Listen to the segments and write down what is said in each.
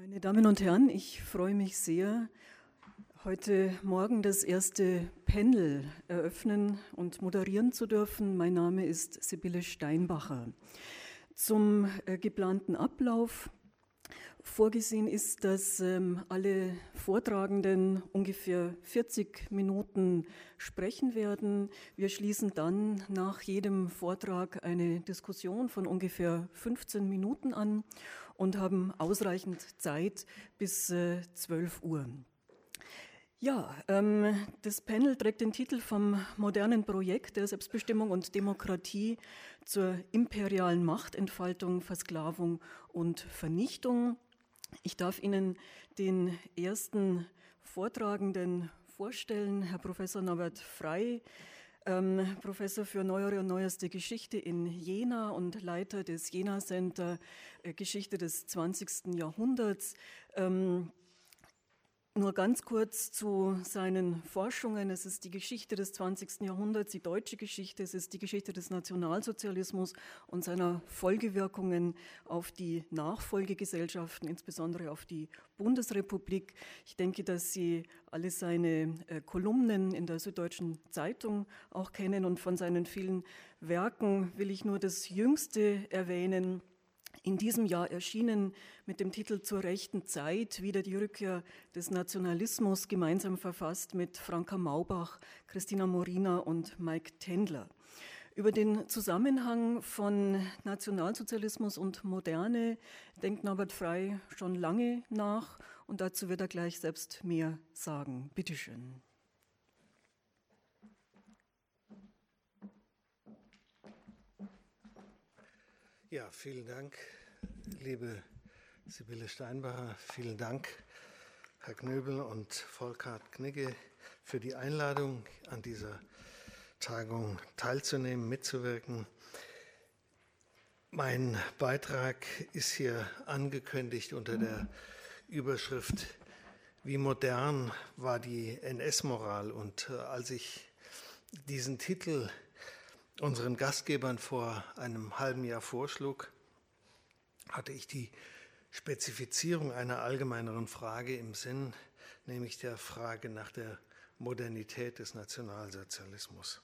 Meine Damen und Herren, ich freue mich sehr, heute Morgen das erste Panel eröffnen und moderieren zu dürfen. Mein Name ist Sibylle Steinbacher. Zum äh, geplanten Ablauf Vorgesehen ist, dass ähm, alle Vortragenden ungefähr 40 Minuten sprechen werden. Wir schließen dann nach jedem Vortrag eine Diskussion von ungefähr 15 Minuten an und haben ausreichend Zeit bis äh, 12 Uhr. Ja, ähm, das Panel trägt den Titel vom modernen Projekt der Selbstbestimmung und Demokratie zur imperialen Machtentfaltung, Versklavung und Vernichtung. Ich darf Ihnen den ersten Vortragenden vorstellen, Herr Professor Norbert Frey, ähm, Professor für neuere und neueste Geschichte in Jena und Leiter des Jena Center äh, Geschichte des 20. Jahrhunderts. Ähm, nur ganz kurz zu seinen Forschungen. Es ist die Geschichte des 20. Jahrhunderts, die deutsche Geschichte, es ist die Geschichte des Nationalsozialismus und seiner Folgewirkungen auf die Nachfolgegesellschaften, insbesondere auf die Bundesrepublik. Ich denke, dass Sie alle seine äh, Kolumnen in der Süddeutschen Zeitung auch kennen und von seinen vielen Werken will ich nur das jüngste erwähnen in diesem Jahr erschienen mit dem Titel Zur rechten Zeit, wieder die Rückkehr des Nationalismus, gemeinsam verfasst mit Franka Maubach, Christina Morina und Mike Tendler. Über den Zusammenhang von Nationalsozialismus und Moderne denkt Norbert Frey schon lange nach und dazu wird er gleich selbst mehr sagen. Bitte Ja, vielen Dank, liebe Sibylle Steinbacher. Vielen Dank, Herr Knöbel und Volkart Knigge, für die Einladung, an dieser Tagung teilzunehmen, mitzuwirken. Mein Beitrag ist hier angekündigt unter der Überschrift Wie modern war die NS-Moral? Und äh, als ich diesen Titel unseren Gastgebern vor einem halben Jahr vorschlug, hatte ich die Spezifizierung einer allgemeineren Frage im Sinn, nämlich der Frage nach der Modernität des Nationalsozialismus.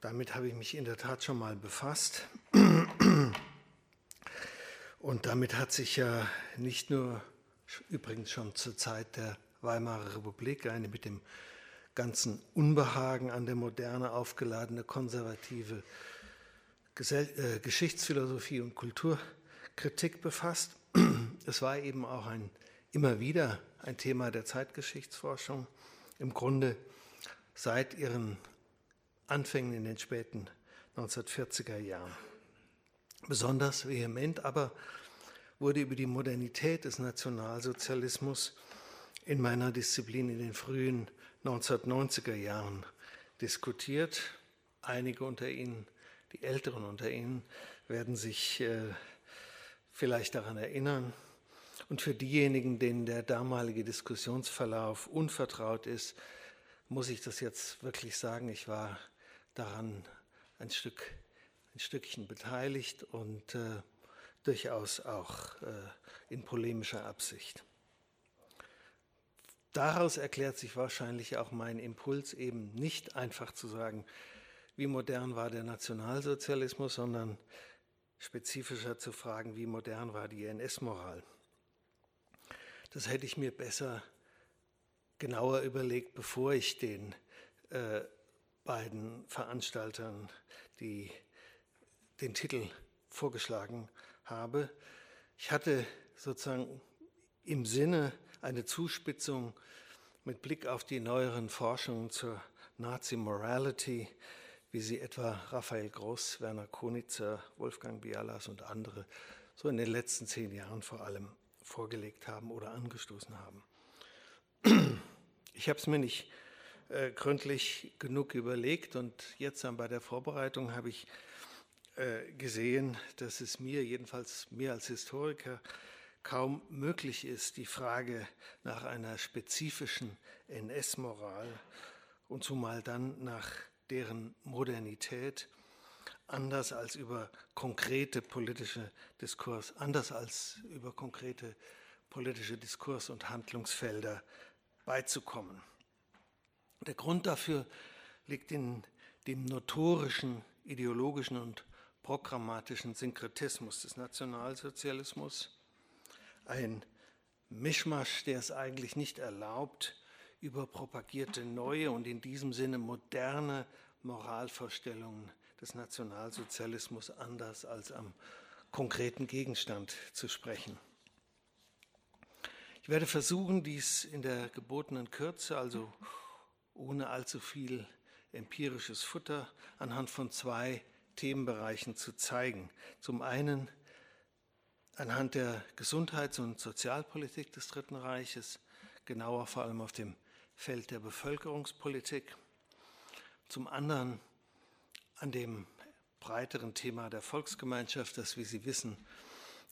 Damit habe ich mich in der Tat schon mal befasst. Und damit hat sich ja nicht nur übrigens schon zur Zeit der Weimarer Republik eine mit dem ganzen Unbehagen an der Moderne aufgeladene konservative Gesell äh, Geschichtsphilosophie und Kulturkritik befasst. Es war eben auch ein, immer wieder ein Thema der Zeitgeschichtsforschung, im Grunde seit ihren Anfängen in den späten 1940er Jahren. Besonders vehement aber wurde über die Modernität des Nationalsozialismus in meiner Disziplin in den frühen 1990er Jahren diskutiert. Einige unter Ihnen, die Älteren unter Ihnen, werden sich äh, vielleicht daran erinnern. Und für diejenigen, denen der damalige Diskussionsverlauf unvertraut ist, muss ich das jetzt wirklich sagen. Ich war daran ein Stück, ein Stückchen beteiligt und äh, durchaus auch äh, in polemischer Absicht. Daraus erklärt sich wahrscheinlich auch mein Impuls, eben nicht einfach zu sagen, wie modern war der Nationalsozialismus, sondern spezifischer zu fragen, wie modern war die NS-Moral. Das hätte ich mir besser genauer überlegt, bevor ich den äh, beiden Veranstaltern die, den Titel vorgeschlagen habe. Ich hatte sozusagen im Sinne eine Zuspitzung mit Blick auf die neueren Forschungen zur Nazi-Morality, wie sie etwa Raphael Groß, Werner Konitzer, Wolfgang Bialas und andere so in den letzten zehn Jahren vor allem vorgelegt haben oder angestoßen haben. Ich habe es mir nicht äh, gründlich genug überlegt und jetzt dann bei der Vorbereitung habe ich äh, gesehen, dass es mir jedenfalls mir als Historiker kaum möglich ist, die Frage nach einer spezifischen NS-Moral und zumal dann nach deren Modernität anders als über konkrete politische Diskurs, anders als über konkrete politische Diskurs- und Handlungsfelder beizukommen. Der Grund dafür liegt in dem notorischen ideologischen und programmatischen Synkretismus des Nationalsozialismus, ein Mischmasch, der es eigentlich nicht erlaubt, über propagierte neue und in diesem Sinne moderne Moralvorstellungen des Nationalsozialismus anders als am konkreten Gegenstand zu sprechen. Ich werde versuchen, dies in der gebotenen Kürze, also ohne allzu viel empirisches Futter, anhand von zwei Themenbereichen zu zeigen. Zum einen anhand der Gesundheits- und Sozialpolitik des Dritten Reiches, genauer vor allem auf dem Feld der Bevölkerungspolitik. Zum anderen an dem breiteren Thema der Volksgemeinschaft, das, wie Sie wissen,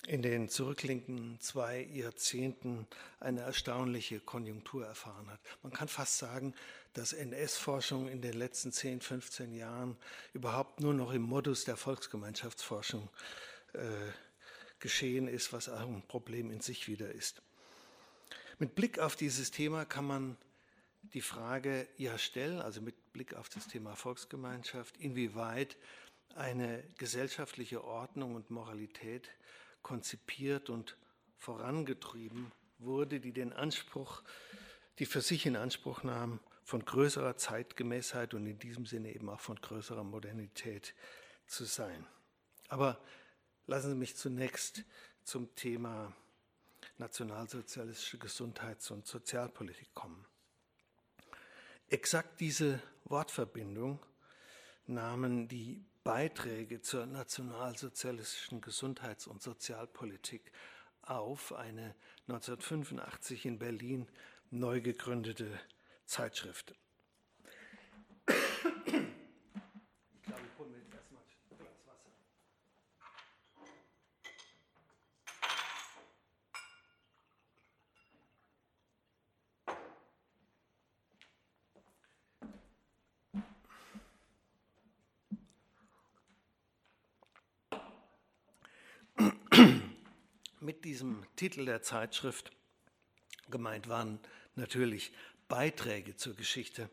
in den zurückliegenden zwei Jahrzehnten eine erstaunliche Konjunktur erfahren hat. Man kann fast sagen, dass NS-Forschung in den letzten 10, 15 Jahren überhaupt nur noch im Modus der Volksgemeinschaftsforschung äh, geschehen ist, was auch ein Problem in sich wieder ist. Mit Blick auf dieses Thema kann man die Frage ja stellen, also mit Blick auf das Thema Volksgemeinschaft, inwieweit eine gesellschaftliche Ordnung und Moralität konzipiert und vorangetrieben wurde, die den Anspruch, die für sich in Anspruch nahm, von größerer Zeitgemäßheit und in diesem Sinne eben auch von größerer Modernität zu sein. Aber lassen Sie mich zunächst zum Thema nationalsozialistische Gesundheits- und Sozialpolitik kommen. Exakt diese Wortverbindung nahmen die Beiträge zur nationalsozialistischen Gesundheits- und Sozialpolitik auf, eine 1985 in Berlin neu gegründete Zeitschrift. Mit diesem Titel der Zeitschrift gemeint waren natürlich Beiträge zur Geschichte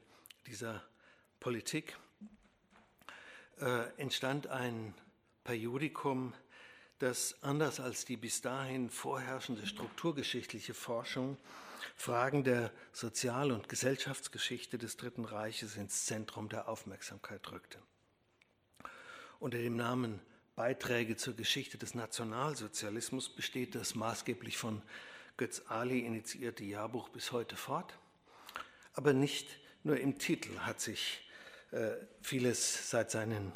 dieser Politik, äh, entstand ein Periodikum, das anders als die bis dahin vorherrschende strukturgeschichtliche Forschung Fragen der Sozial- und Gesellschaftsgeschichte des Dritten Reiches ins Zentrum der Aufmerksamkeit rückte. Unter dem Namen Beiträge zur Geschichte des Nationalsozialismus besteht das maßgeblich von Götz Ali initiierte Jahrbuch bis heute fort. Aber nicht nur im Titel hat sich äh, vieles seit seinen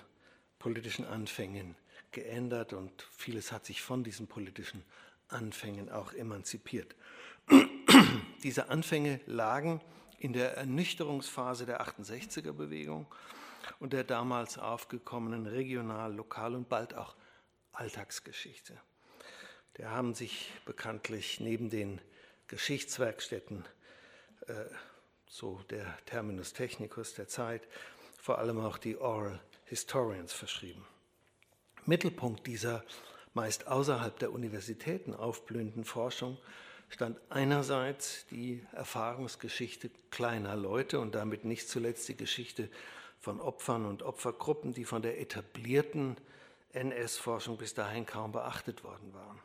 politischen Anfängen geändert und vieles hat sich von diesen politischen Anfängen auch emanzipiert. Diese Anfänge lagen in der Ernüchterungsphase der 68er Bewegung und der damals aufgekommenen Regional-, Lokal- und bald auch Alltagsgeschichte. Der haben sich bekanntlich neben den Geschichtswerkstätten, äh, so der Terminus technicus der Zeit, vor allem auch die Oral Historians verschrieben. Mittelpunkt dieser meist außerhalb der Universitäten aufblühenden Forschung stand einerseits die Erfahrungsgeschichte kleiner Leute und damit nicht zuletzt die Geschichte von Opfern und Opfergruppen, die von der etablierten NS-Forschung bis dahin kaum beachtet worden waren.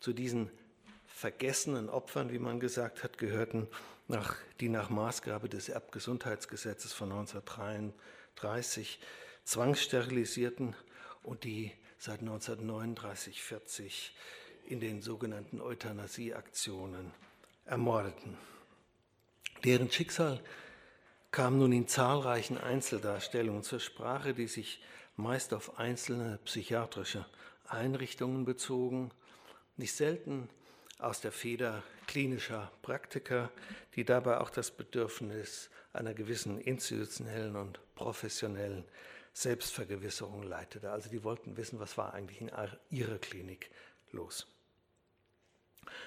Zu diesen vergessenen Opfern, wie man gesagt hat, gehörten nach, die nach Maßgabe des Erbgesundheitsgesetzes von 1933 zwangssterilisierten und die seit 1939, 40 in den sogenannten Euthanasieaktionen ermordeten. Deren Schicksal kam nun in zahlreichen Einzeldarstellungen zur Sprache, die sich meist auf einzelne psychiatrische Einrichtungen bezogen, nicht selten aus der Feder klinischer Praktiker, die dabei auch das Bedürfnis einer gewissen institutionellen und professionellen Selbstvergewisserung leitete. Also die wollten wissen, was war eigentlich in ihrer Klinik los.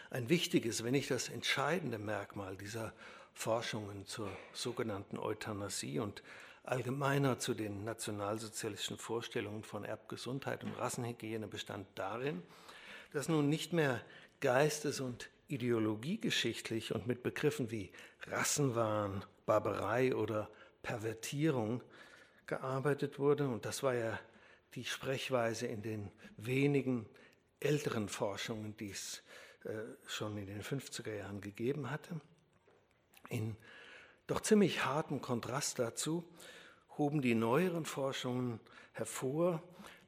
Ein wichtiges, wenn nicht das entscheidende Merkmal dieser Forschungen zur sogenannten Euthanasie und allgemeiner zu den nationalsozialistischen Vorstellungen von Erbgesundheit und Rassenhygiene bestand darin, dass nun nicht mehr geistes- und ideologiegeschichtlich und mit Begriffen wie Rassenwahn, Barbarei oder Pervertierung gearbeitet wurde. Und das war ja die Sprechweise in den wenigen älteren Forschungen, die es äh, schon in den 50er Jahren gegeben hatte. In doch ziemlich hartem Kontrast dazu hoben die neueren Forschungen hervor,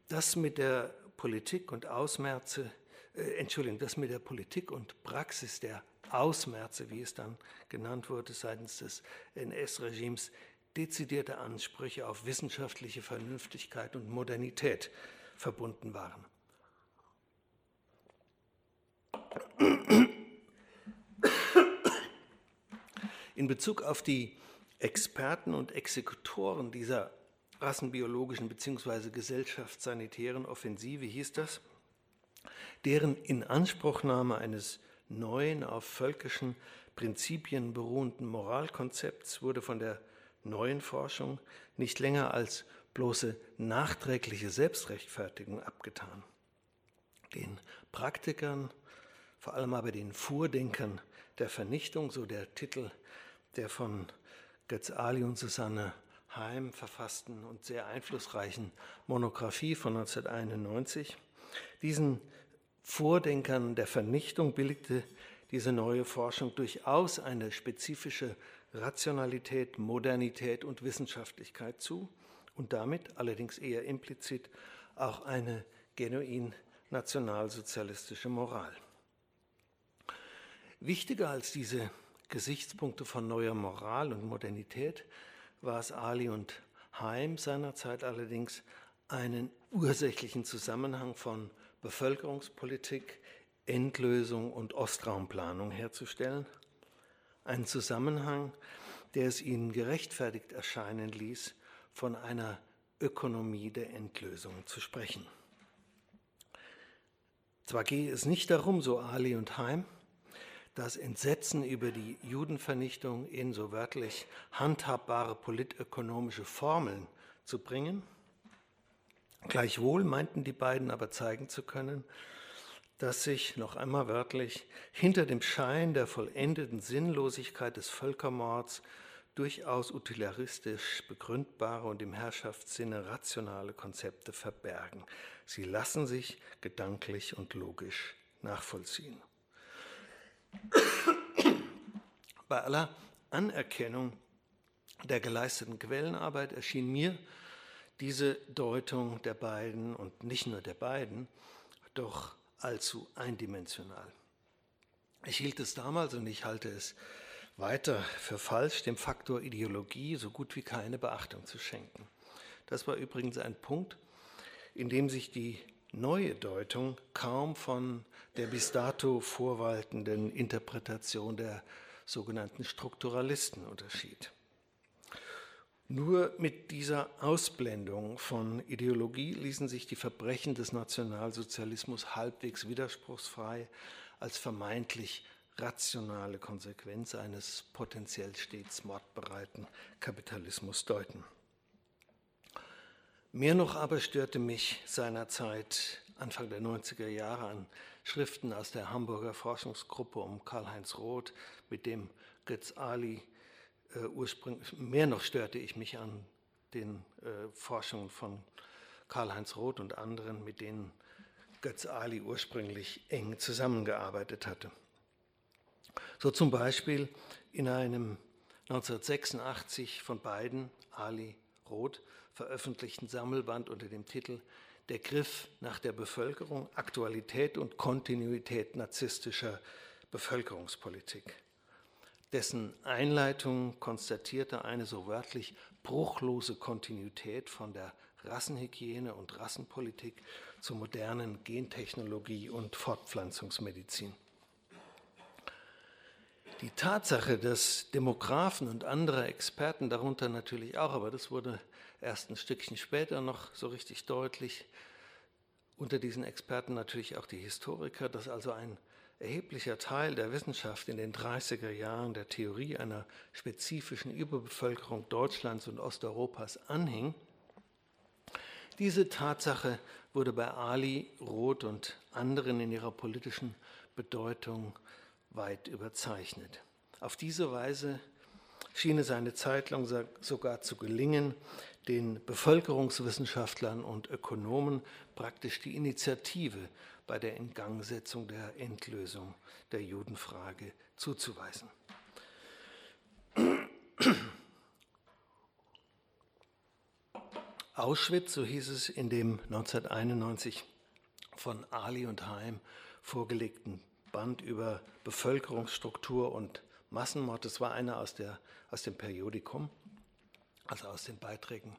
dass mit der Politik und Ausmerze, äh, Entschuldigung, dass mit der Politik und Praxis der Ausmerze, wie es dann genannt wurde, seitens des NS-Regimes dezidierte Ansprüche auf wissenschaftliche Vernünftigkeit und Modernität verbunden waren. In Bezug auf die Experten und Exekutoren dieser rassenbiologischen bzw. gesellschaftssanitären Offensive hieß das, deren Inanspruchnahme eines neuen, auf völkischen Prinzipien beruhenden Moralkonzepts wurde von der neuen Forschung nicht länger als bloße nachträgliche Selbstrechtfertigung abgetan. Den Praktikern, vor allem aber den Vordenkern der Vernichtung, so der Titel der von Götz Ali und Susanne Heim verfassten und sehr einflussreichen Monographie von 1991. Diesen Vordenkern der Vernichtung billigte diese neue Forschung durchaus eine spezifische Rationalität, Modernität und Wissenschaftlichkeit zu und damit allerdings eher implizit auch eine genuin nationalsozialistische Moral. Wichtiger als diese Gesichtspunkte von neuer Moral und Modernität war es Ali und Heim seinerzeit allerdings, einen ursächlichen Zusammenhang von Bevölkerungspolitik, Endlösung und Ostraumplanung herzustellen. Einen Zusammenhang, der es ihnen gerechtfertigt erscheinen ließ, von einer Ökonomie der Endlösung zu sprechen. Zwar gehe es nicht darum, so Ali und Heim, das Entsetzen über die Judenvernichtung in so wörtlich handhabbare politökonomische Formeln zu bringen. Gleichwohl meinten die beiden aber zeigen zu können, dass sich, noch einmal wörtlich, hinter dem Schein der vollendeten Sinnlosigkeit des Völkermords durchaus utilitaristisch begründbare und im Herrschaftssinne rationale Konzepte verbergen. Sie lassen sich gedanklich und logisch nachvollziehen. Bei aller Anerkennung der geleisteten Quellenarbeit erschien mir diese Deutung der beiden und nicht nur der beiden doch allzu eindimensional. Ich hielt es damals und ich halte es weiter für falsch, dem Faktor Ideologie so gut wie keine Beachtung zu schenken. Das war übrigens ein Punkt, in dem sich die neue Deutung kaum von der bis dato vorwaltenden Interpretation der sogenannten Strukturalisten unterschied. Nur mit dieser Ausblendung von Ideologie ließen sich die Verbrechen des Nationalsozialismus halbwegs widerspruchsfrei als vermeintlich rationale Konsequenz eines potenziell stets mordbereiten Kapitalismus deuten. Mehr noch aber störte mich seinerzeit Anfang der 90er Jahre an Schriften aus der Hamburger Forschungsgruppe um Karl-Heinz Roth, mit dem Götz Ali äh, ursprünglich, mehr noch störte ich mich an den äh, Forschungen von Karl-Heinz Roth und anderen, mit denen Götz Ali ursprünglich eng zusammengearbeitet hatte. So zum Beispiel in einem 1986 von beiden, Ali Roth, veröffentlichten Sammelband unter dem Titel Der Griff nach der Bevölkerung, Aktualität und Kontinuität narzisstischer Bevölkerungspolitik. Dessen Einleitung konstatierte eine so wörtlich bruchlose Kontinuität von der Rassenhygiene und Rassenpolitik zur modernen Gentechnologie und Fortpflanzungsmedizin. Die Tatsache, dass Demografen und andere Experten, darunter natürlich auch, aber das wurde erst ein Stückchen später noch so richtig deutlich. Unter diesen Experten natürlich auch die Historiker, dass also ein erheblicher Teil der Wissenschaft in den 30er Jahren der Theorie einer spezifischen Überbevölkerung Deutschlands und Osteuropas anhing, diese Tatsache wurde bei Ali, Roth und anderen in ihrer politischen Bedeutung weit überzeichnet. Auf diese Weise schien es eine Zeit lang sogar zu gelingen, den Bevölkerungswissenschaftlern und Ökonomen praktisch die Initiative bei der Ingangsetzung der Endlösung der Judenfrage zuzuweisen. Auschwitz, so hieß es in dem 1991 von Ali und Heim vorgelegten Band über Bevölkerungsstruktur und Massenmord, das war einer aus, der, aus dem Periodikum, also aus den Beiträgen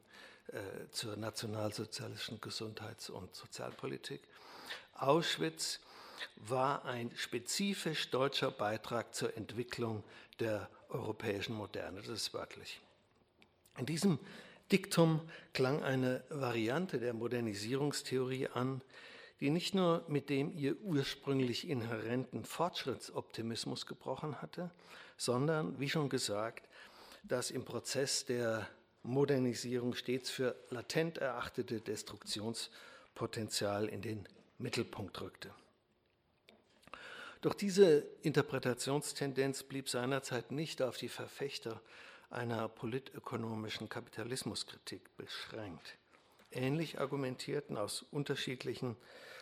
äh, zur nationalsozialistischen Gesundheits- und Sozialpolitik. Auschwitz war ein spezifisch deutscher Beitrag zur Entwicklung der europäischen Moderne, das ist wörtlich. In diesem Diktum klang eine Variante der Modernisierungstheorie an, die nicht nur mit dem ihr ursprünglich inhärenten Fortschrittsoptimismus gebrochen hatte, sondern, wie schon gesagt, das im Prozess der Modernisierung stets für latent erachtete Destruktionspotenzial in den Mittelpunkt rückte. Doch diese Interpretationstendenz blieb seinerzeit nicht auf die Verfechter einer politökonomischen Kapitalismuskritik beschränkt. Ähnlich argumentierten aus unterschiedlichen,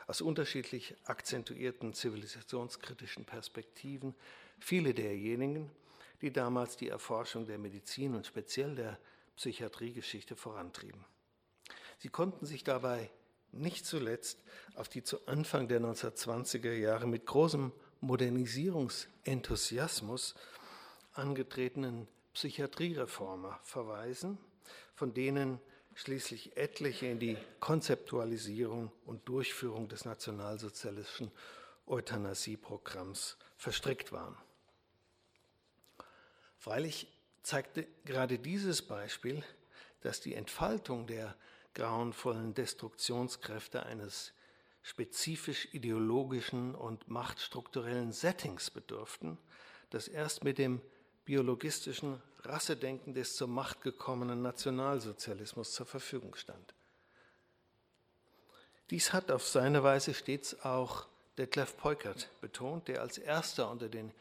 aus unterschiedlich akzentuierten zivilisationskritischen Perspektiven viele derjenigen, die damals die Erforschung der Medizin und speziell der Psychiatriegeschichte vorantrieben. Sie konnten sich dabei nicht zuletzt auf die zu Anfang der 1920er Jahre mit großem Modernisierungsenthusiasmus angetretenen Psychiatriereformer verweisen, von denen schließlich etliche in die Konzeptualisierung und Durchführung des nationalsozialistischen Euthanasieprogramms verstrickt waren. Freilich zeigte gerade dieses Beispiel, dass die Entfaltung der grauenvollen Destruktionskräfte eines spezifisch ideologischen und machtstrukturellen Settings bedurften, das erst mit dem biologistischen Rassedenken des zur Macht gekommenen Nationalsozialismus zur Verfügung stand. Dies hat auf seine Weise stets auch Detlef Peukert betont, der als erster unter den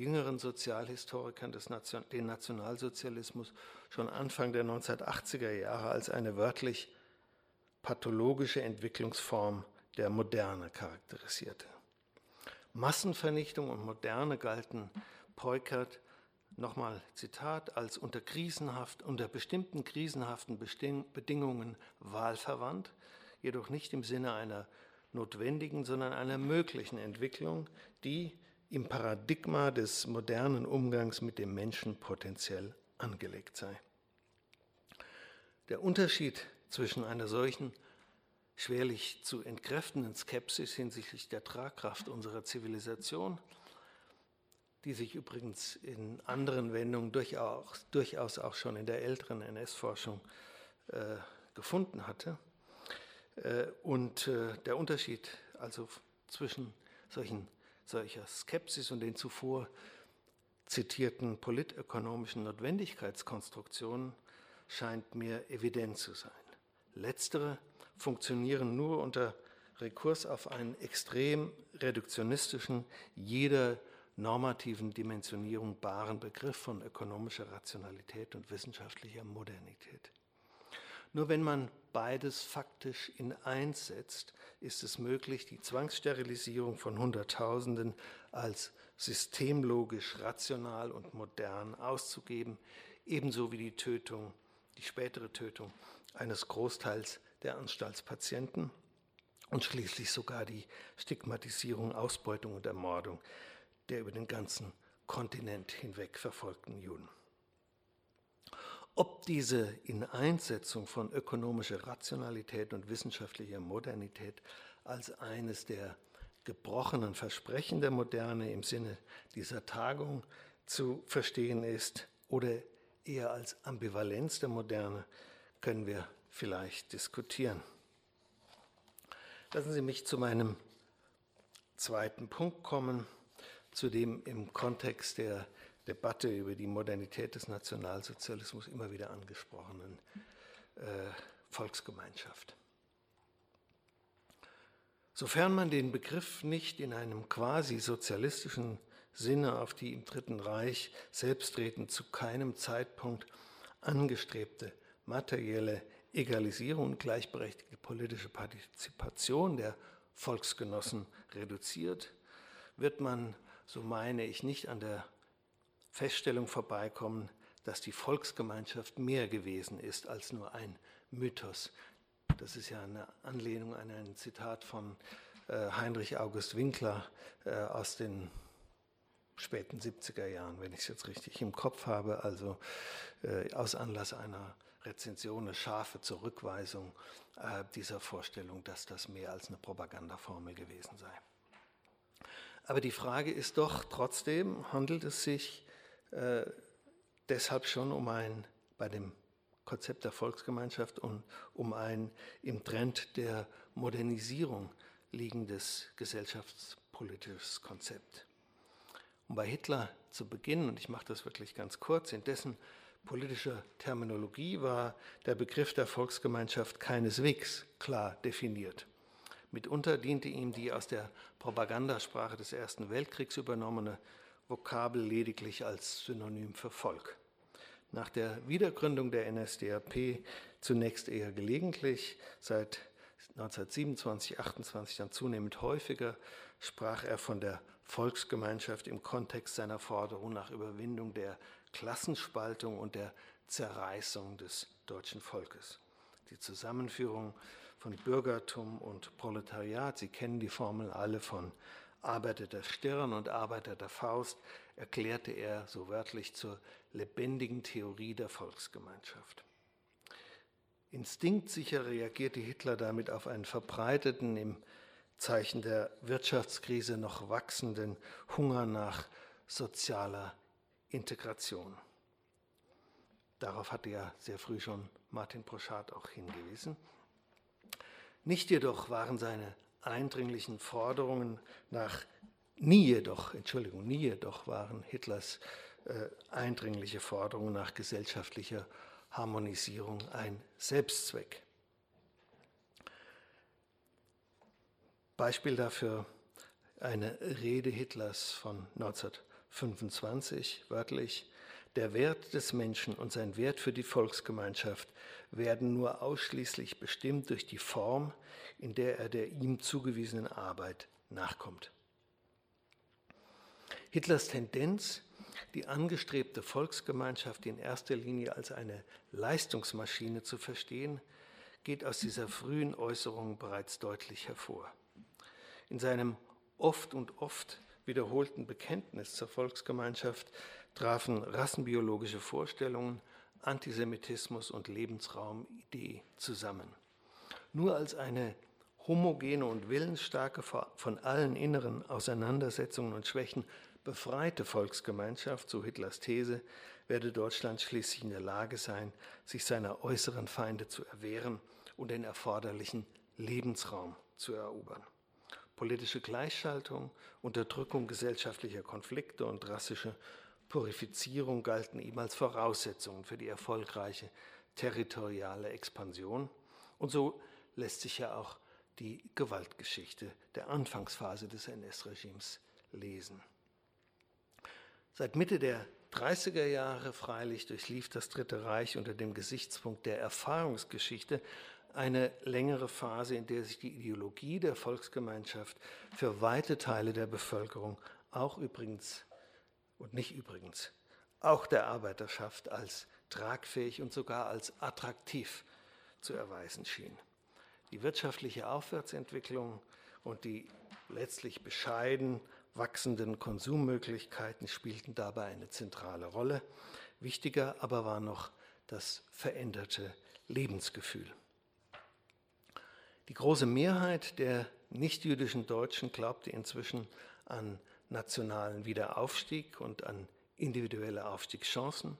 jüngeren Sozialhistorikern Nation den Nationalsozialismus schon Anfang der 1980er Jahre als eine wörtlich pathologische Entwicklungsform der Moderne charakterisierte. Massenvernichtung und Moderne galten Peukert, nochmal Zitat, als unter, krisenhaft, unter bestimmten krisenhaften Bedingungen wahlverwandt, jedoch nicht im Sinne einer notwendigen, sondern einer möglichen Entwicklung, die im Paradigma des modernen Umgangs mit dem Menschen potenziell angelegt sei. Der Unterschied zwischen einer solchen schwerlich zu entkräftenden Skepsis hinsichtlich der Tragkraft unserer Zivilisation, die sich übrigens in anderen Wendungen durchaus, durchaus auch schon in der älteren NS-Forschung äh, gefunden hatte. Äh, und äh, der Unterschied also zwischen solchen solcher Skepsis und den zuvor zitierten politökonomischen Notwendigkeitskonstruktionen scheint mir evident zu sein. Letztere funktionieren nur unter Rekurs auf einen extrem reduktionistischen, jeder normativen Dimensionierung baren Begriff von ökonomischer Rationalität und wissenschaftlicher Modernität. Nur wenn man beides faktisch in eins setzt, ist es möglich, die Zwangssterilisierung von Hunderttausenden als systemlogisch, rational und modern auszugeben, ebenso wie die Tötung, die spätere Tötung eines Großteils der Anstaltspatienten und schließlich sogar die Stigmatisierung, Ausbeutung und Ermordung der über den ganzen Kontinent hinweg verfolgten Juden. Ob diese Ineinsetzung von ökonomischer Rationalität und wissenschaftlicher Modernität als eines der gebrochenen Versprechen der Moderne im Sinne dieser Tagung zu verstehen ist oder eher als Ambivalenz der Moderne, können wir vielleicht diskutieren. Lassen Sie mich zu meinem zweiten Punkt kommen, zudem im Kontext der Debatte über die Modernität des Nationalsozialismus immer wieder angesprochenen äh, Volksgemeinschaft. Sofern man den Begriff nicht in einem quasi sozialistischen Sinne auf die im Dritten Reich selbstredend zu keinem Zeitpunkt angestrebte materielle Egalisierung und gleichberechtigte politische Partizipation der Volksgenossen reduziert, wird man, so meine ich, nicht an der Feststellung vorbeikommen, dass die Volksgemeinschaft mehr gewesen ist als nur ein Mythos. Das ist ja eine Anlehnung an ein Zitat von äh, Heinrich August Winkler äh, aus den späten 70er Jahren, wenn ich es jetzt richtig im Kopf habe, also äh, aus Anlass einer Rezension, eine scharfe Zurückweisung dieser Vorstellung, dass das mehr als eine Propagandaformel gewesen sei. Aber die Frage ist doch trotzdem, handelt es sich äh, deshalb schon um ein, bei dem Konzept der Volksgemeinschaft und um ein im Trend der Modernisierung liegendes gesellschaftspolitisches Konzept. Um bei Hitler zu beginnen, und ich mache das wirklich ganz kurz, in dessen politischer Terminologie war der Begriff der Volksgemeinschaft keineswegs klar definiert. Mitunter diente ihm die aus der Propagandasprache des Ersten Weltkriegs übernommene Vokabel lediglich als Synonym für Volk. Nach der Wiedergründung der NSDAP zunächst eher gelegentlich, seit 1927, 28 dann zunehmend häufiger, sprach er von der Volksgemeinschaft im Kontext seiner Forderung nach Überwindung der Klassenspaltung und der Zerreißung des deutschen Volkes. Die Zusammenführung von Bürgertum und Proletariat, Sie kennen die Formel alle von Arbeiter der Stirn und Arbeiter der Faust, erklärte er so wörtlich zur lebendigen Theorie der Volksgemeinschaft. Instinktsicher reagierte Hitler damit auf einen verbreiteten, im Zeichen der Wirtschaftskrise noch wachsenden Hunger nach sozialer Integration. Darauf hatte ja sehr früh schon Martin Broschat auch hingewiesen. Nicht jedoch waren seine eindringlichen Forderungen nach, nie jedoch, Entschuldigung, nie jedoch waren Hitlers äh, eindringliche Forderungen nach gesellschaftlicher Harmonisierung ein Selbstzweck. Beispiel dafür eine Rede Hitlers von 1925, wörtlich, der Wert des Menschen und sein Wert für die Volksgemeinschaft werden nur ausschließlich bestimmt durch die Form, in der er der ihm zugewiesenen Arbeit nachkommt. Hitlers Tendenz, die angestrebte Volksgemeinschaft in erster Linie als eine Leistungsmaschine zu verstehen, geht aus dieser frühen Äußerung bereits deutlich hervor. In seinem oft und oft wiederholten Bekenntnis zur Volksgemeinschaft trafen rassenbiologische Vorstellungen, Antisemitismus und Lebensraumidee zusammen. Nur als eine homogene und willensstarke, von allen inneren Auseinandersetzungen und Schwächen befreite Volksgemeinschaft, so Hitlers These, werde Deutschland schließlich in der Lage sein, sich seiner äußeren Feinde zu erwehren und den erforderlichen Lebensraum zu erobern. Politische Gleichschaltung, Unterdrückung gesellschaftlicher Konflikte und rassische Purifizierung galten ihm als Voraussetzungen für die erfolgreiche territoriale Expansion. Und so lässt sich ja auch die Gewaltgeschichte der Anfangsphase des NS-Regimes lesen. Seit Mitte der 30er Jahre freilich durchlief das Dritte Reich unter dem Gesichtspunkt der Erfahrungsgeschichte eine längere Phase, in der sich die Ideologie der Volksgemeinschaft für weite Teile der Bevölkerung, auch übrigens und nicht übrigens, auch der Arbeiterschaft als tragfähig und sogar als attraktiv zu erweisen schien. Die wirtschaftliche Aufwärtsentwicklung und die letztlich bescheiden wachsenden Konsummöglichkeiten spielten dabei eine zentrale Rolle. Wichtiger aber war noch das veränderte Lebensgefühl. Die große Mehrheit der nichtjüdischen Deutschen glaubte inzwischen an nationalen Wiederaufstieg und an individuelle Aufstiegschancen,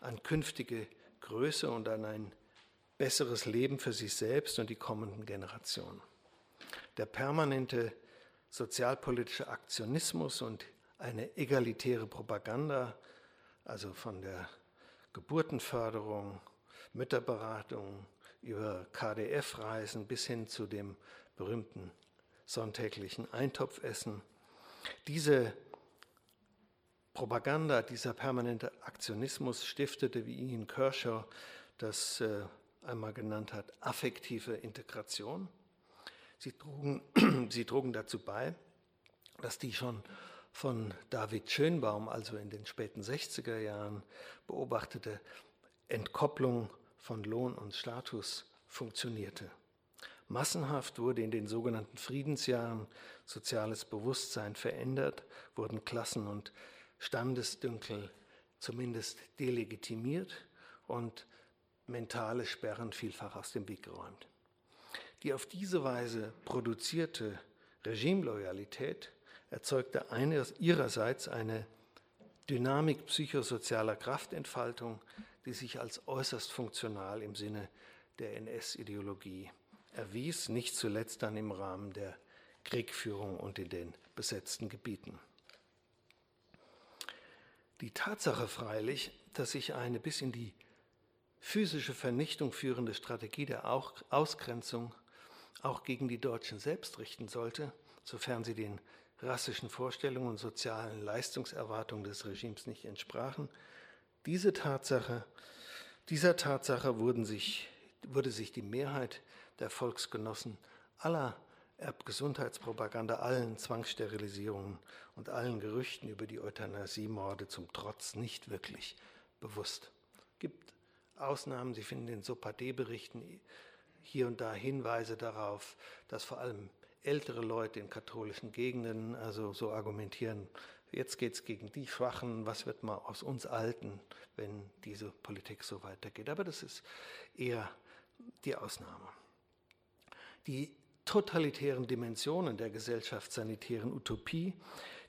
an künftige Größe und an ein besseres Leben für sich selbst und die kommenden Generationen. Der permanente sozialpolitische Aktionismus und eine egalitäre Propaganda, also von der Geburtenförderung, Mütterberatung über KDF-Reisen bis hin zu dem berühmten sonntäglichen Eintopfessen. Diese Propaganda, dieser permanente Aktionismus stiftete, wie ihn Kershaw das äh, einmal genannt hat, affektive Integration. Sie trugen, sie trugen dazu bei, dass die schon von David Schönbaum, also in den späten 60er Jahren, beobachtete Entkopplung von Lohn und Status funktionierte. Massenhaft wurde in den sogenannten Friedensjahren soziales Bewusstsein verändert, wurden Klassen- und Standesdünkel zumindest delegitimiert und mentale Sperren vielfach aus dem Weg geräumt. Die auf diese Weise produzierte Regimeloyalität erzeugte eine, ihrerseits eine Dynamik psychosozialer Kraftentfaltung, die sich als äußerst funktional im Sinne der NS-Ideologie erwies, nicht zuletzt dann im Rahmen der Kriegführung und in den besetzten Gebieten. Die Tatsache freilich, dass sich eine bis in die physische Vernichtung führende Strategie der Ausgrenzung auch gegen die Deutschen selbst richten sollte, sofern sie den rassischen Vorstellungen und sozialen Leistungserwartungen des Regimes nicht entsprachen. Diese Tatsache, dieser Tatsache wurden sich, wurde sich die Mehrheit der Volksgenossen aller Erbgesundheitspropaganda, allen Zwangssterilisierungen und allen Gerüchten über die Euthanasiemorde zum Trotz nicht wirklich bewusst. Gibt Ausnahmen, Sie finden in Sopade-Berichten hier und da Hinweise darauf, dass vor allem ältere Leute in katholischen Gegenden also so argumentieren, jetzt geht es gegen die Schwachen, was wird mal aus uns Alten, wenn diese Politik so weitergeht. Aber das ist eher die Ausnahme. Die totalitären Dimensionen der gesellschaftssanitären Utopie,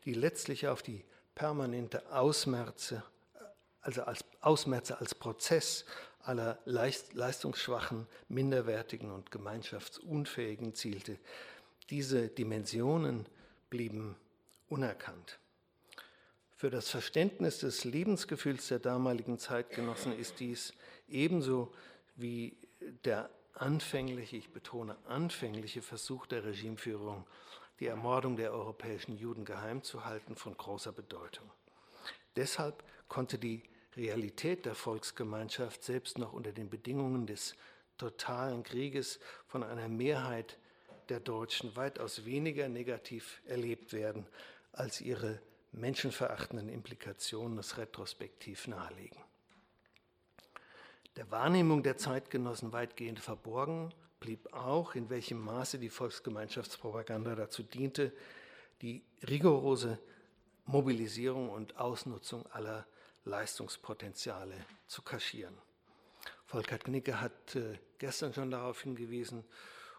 die letztlich auf die permanente Ausmerze, also als Ausmerze als Prozess aller leistungsschwachen, minderwertigen und gemeinschaftsunfähigen zielte, diese Dimensionen blieben unerkannt. Für das Verständnis des Lebensgefühls der damaligen Zeitgenossen ist dies ebenso wie der anfängliche, ich betone anfängliche Versuch der Regimeführung, die Ermordung der europäischen Juden geheim zu halten, von großer Bedeutung. Deshalb konnte die Realität der Volksgemeinschaft selbst noch unter den Bedingungen des totalen Krieges von einer Mehrheit der Deutschen weitaus weniger negativ erlebt werden, als ihre menschenverachtenden Implikationen es retrospektiv nahelegen. Der Wahrnehmung der Zeitgenossen weitgehend verborgen blieb auch, in welchem Maße die Volksgemeinschaftspropaganda dazu diente, die rigorose Mobilisierung und Ausnutzung aller Leistungspotenziale zu kaschieren. Volker Knicke hat äh, gestern schon darauf hingewiesen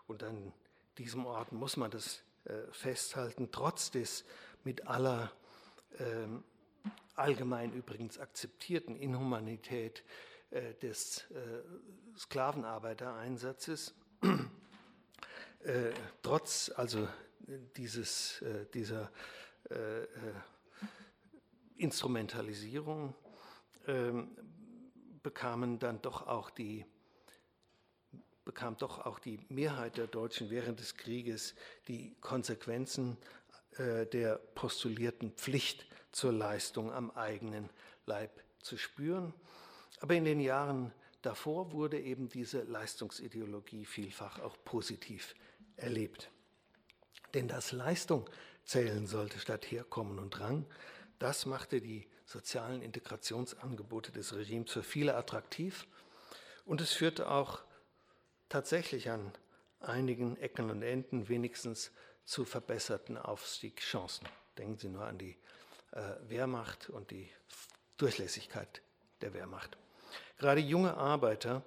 und an diesem Ort muss man das äh, festhalten, trotz des mit aller äh, allgemein übrigens akzeptierten Inhumanität äh, des Sklavenarbeitereinsatzes, trotz also dieses, dieser Instrumentalisierung ähm, bekamen dann doch auch die bekam doch auch die Mehrheit der Deutschen während des Krieges die Konsequenzen der postulierten Pflicht zur Leistung am eigenen Leib zu spüren. Aber in den Jahren davor wurde eben diese Leistungsideologie vielfach auch positiv erlebt. Denn dass Leistung zählen sollte statt Herkommen und Rang, das machte die sozialen Integrationsangebote des Regimes für viele attraktiv und es führte auch tatsächlich an einigen Ecken und Enden wenigstens zu verbesserten Aufstiegschancen. Denken Sie nur an die äh, Wehrmacht und die Durchlässigkeit der Wehrmacht. Gerade junge Arbeiter,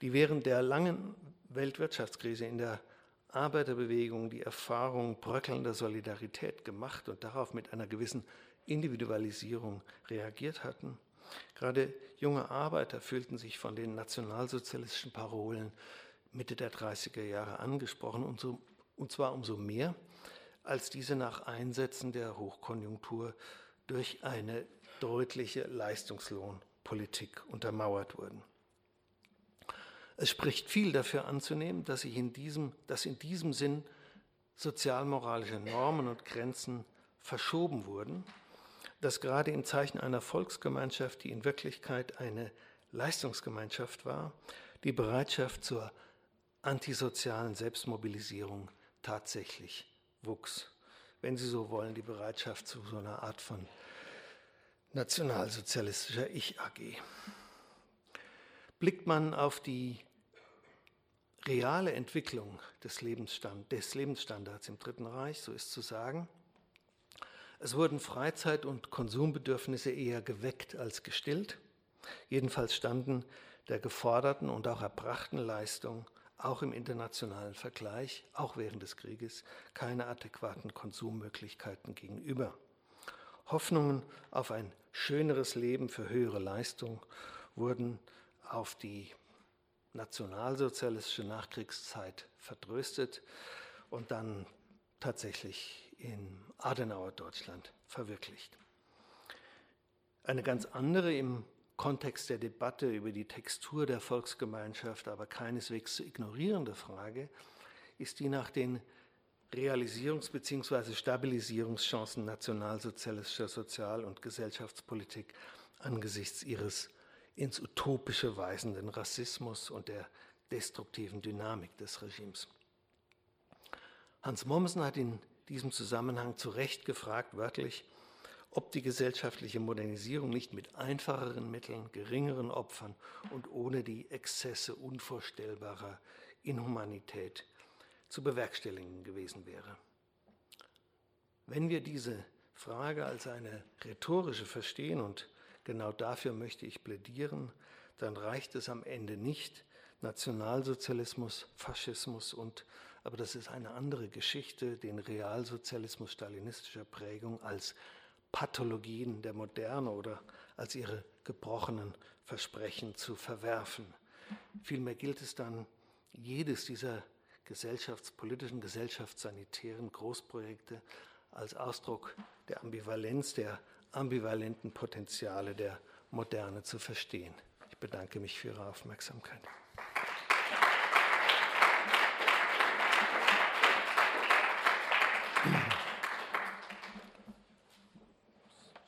die während der langen Weltwirtschaftskrise in der Arbeiterbewegung die Erfahrung bröckelnder Solidarität gemacht und darauf mit einer gewissen Individualisierung reagiert hatten. Gerade junge Arbeiter fühlten sich von den nationalsozialistischen Parolen Mitte der 30er Jahre angesprochen und, so, und zwar umso mehr, als diese nach Einsätzen der Hochkonjunktur durch eine deutliche Leistungslohnpolitik untermauert wurden. Es spricht viel dafür anzunehmen, dass, in diesem, dass in diesem Sinn sozialmoralische Normen und Grenzen verschoben wurden, dass gerade im Zeichen einer Volksgemeinschaft, die in Wirklichkeit eine Leistungsgemeinschaft war, die Bereitschaft zur antisozialen Selbstmobilisierung tatsächlich wuchs. Wenn Sie so wollen, die Bereitschaft zu so einer Art von nationalsozialistischer Ich-AG. Blickt man auf die reale Entwicklung des, Lebensstand, des Lebensstandards im Dritten Reich, so ist zu sagen, es wurden Freizeit- und Konsumbedürfnisse eher geweckt als gestillt. Jedenfalls standen der geforderten und auch erbrachten Leistung auch im internationalen Vergleich, auch während des Krieges, keine adäquaten Konsummöglichkeiten gegenüber. Hoffnungen auf ein schöneres Leben für höhere Leistung wurden auf die nationalsozialistische Nachkriegszeit vertröstet und dann tatsächlich in Adenauer Deutschland verwirklicht. Eine ganz andere im Kontext der Debatte über die Textur der Volksgemeinschaft aber keineswegs zu ignorierende Frage ist die nach den Realisierungs- bzw. Stabilisierungschancen nationalsozialistischer Sozial- und Gesellschaftspolitik angesichts ihres ins Utopische weisenden Rassismus und der destruktiven Dynamik des Regimes. Hans Mommsen hat in diesem Zusammenhang zu Recht gefragt, wörtlich, ob die gesellschaftliche Modernisierung nicht mit einfacheren Mitteln, geringeren Opfern und ohne die Exzesse unvorstellbarer Inhumanität zu bewerkstelligen gewesen wäre. Wenn wir diese Frage als eine rhetorische verstehen, und genau dafür möchte ich plädieren, dann reicht es am Ende nicht, Nationalsozialismus, Faschismus und, aber das ist eine andere Geschichte, den Realsozialismus stalinistischer Prägung als Pathologien der Moderne oder als ihre gebrochenen Versprechen zu verwerfen. Vielmehr gilt es dann, jedes dieser gesellschaftspolitischen, gesellschaftssanitären Großprojekte als Ausdruck der Ambivalenz, der ambivalenten Potenziale der Moderne zu verstehen. Ich bedanke mich für Ihre Aufmerksamkeit.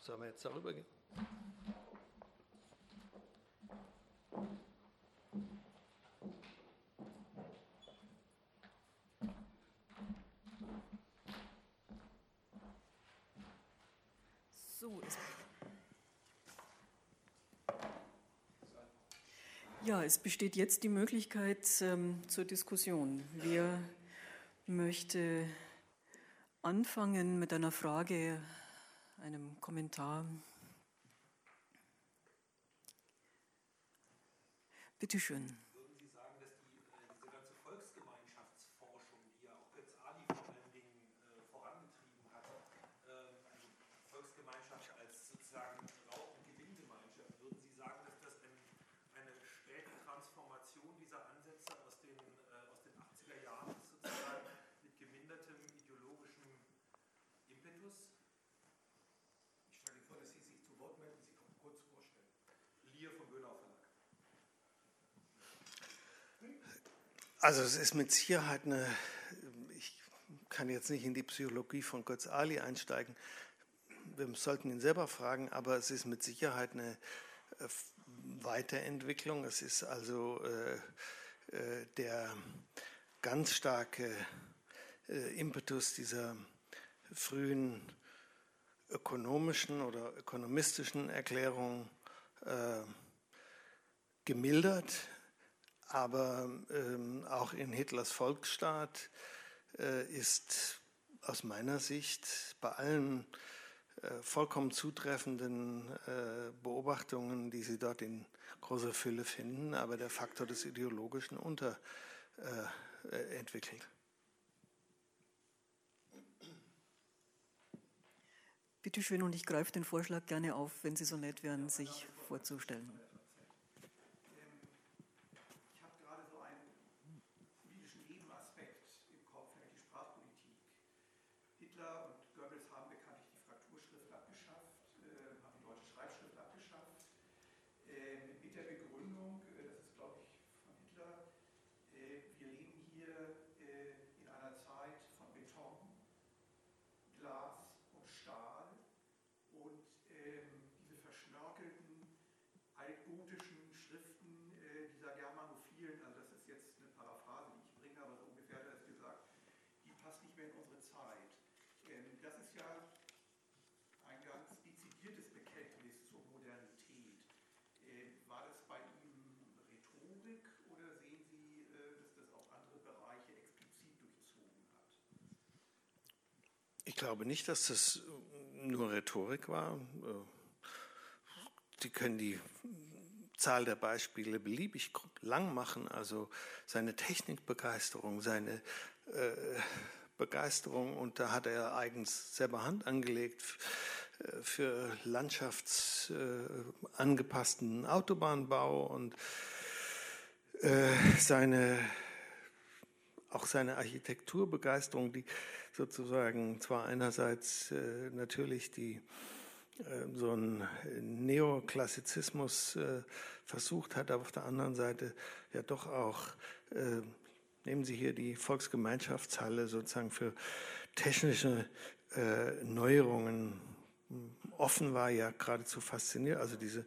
Sollen wir jetzt darüber gehen? So, es ja, es besteht jetzt die Möglichkeit ähm, zur Diskussion. Wer möchte anfangen mit einer Frage einem Kommentar. Bitte schön. Also es ist mit Sicherheit eine, ich kann jetzt nicht in die Psychologie von Götz Ali einsteigen, wir sollten ihn selber fragen, aber es ist mit Sicherheit eine äh, Weiterentwicklung. Es ist also äh, äh, der ganz starke äh, Impetus dieser frühen ökonomischen oder ökonomistischen Erklärung äh, gemildert aber ähm, auch in Hitlers Volksstaat äh, ist aus meiner Sicht bei allen äh, vollkommen zutreffenden äh, Beobachtungen, die Sie dort in großer Fülle finden, aber der Faktor des Ideologischen unterentwickelt. Äh, Bitte schön, und ich greife den Vorschlag gerne auf, wenn Sie so nett wären, sich vorzustellen. Ich glaube nicht, dass das nur Rhetorik war. Sie können die Zahl der Beispiele beliebig lang machen, also seine Technikbegeisterung, seine äh, Begeisterung, und da hat er eigens selber Hand angelegt äh, für landschaftsangepassten äh, Autobahnbau und äh, seine auch seine Architekturbegeisterung, die sozusagen zwar einerseits äh, natürlich die äh, so einen Neoklassizismus äh, versucht hat, aber auf der anderen Seite ja doch auch, äh, nehmen Sie hier die Volksgemeinschaftshalle sozusagen für technische äh, Neuerungen offen war, ja geradezu fasziniert. Also diese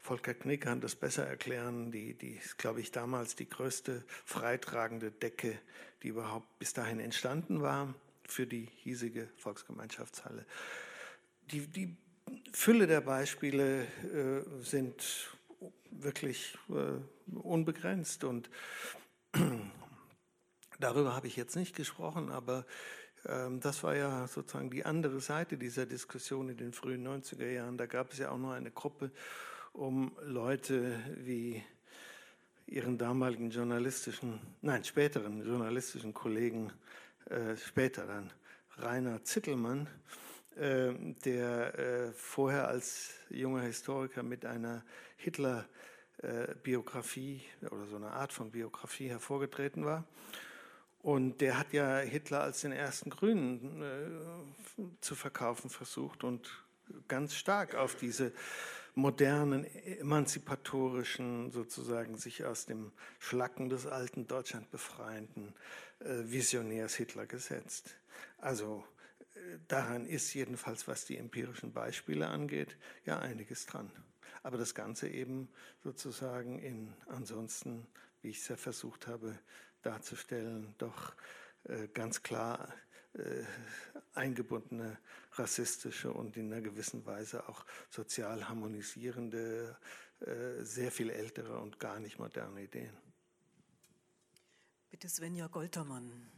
Volker Knick kann das besser erklären. Die, die ist, glaube ich, damals die größte freitragende Decke, die überhaupt bis dahin entstanden war für die hiesige Volksgemeinschaftshalle. Die, die Fülle der Beispiele äh, sind wirklich äh, unbegrenzt und darüber habe ich jetzt nicht gesprochen, aber ähm, das war ja sozusagen die andere Seite dieser Diskussion in den frühen 90er Jahren. Da gab es ja auch noch eine Gruppe um Leute wie ihren damaligen journalistischen, nein, späteren journalistischen Kollegen, äh, später dann Rainer Zittelmann, äh, der äh, vorher als junger Historiker mit einer Hitler-Biografie oder so einer Art von Biografie hervorgetreten war. Und der hat ja Hitler als den ersten Grünen zu verkaufen versucht und ganz stark auf diese modernen, emanzipatorischen, sozusagen sich aus dem Schlacken des alten Deutschland befreienden Visionärs Hitler gesetzt. Also äh, daran ist jedenfalls, was die empirischen Beispiele angeht, ja einiges dran. Aber das Ganze eben sozusagen in ansonsten, wie ich es ja versucht habe darzustellen, doch äh, ganz klar äh, eingebundene rassistische und in einer gewissen Weise auch sozial harmonisierende, äh, sehr viel ältere und gar nicht moderne Ideen. Bitte Svenja Goltermann.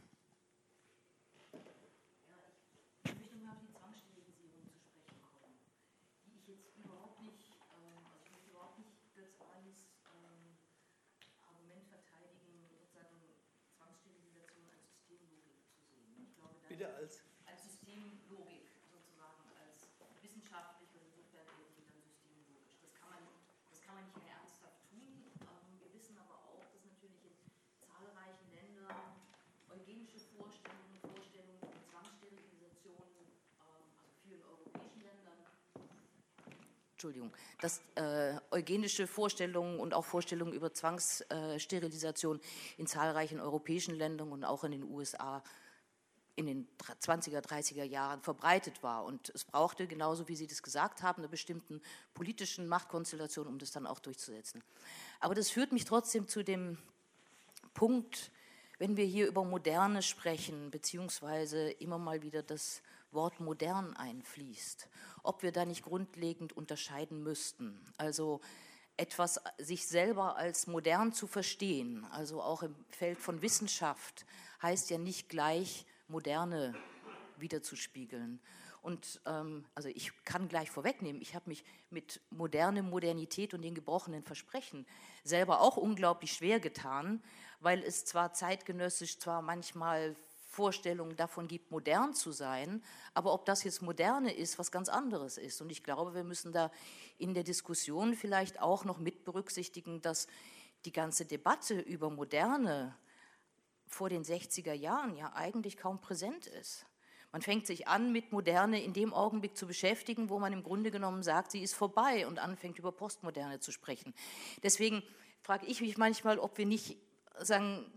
wieder als? Als Systemlogik sozusagen, als wissenschaftlich und insofern eben dann systemlogisch. Das kann man, das kann man nicht mehr ernsthaft tun. Ähm, wir wissen aber auch, dass natürlich in zahlreichen Ländern eugenische Vorstellungen, Vorstellungen von Zwangssterilisation, ähm, also vielen europäischen Ländern, Entschuldigung, dass äh, eugenische Vorstellungen und auch Vorstellungen über Zwangssterilisation in zahlreichen europäischen Ländern und auch in den USA in den 20er, 30er Jahren verbreitet war. Und es brauchte, genauso wie Sie das gesagt haben, eine bestimmten politischen Machtkonstellation, um das dann auch durchzusetzen. Aber das führt mich trotzdem zu dem Punkt, wenn wir hier über Moderne sprechen, beziehungsweise immer mal wieder das Wort modern einfließt, ob wir da nicht grundlegend unterscheiden müssten. Also etwas sich selber als modern zu verstehen, also auch im Feld von Wissenschaft, heißt ja nicht gleich Moderne wiederzuspiegeln. Und ähm, also ich kann gleich vorwegnehmen, ich habe mich mit moderne Modernität und den gebrochenen Versprechen selber auch unglaublich schwer getan, weil es zwar zeitgenössisch zwar manchmal Vorstellungen davon gibt, modern zu sein, aber ob das jetzt moderne ist, was ganz anderes ist. Und ich glaube, wir müssen da in der Diskussion vielleicht auch noch mit berücksichtigen, dass die ganze Debatte über moderne vor den 60er Jahren ja eigentlich kaum präsent ist. Man fängt sich an, mit Moderne in dem Augenblick zu beschäftigen, wo man im Grunde genommen sagt, sie ist vorbei und anfängt über Postmoderne zu sprechen. Deswegen frage ich mich manchmal, ob wir nicht sagen,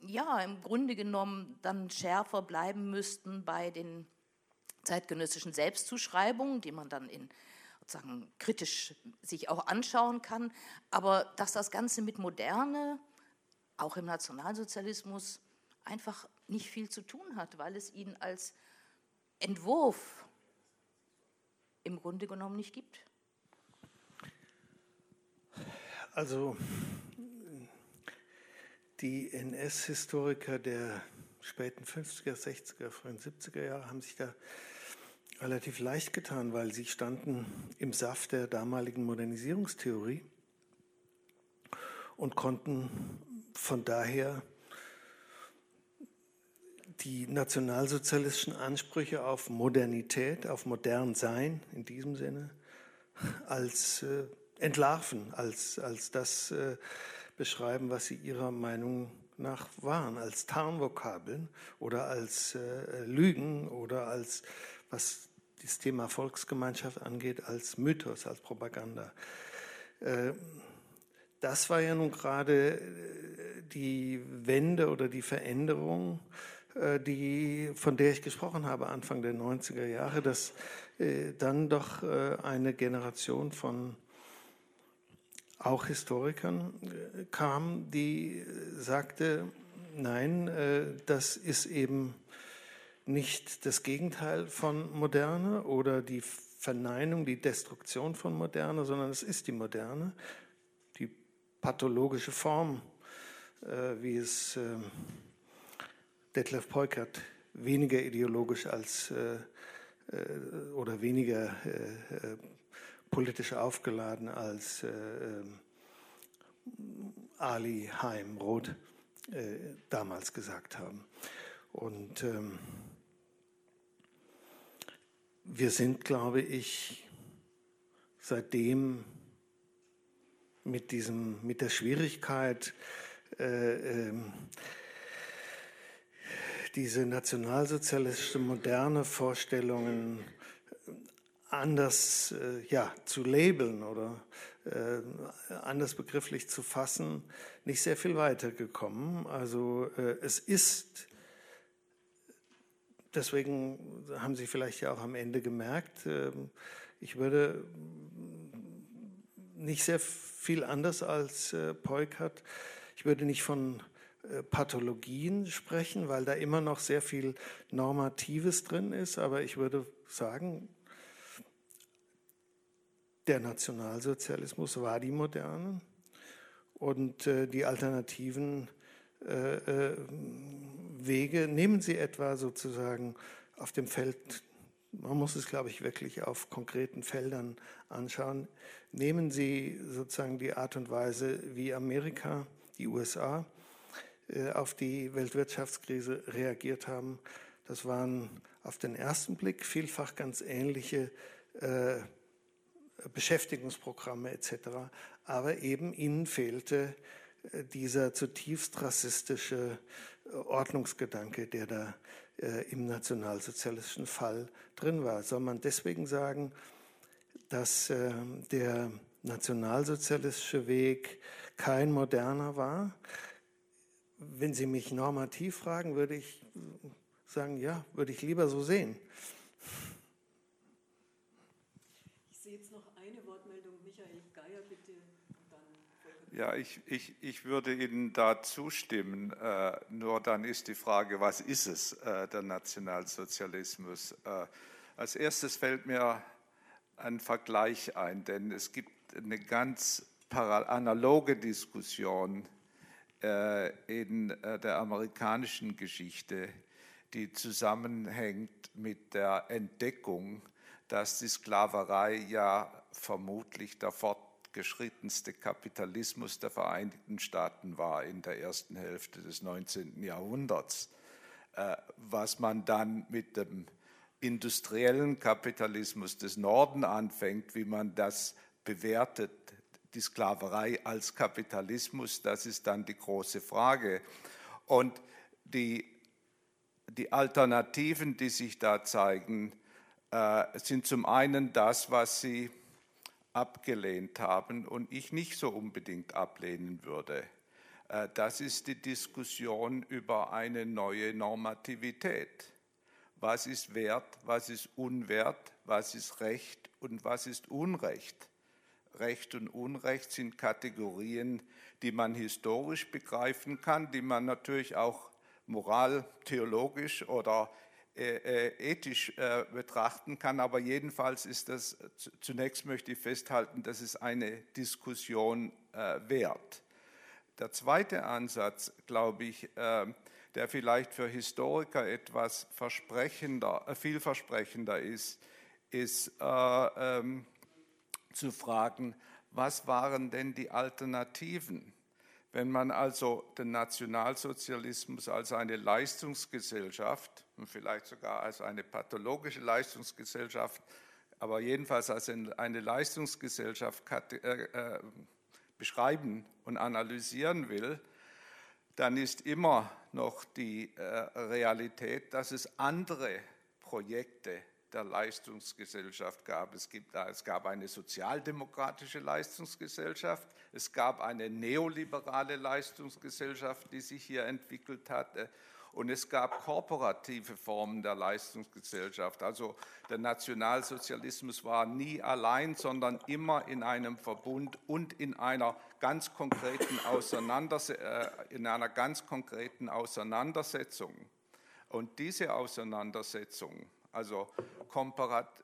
ja, im Grunde genommen dann schärfer bleiben müssten bei den zeitgenössischen Selbstzuschreibungen, die man dann in sozusagen kritisch sich auch anschauen kann, aber dass das Ganze mit Moderne, auch im Nationalsozialismus, einfach nicht viel zu tun hat, weil es ihn als Entwurf im Grunde genommen nicht gibt. Also die NS-Historiker der späten 50er, 60er, frühen 70er Jahre haben sich da relativ leicht getan, weil sie standen im Saft der damaligen Modernisierungstheorie und konnten von daher die nationalsozialistischen Ansprüche auf Modernität, auf modern sein in diesem Sinne als äh, entlarven, als, als das äh, beschreiben, was sie ihrer Meinung nach waren, als Tarnvokabeln oder als äh, Lügen oder als, was das Thema Volksgemeinschaft angeht, als Mythos, als Propaganda. Äh, das war ja nun gerade äh, die Wende oder die Veränderung, äh, die, von der ich gesprochen habe, Anfang der 90er Jahre, dass dann doch eine Generation von auch Historikern äh, kam, die äh, sagte, nein, äh, das ist eben nicht das Gegenteil von Moderne oder die Verneinung, die Destruktion von Moderne, sondern es ist die Moderne, die pathologische Form, wie es Detlef Peukert weniger ideologisch als oder weniger politisch aufgeladen als äh, ähm, Ali Haim Roth äh, damals gesagt haben. Und ähm, wir sind, glaube ich, seitdem mit, diesem, mit der Schwierigkeit, äh, ähm, diese nationalsozialistische moderne Vorstellungen anders äh, ja, zu labeln oder äh, anders begrifflich zu fassen, nicht sehr viel weitergekommen. Also äh, es ist, deswegen haben Sie vielleicht ja auch am Ende gemerkt, äh, ich würde nicht sehr viel anders als äh, Peukert, ich würde nicht von äh, Pathologien sprechen, weil da immer noch sehr viel Normatives drin ist, aber ich würde sagen, der Nationalsozialismus war die Moderne und äh, die alternativen äh, äh, Wege nehmen Sie etwa sozusagen auf dem Feld, man muss es, glaube ich, wirklich auf konkreten Feldern anschauen, nehmen Sie sozusagen die Art und Weise, wie Amerika, die USA äh, auf die Weltwirtschaftskrise reagiert haben. Das waren auf den ersten Blick vielfach ganz ähnliche äh, Beschäftigungsprogramme etc. Aber eben ihnen fehlte äh, dieser zutiefst rassistische äh, Ordnungsgedanke, der da äh, im nationalsozialistischen Fall drin war. Soll man deswegen sagen, dass der nationalsozialistische Weg kein moderner war? Wenn Sie mich normativ fragen, würde ich sagen, ja, würde ich lieber so sehen. Ja, ich, ich, ich würde Ihnen da zustimmen. Äh, nur dann ist die Frage, was ist es, äh, der Nationalsozialismus? Äh, als erstes fällt mir ein Vergleich ein, denn es gibt eine ganz analoge Diskussion äh, in äh, der amerikanischen Geschichte, die zusammenhängt mit der Entdeckung, dass die Sklaverei ja vermutlich der Fort fortgeschrittenste Kapitalismus der Vereinigten Staaten war in der ersten Hälfte des 19. Jahrhunderts, äh, was man dann mit dem industriellen Kapitalismus des Norden anfängt, wie man das bewertet, die Sklaverei als Kapitalismus, das ist dann die große Frage. Und die die Alternativen, die sich da zeigen, äh, sind zum einen das, was Sie abgelehnt haben und ich nicht so unbedingt ablehnen würde. Äh, das ist die Diskussion über eine neue Normativität. Was ist Wert, was ist Unwert, was ist Recht und was ist Unrecht? Recht und Unrecht sind Kategorien, die man historisch begreifen kann, die man natürlich auch moral, theologisch oder ethisch äh, betrachten kann. Aber jedenfalls ist das, zunächst möchte ich festhalten, das ist eine Diskussion wert. Der zweite Ansatz, glaube ich, der vielleicht für Historiker etwas versprechender, vielversprechender ist, ist ähm, zu fragen, was waren denn die Alternativen? Wenn man also den Nationalsozialismus als eine Leistungsgesellschaft und vielleicht sogar als eine pathologische Leistungsgesellschaft, aber jedenfalls als eine Leistungsgesellschaft äh, äh, beschreiben und analysieren will, dann ist immer noch die äh, Realität, dass es andere Projekte der Leistungsgesellschaft gab. Es, gibt, es gab eine sozialdemokratische Leistungsgesellschaft, es gab eine neoliberale Leistungsgesellschaft, die sich hier entwickelt hatte. Und es gab kooperative Formen der Leistungsgesellschaft. Also der Nationalsozialismus war nie allein, sondern immer in einem Verbund und in einer ganz konkreten, Auseinanders äh, in einer ganz konkreten Auseinandersetzung. Und diese Auseinandersetzung also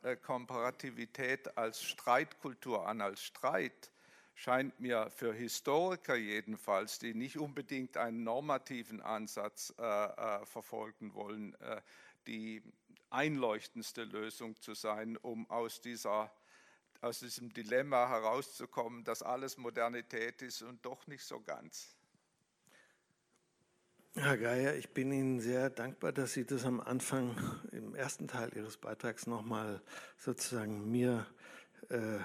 äh, Komparativität als Streitkultur an, als Streit, scheint mir für Historiker jedenfalls, die nicht unbedingt einen normativen Ansatz äh, äh, verfolgen wollen, äh, die einleuchtendste Lösung zu sein, um aus, dieser, aus diesem Dilemma herauszukommen, dass alles Modernität ist und doch nicht so ganz. Herr Geier, ich bin Ihnen sehr dankbar, dass Sie das am Anfang im ersten Teil Ihres Beitrags nochmal sozusagen mir, äh,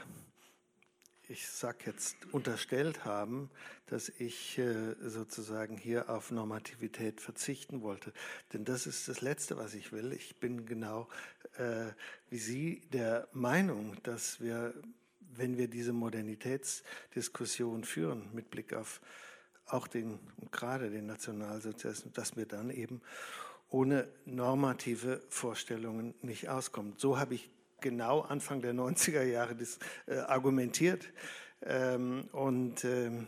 ich sag jetzt, unterstellt haben, dass ich äh, sozusagen hier auf Normativität verzichten wollte. Denn das ist das Letzte, was ich will. Ich bin genau äh, wie Sie der Meinung, dass wir, wenn wir diese Modernitätsdiskussion führen mit Blick auf auch den, gerade den Nationalsozialismus, dass wir dann eben ohne normative Vorstellungen nicht auskommen. So habe ich genau Anfang der 90er Jahre das, äh, argumentiert. Ähm, und ähm,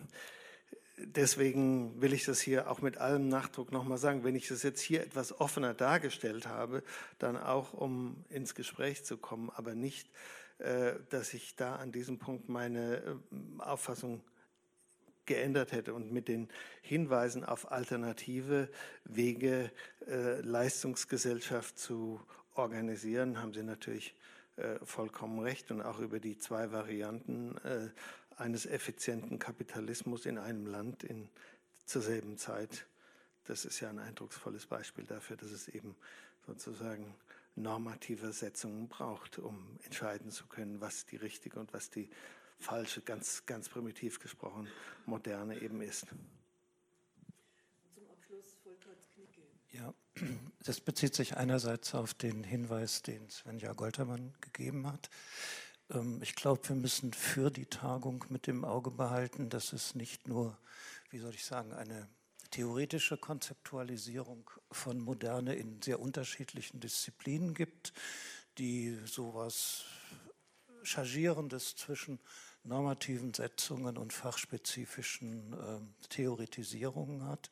deswegen will ich das hier auch mit allem Nachdruck nochmal sagen. Wenn ich das jetzt hier etwas offener dargestellt habe, dann auch, um ins Gespräch zu kommen, aber nicht, äh, dass ich da an diesem Punkt meine äh, Auffassung geändert hätte und mit den Hinweisen auf alternative Wege, äh, Leistungsgesellschaft zu organisieren, haben Sie natürlich vollkommen recht und auch über die zwei Varianten äh, eines effizienten Kapitalismus in einem Land in, zur selben Zeit. Das ist ja ein eindrucksvolles Beispiel dafür, dass es eben sozusagen normative Setzungen braucht, um entscheiden zu können, was die richtige und was die falsche, ganz, ganz primitiv gesprochen, moderne eben ist. Zum Abschluss Volker Knicke. Ja, das bezieht sich einerseits auf den Hinweis, den Svenja Goltermann gegeben hat. Ähm, ich glaube, wir müssen für die Tagung mit dem Auge behalten, dass es nicht nur, wie soll ich sagen, eine theoretische Konzeptualisierung von Moderne in sehr unterschiedlichen Disziplinen gibt, die sowas Chargierendes zwischen normativen Setzungen und fachspezifischen äh, Theoretisierungen hat,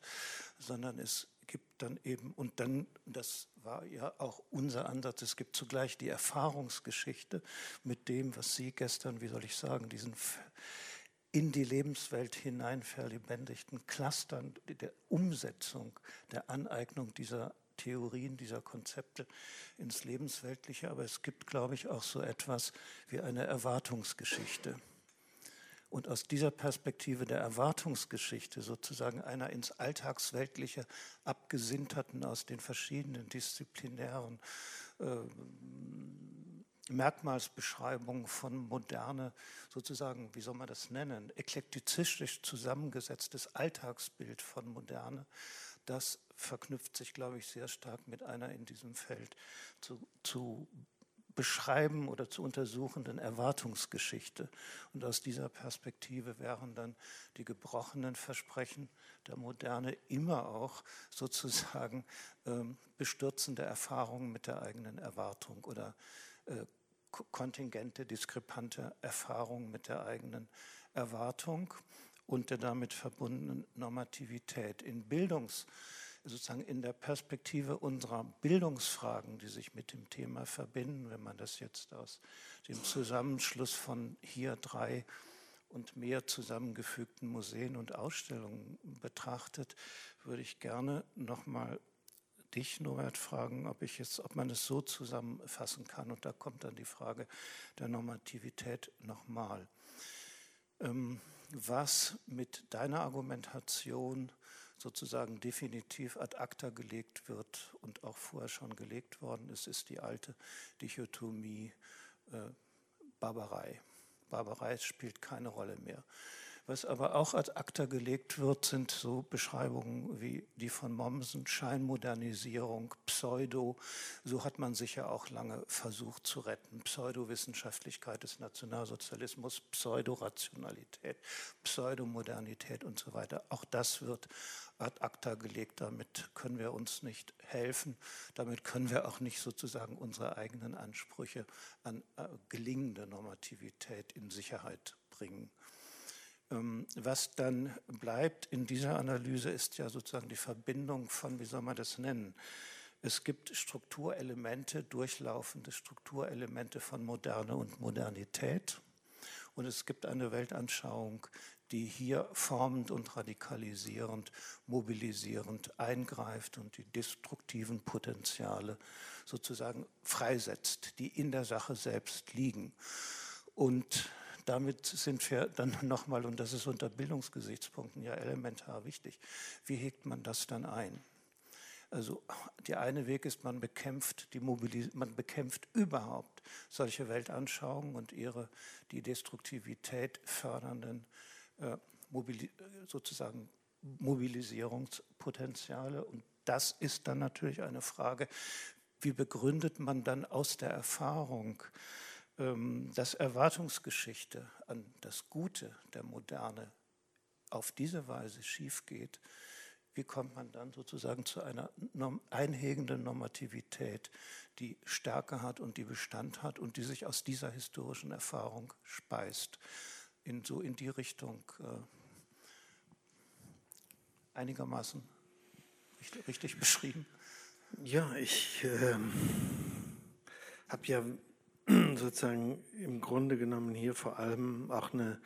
sondern es gibt dann eben, und dann, das war ja auch unser Ansatz, es gibt zugleich die Erfahrungsgeschichte mit dem, was Sie gestern, wie soll ich sagen, diesen in die Lebenswelt hinein verlebendigten Clustern der Umsetzung, der Aneignung dieser Theorien, dieser Konzepte ins Lebensweltliche. Aber es gibt, glaube ich, auch so etwas wie eine Erwartungsgeschichte. Und aus dieser Perspektive der Erwartungsgeschichte, sozusagen einer ins Alltagsweltliche abgesinterten, aus den verschiedenen disziplinären äh, Merkmalsbeschreibungen von Moderne, sozusagen, wie soll man das nennen, eklektizistisch zusammengesetztes Alltagsbild von Moderne, das verknüpft sich, glaube ich, sehr stark mit einer in diesem Feld zu, zu beschreiben oder zu untersuchenden Erwartungsgeschichte. Und aus dieser Perspektive wären dann die gebrochenen Versprechen der Moderne immer auch sozusagen ähm, bestürzende Erfahrungen mit der eigenen Erwartung oder äh, kontingente, diskrepante Erfahrungen mit der eigenen Erwartung und der damit verbundenen Normativität. In Bildungs- sozusagen in der Perspektive unserer Bildungsfragen, die sich mit dem Thema verbinden, wenn man das jetzt aus dem Zusammenschluss von hier drei und mehr zusammengefügten Museen und Ausstellungen betrachtet, würde ich gerne nochmal dich, Norbert, fragen, ob ich jetzt, ob man es so zusammenfassen kann. Und da kommt dann die Frage der Normativität nochmal. Ähm, was mit deiner Argumentation sozusagen definitiv ad acta gelegt wird und auch vorher schon gelegt worden ist, ist die alte Dichotomie äh, Barbarei. Barbarei spielt keine Rolle mehr. Was aber auch ad acta gelegt wird, sind so Beschreibungen wie die von Mommsen, Scheinmodernisierung, Pseudo. So hat man sich ja auch lange versucht zu retten. Pseudowissenschaftlichkeit des Nationalsozialismus, Pseudorationalität, Pseudomodernität und so weiter. Auch das wird ad acta gelegt. Damit können wir uns nicht helfen. Damit können wir auch nicht sozusagen unsere eigenen Ansprüche an äh, gelingende Normativität in Sicherheit bringen. Ähm, was dann bleibt in dieser Analyse ist ja sozusagen die Verbindung von, wie soll man das nennen? Es gibt Strukturelemente, durchlaufende Strukturelemente von Moderne und Modernität. Und es gibt eine Weltanschauung, die hier formend und radikalisierend, mobilisierend eingreift und die destruktiven Potenziale sozusagen freisetzt, die in der Sache selbst liegen. Und damit sind wir dann nochmal, und das ist unter Bildungsgesichtspunkten ja elementar wichtig, wie hegt man das dann ein? Also der eine Weg ist, man bekämpft, die Mobilis man bekämpft überhaupt solche Weltanschauungen und ihre die Destruktivität fördernden äh, Mobili sozusagen Mobilisierungspotenziale. Und das ist dann natürlich eine Frage, wie begründet man dann aus der Erfahrung dass Erwartungsgeschichte an das Gute der Moderne auf diese Weise schief geht, wie kommt man dann sozusagen zu einer einhegenden Normativität, die Stärke hat und die Bestand hat und die sich aus dieser historischen Erfahrung speist, in, so in die Richtung äh, einigermaßen richtig, richtig, beschrieben? Ja, ich äh, habe ja sozusagen im Grunde genommen hier vor allem auch eine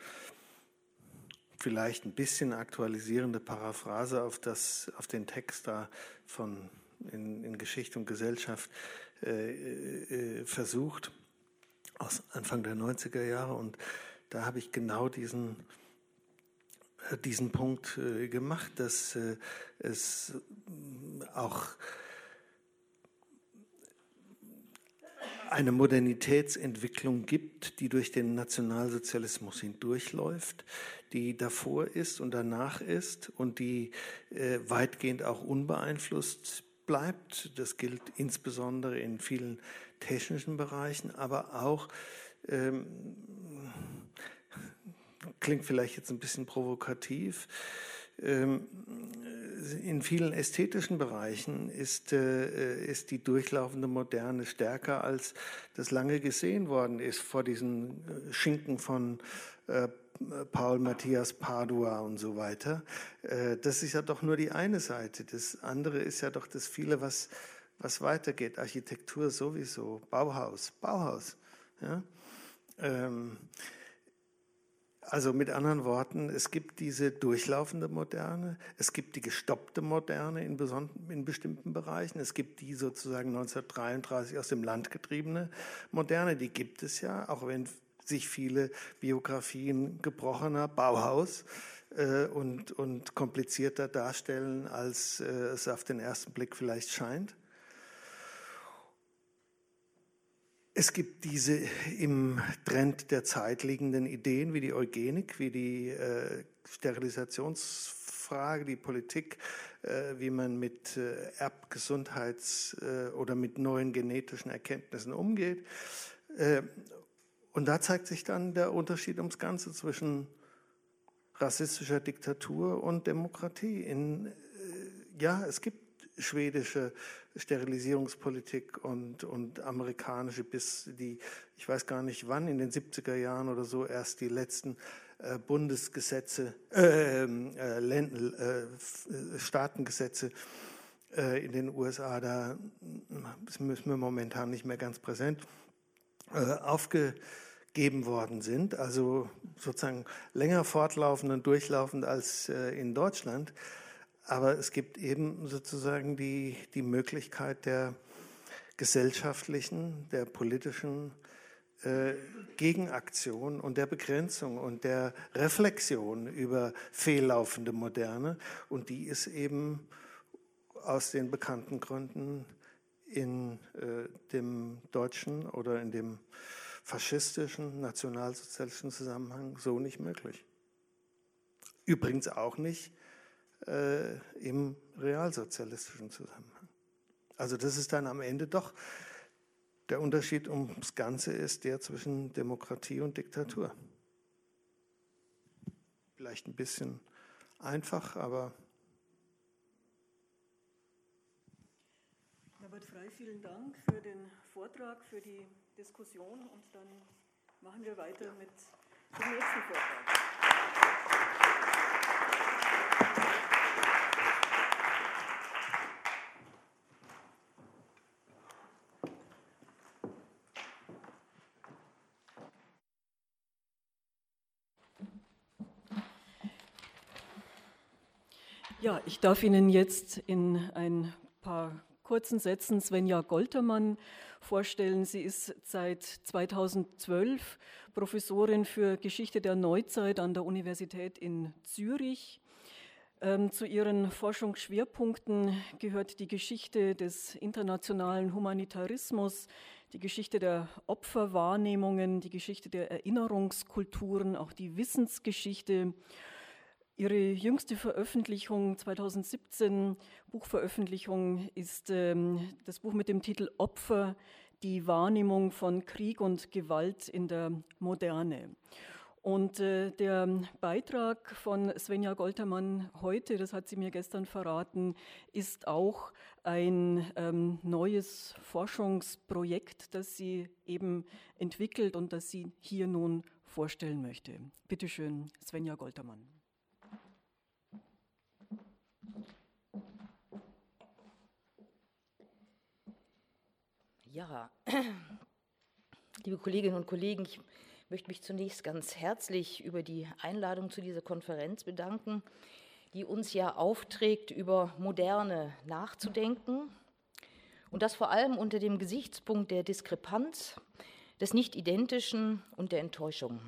vielleicht ein bisschen aktualisierende Paraphrase auf, das, auf den Text da von in, in Geschichte und Gesellschaft äh, äh, versucht, aus Anfang der 90er Jahre. Und da habe ich genau diesen, äh, diesen Punkt äh, gemacht, dass äh, es auch eine Modernitätsentwicklung gibt, die durch den Nationalsozialismus hindurchläuft, die davor ist und danach ist und die äh, weitgehend auch unbeeinflusst bleibt. Das gilt insbesondere in vielen technischen Bereichen, aber auch, ähm, klingt vielleicht jetzt ein bisschen provokativ, in vielen ästhetischen Bereichen ist, äh, ist die durchlaufende Moderne stärker, als das lange gesehen worden ist vor diesen äh, Schinken von äh, Paul Matthias Padua und so weiter. das ist ja doch nur die eine Seite. Das andere ist ja doch das viele, was, was weitergeht. Architektur sowieso, Bauhaus, Bauhaus. Ja? Ähm, also mit anderen Worten, es gibt diese durchlaufende Moderne, es gibt die gestoppte Moderne in, in, bestimmten Bereichen, es gibt die sozusagen 1933 aus dem Land getriebene Moderne, die gibt es ja, auch wenn sich viele Biografien gebrochener Bauhaus äh, und, und komplizierter darstellen, als äh, es auf den ersten Blick vielleicht scheint. Es gibt diese im Trend der Zeit liegenden Ideen wie die Eugenik, wie die äh, Sterilisationsforschung Frage, die Politik, äh, wie man mit äh, Erbgesundheits- äh, oder mit neuen genetischen Erkenntnissen umgeht. Äh, und da zeigt sich dann der Unterschied ums Ganze zwischen rassistischer Diktatur und Demokratie. In, äh, ja, es gibt schwedische Sterilisierungspolitik und, und amerikanische bis die, ich weiß gar nicht wann, in den 70er Jahren oder so erst die letzten äh, Bundesgesetze, äh, äh, äh, Staatengesetze äh, in den USA, da müssen wir momentan nicht mehr ganz präsent, äh, aufgegeben worden sind, also sozusagen länger fortlaufend und durchlaufend als in Deutschland. Aber es gibt eben sozusagen die, die Möglichkeit der gesellschaftlichen, der politischen äh, Gegenaktion und der Begrenzung und der Reflexion über fehllaufende Moderne. Und die ist eben aus den bekannten Gründen in äh, dem deutschen oder in dem faschistischen, nationalsozialistischen Zusammenhang so nicht möglich. Übrigens auch nicht äh, im realsozialistischen Zusammenhang. Also das ist dann am Ende doch der Unterschied ums Ganze ist der zwischen Demokratie und Diktatur. Vielleicht ein bisschen einfach, aber. Herbert Frei, vielen Dank für den Vortrag, für die Diskussion und dann machen wir weiter mit dem nächsten Vortrag. Ja, ich darf Ihnen jetzt in ein paar kurzen Sätzen Svenja Goltermann vorstellen. Sie ist seit 2012 Professorin für Geschichte der Neuzeit an der Universität in Zürich. Ähm, zu ihren Forschungsschwerpunkten gehört die Geschichte des internationalen Humanitarismus, die Geschichte der Opferwahrnehmungen, die Geschichte der Erinnerungskulturen, auch die Wissensgeschichte Ihre jüngste Veröffentlichung 2017, Buchveröffentlichung, ist ähm, das Buch mit dem Titel Opfer, die Wahrnehmung von Krieg und Gewalt in der Moderne. Und äh, der Beitrag von Svenja Goltermann heute, das hat sie mir gestern verraten, ist auch ein ähm, neues Forschungsprojekt, das sie eben entwickelt und das sie hier nun vorstellen möchte. Bitte schön, Svenja Goltermann. Ja, liebe Kolleginnen und Kollegen, ich möchte mich zunächst ganz herzlich über die Einladung zu dieser Konferenz bedanken, die uns ja aufträgt, über Moderne nachzudenken und das vor allem unter dem Gesichtspunkt der Diskrepanz, des Nicht-Identischen und der Enttäuschung,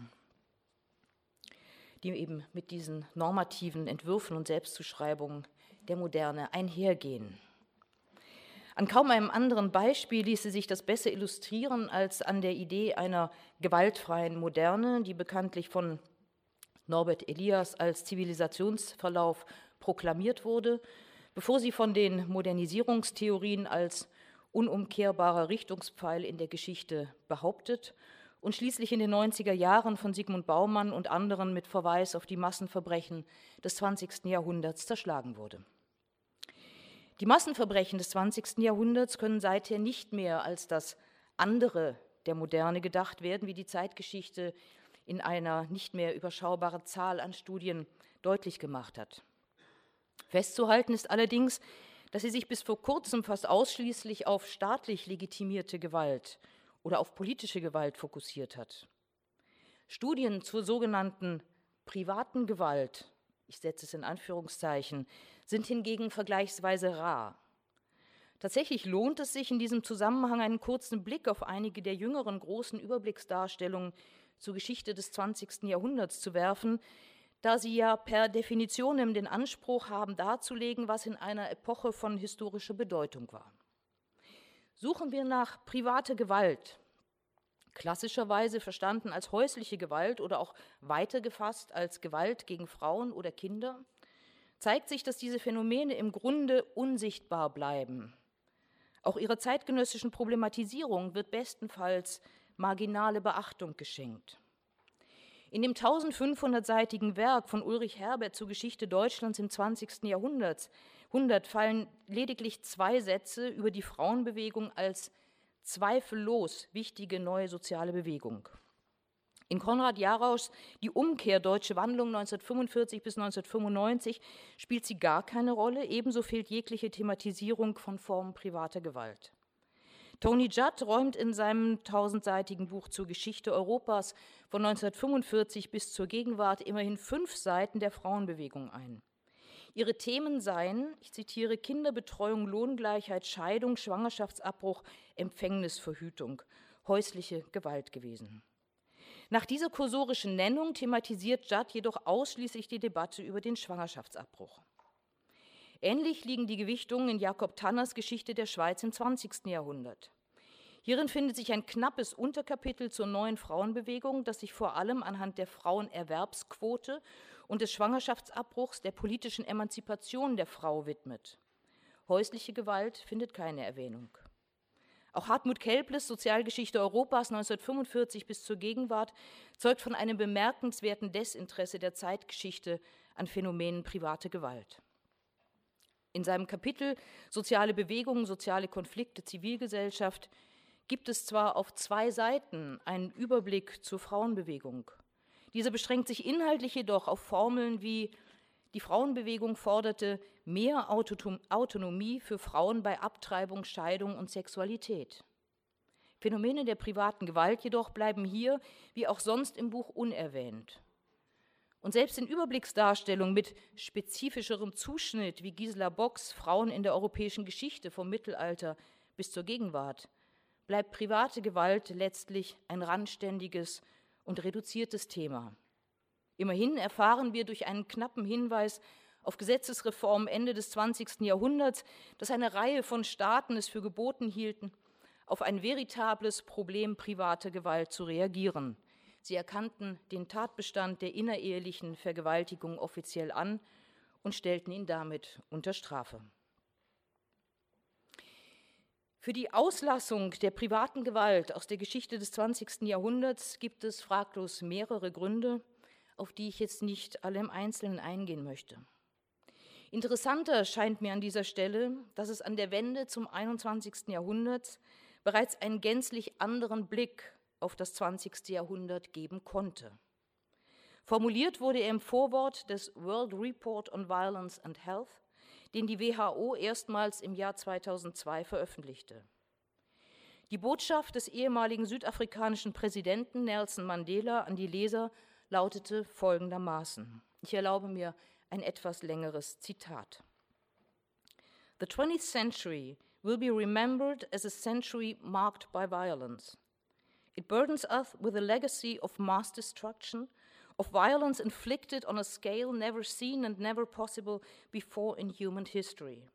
die eben mit diesen normativen Entwürfen und Selbstzuschreibungen der Moderne einhergehen. An kaum einem anderen Beispiel ließe sich das besser illustrieren als an der Idee einer gewaltfreien Moderne, die bekanntlich von Norbert Elias als Zivilisationsverlauf proklamiert wurde, bevor sie von den Modernisierungstheorien als unumkehrbarer Richtungspfeil in der Geschichte behauptet und schließlich in den 90er Jahren von Sigmund Baumann und anderen mit Verweis auf die Massenverbrechen des 20. Jahrhunderts zerschlagen wurde. Die Massenverbrechen des 20. Jahrhunderts können seither nicht mehr als das andere der Moderne gedacht werden, wie die Zeitgeschichte in einer nicht mehr überschaubaren Zahl an Studien deutlich gemacht hat. Festzuhalten ist allerdings, dass sie sich bis vor kurzem fast ausschließlich auf staatlich legitimierte Gewalt oder auf politische Gewalt fokussiert hat. Studien zur sogenannten privaten Gewalt, ich setze es in Anführungszeichen, sind hingegen vergleichsweise rar. Tatsächlich lohnt es sich in diesem Zusammenhang einen kurzen Blick auf einige der jüngeren großen Überblicksdarstellungen zur Geschichte des 20. Jahrhunderts zu werfen, da sie ja per Definition den Anspruch haben, darzulegen, was in einer Epoche von historischer Bedeutung war. Suchen wir nach privater Gewalt, klassischerweise verstanden als häusliche Gewalt oder auch weiter gefasst als Gewalt gegen Frauen oder Kinder, zeigt sich, dass diese Phänomene im Grunde unsichtbar bleiben. Auch ihrer zeitgenössischen Problematisierung wird bestenfalls marginale Beachtung geschenkt. In dem 1500-seitigen Werk von Ulrich Herbert zur Geschichte Deutschlands im 20. Jahrhundert fallen lediglich zwei Sätze über die Frauenbewegung als zweifellos wichtige neue soziale Bewegung. In Konrad Jarauschs Die Umkehr Deutsche Wandlung 1945 bis 1995 spielt sie gar keine Rolle, ebenso fehlt jegliche Thematisierung von Formen privater Gewalt. Tony Judd räumt in seinem tausendseitigen Buch zur Geschichte Europas von 1945 bis zur Gegenwart immerhin fünf Seiten der Frauenbewegung ein. Ihre Themen seien, ich zitiere, Kinderbetreuung, Lohngleichheit, Scheidung, Schwangerschaftsabbruch, Empfängnisverhütung, häusliche Gewalt gewesen. Nach dieser kursorischen Nennung thematisiert Judd jedoch ausschließlich die Debatte über den Schwangerschaftsabbruch. Ähnlich liegen die Gewichtungen in Jakob Tanners Geschichte der Schweiz im 20. Jahrhundert. Hierin findet sich ein knappes Unterkapitel zur neuen Frauenbewegung, das sich vor allem anhand der Frauenerwerbsquote und des Schwangerschaftsabbruchs der politischen Emanzipation der Frau widmet. Häusliche Gewalt findet keine Erwähnung. Auch Hartmut Kelbles Sozialgeschichte Europas 1945 bis zur Gegenwart zeugt von einem bemerkenswerten Desinteresse der Zeitgeschichte an Phänomenen private Gewalt. In seinem Kapitel Soziale Bewegungen, soziale Konflikte, Zivilgesellschaft gibt es zwar auf zwei Seiten einen Überblick zur Frauenbewegung. Dieser beschränkt sich inhaltlich jedoch auf Formeln wie die Frauenbewegung forderte mehr Autonomie für Frauen bei Abtreibung, Scheidung und Sexualität. Phänomene der privaten Gewalt jedoch bleiben hier wie auch sonst im Buch unerwähnt. Und selbst in Überblicksdarstellungen mit spezifischerem Zuschnitt wie Gisela Bocks Frauen in der europäischen Geschichte vom Mittelalter bis zur Gegenwart bleibt private Gewalt letztlich ein randständiges und reduziertes Thema. Immerhin erfahren wir durch einen knappen Hinweis auf Gesetzesreformen Ende des 20. Jahrhunderts, dass eine Reihe von Staaten es für geboten hielten, auf ein veritables Problem privater Gewalt zu reagieren. Sie erkannten den Tatbestand der innerehelichen Vergewaltigung offiziell an und stellten ihn damit unter Strafe. Für die Auslassung der privaten Gewalt aus der Geschichte des 20. Jahrhunderts gibt es fraglos mehrere Gründe, auf die ich jetzt nicht alle im Einzelnen eingehen möchte. Interessanter scheint mir an dieser Stelle, dass es an der Wende zum 21. Jahrhundert bereits einen gänzlich anderen Blick auf das 20. Jahrhundert geben konnte. Formuliert wurde er im Vorwort des World Report on Violence and Health, den die WHO erstmals im Jahr 2002 veröffentlichte. Die Botschaft des ehemaligen südafrikanischen Präsidenten Nelson Mandela an die Leser lautete folgendermaßen. Ich erlaube mir ein etwas längeres Zitat. The 20th century will be remembered as a century marked by violence. It burdens us with a legacy of mass destruction, of violence inflicted on a scale never seen and never possible before in human history.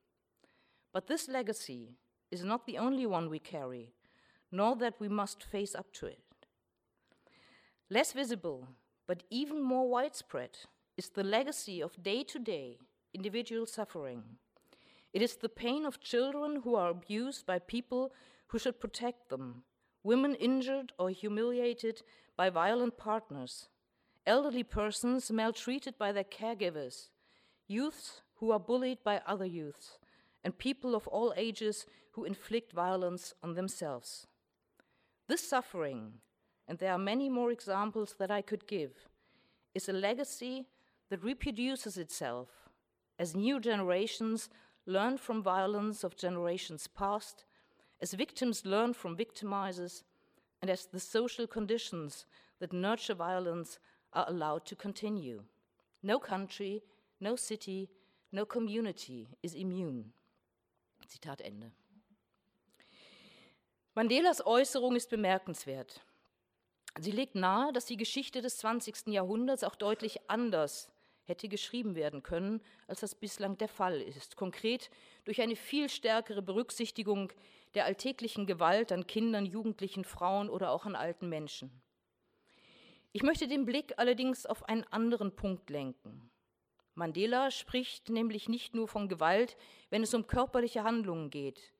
But this legacy is not the only one we carry, nor that we must face up to it. Less visible, but even more widespread, is the legacy of day to day individual suffering. It is the pain of children who are abused by people who should protect them women injured or humiliated by violent partners, elderly persons maltreated by their caregivers, youths who are bullied by other youths, and people of all ages who inflict violence on themselves. This suffering, and there are many more examples that I could give, is a legacy that reproduces itself as new generations learn from violence of generations past as victims learn from victimizers, and as the social conditions that nurture violence are allowed to continue. No country, no city, no community is immune. Zitat Ende. Mandelas Äußerung ist bemerkenswert. Sie legt nahe, dass die Geschichte des 20. Jahrhunderts auch deutlich anders hätte geschrieben werden können, als das bislang der Fall ist. Konkret durch eine viel stärkere Berücksichtigung der alltäglichen Gewalt an Kindern, Jugendlichen, Frauen oder auch an alten Menschen. Ich möchte den Blick allerdings auf einen anderen Punkt lenken. Mandela spricht nämlich nicht nur von Gewalt, wenn es um körperliche Handlungen geht.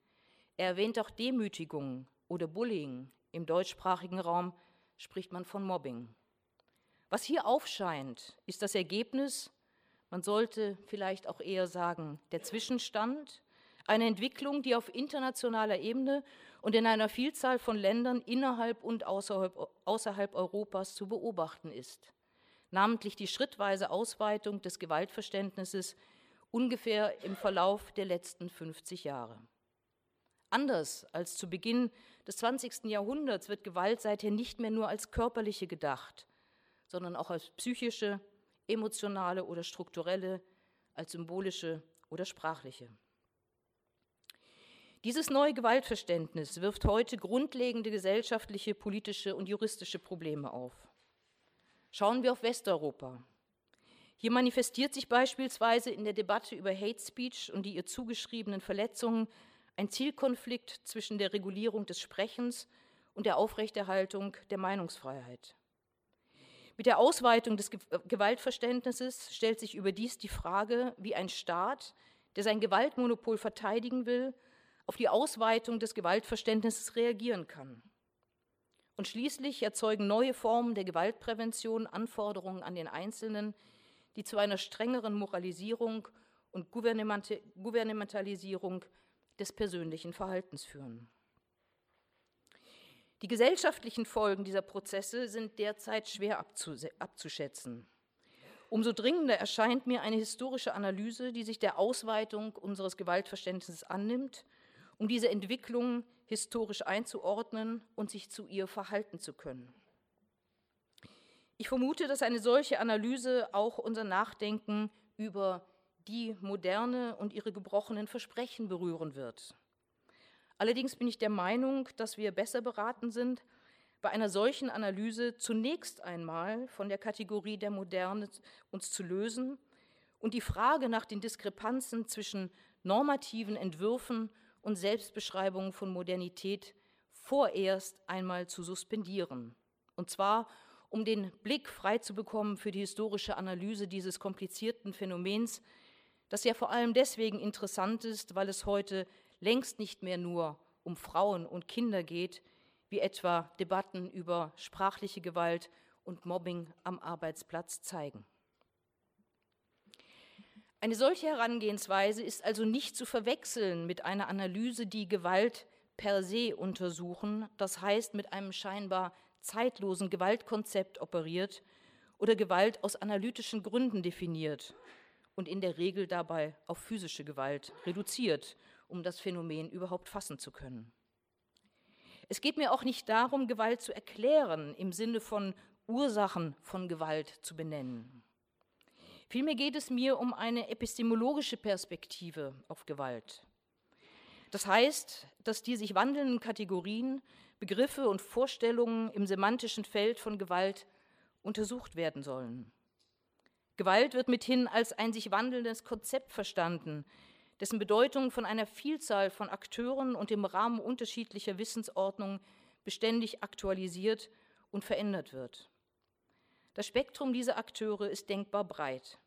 Er erwähnt auch Demütigung oder Bullying. Im deutschsprachigen Raum spricht man von Mobbing. Was hier aufscheint, ist das Ergebnis, man sollte vielleicht auch eher sagen, der Zwischenstand, eine Entwicklung, die auf internationaler Ebene und in einer Vielzahl von Ländern innerhalb und außerhalb, außerhalb Europas zu beobachten ist. Namentlich die schrittweise Ausweitung des Gewaltverständnisses ungefähr im Verlauf der letzten 50 Jahre. Anders als zu Beginn des 20. Jahrhunderts wird Gewalt seither nicht mehr nur als körperliche gedacht, sondern auch als psychische, emotionale oder strukturelle, als symbolische oder sprachliche. Dieses neue Gewaltverständnis wirft heute grundlegende gesellschaftliche, politische und juristische Probleme auf. Schauen wir auf Westeuropa. Hier manifestiert sich beispielsweise in der Debatte über Hate Speech und die ihr zugeschriebenen Verletzungen ein Zielkonflikt zwischen der Regulierung des Sprechens und der Aufrechterhaltung der Meinungsfreiheit. Mit der Ausweitung des Gewaltverständnisses stellt sich überdies die Frage, wie ein Staat, der sein Gewaltmonopol verteidigen will, auf die Ausweitung des Gewaltverständnisses reagieren kann. Und schließlich erzeugen neue Formen der Gewaltprävention Anforderungen an den Einzelnen, die zu einer strengeren Moralisierung und Gouvernementalisierung des persönlichen Verhaltens führen. Die gesellschaftlichen Folgen dieser Prozesse sind derzeit schwer abzuschätzen. Umso dringender erscheint mir eine historische Analyse, die sich der Ausweitung unseres Gewaltverständnisses annimmt um diese Entwicklung historisch einzuordnen und sich zu ihr verhalten zu können. Ich vermute, dass eine solche Analyse auch unser Nachdenken über die Moderne und ihre gebrochenen Versprechen berühren wird. Allerdings bin ich der Meinung, dass wir besser beraten sind, bei einer solchen Analyse zunächst einmal von der Kategorie der Moderne uns zu lösen und die Frage nach den Diskrepanzen zwischen normativen Entwürfen und Selbstbeschreibungen von Modernität vorerst einmal zu suspendieren. Und zwar, um den Blick frei zu bekommen für die historische Analyse dieses komplizierten Phänomens, das ja vor allem deswegen interessant ist, weil es heute längst nicht mehr nur um Frauen und Kinder geht, wie etwa Debatten über sprachliche Gewalt und Mobbing am Arbeitsplatz zeigen. Eine solche Herangehensweise ist also nicht zu verwechseln mit einer Analyse, die Gewalt per se untersuchen, das heißt mit einem scheinbar zeitlosen Gewaltkonzept operiert oder Gewalt aus analytischen Gründen definiert und in der Regel dabei auf physische Gewalt reduziert, um das Phänomen überhaupt fassen zu können. Es geht mir auch nicht darum, Gewalt zu erklären im Sinne von Ursachen von Gewalt zu benennen. Vielmehr geht es mir um eine epistemologische Perspektive auf Gewalt. Das heißt, dass die sich wandelnden Kategorien, Begriffe und Vorstellungen im semantischen Feld von Gewalt untersucht werden sollen. Gewalt wird mithin als ein sich wandelndes Konzept verstanden, dessen Bedeutung von einer Vielzahl von Akteuren und im Rahmen unterschiedlicher Wissensordnungen beständig aktualisiert und verändert wird. Das Spektrum dieser Akteure ist denkbar breit.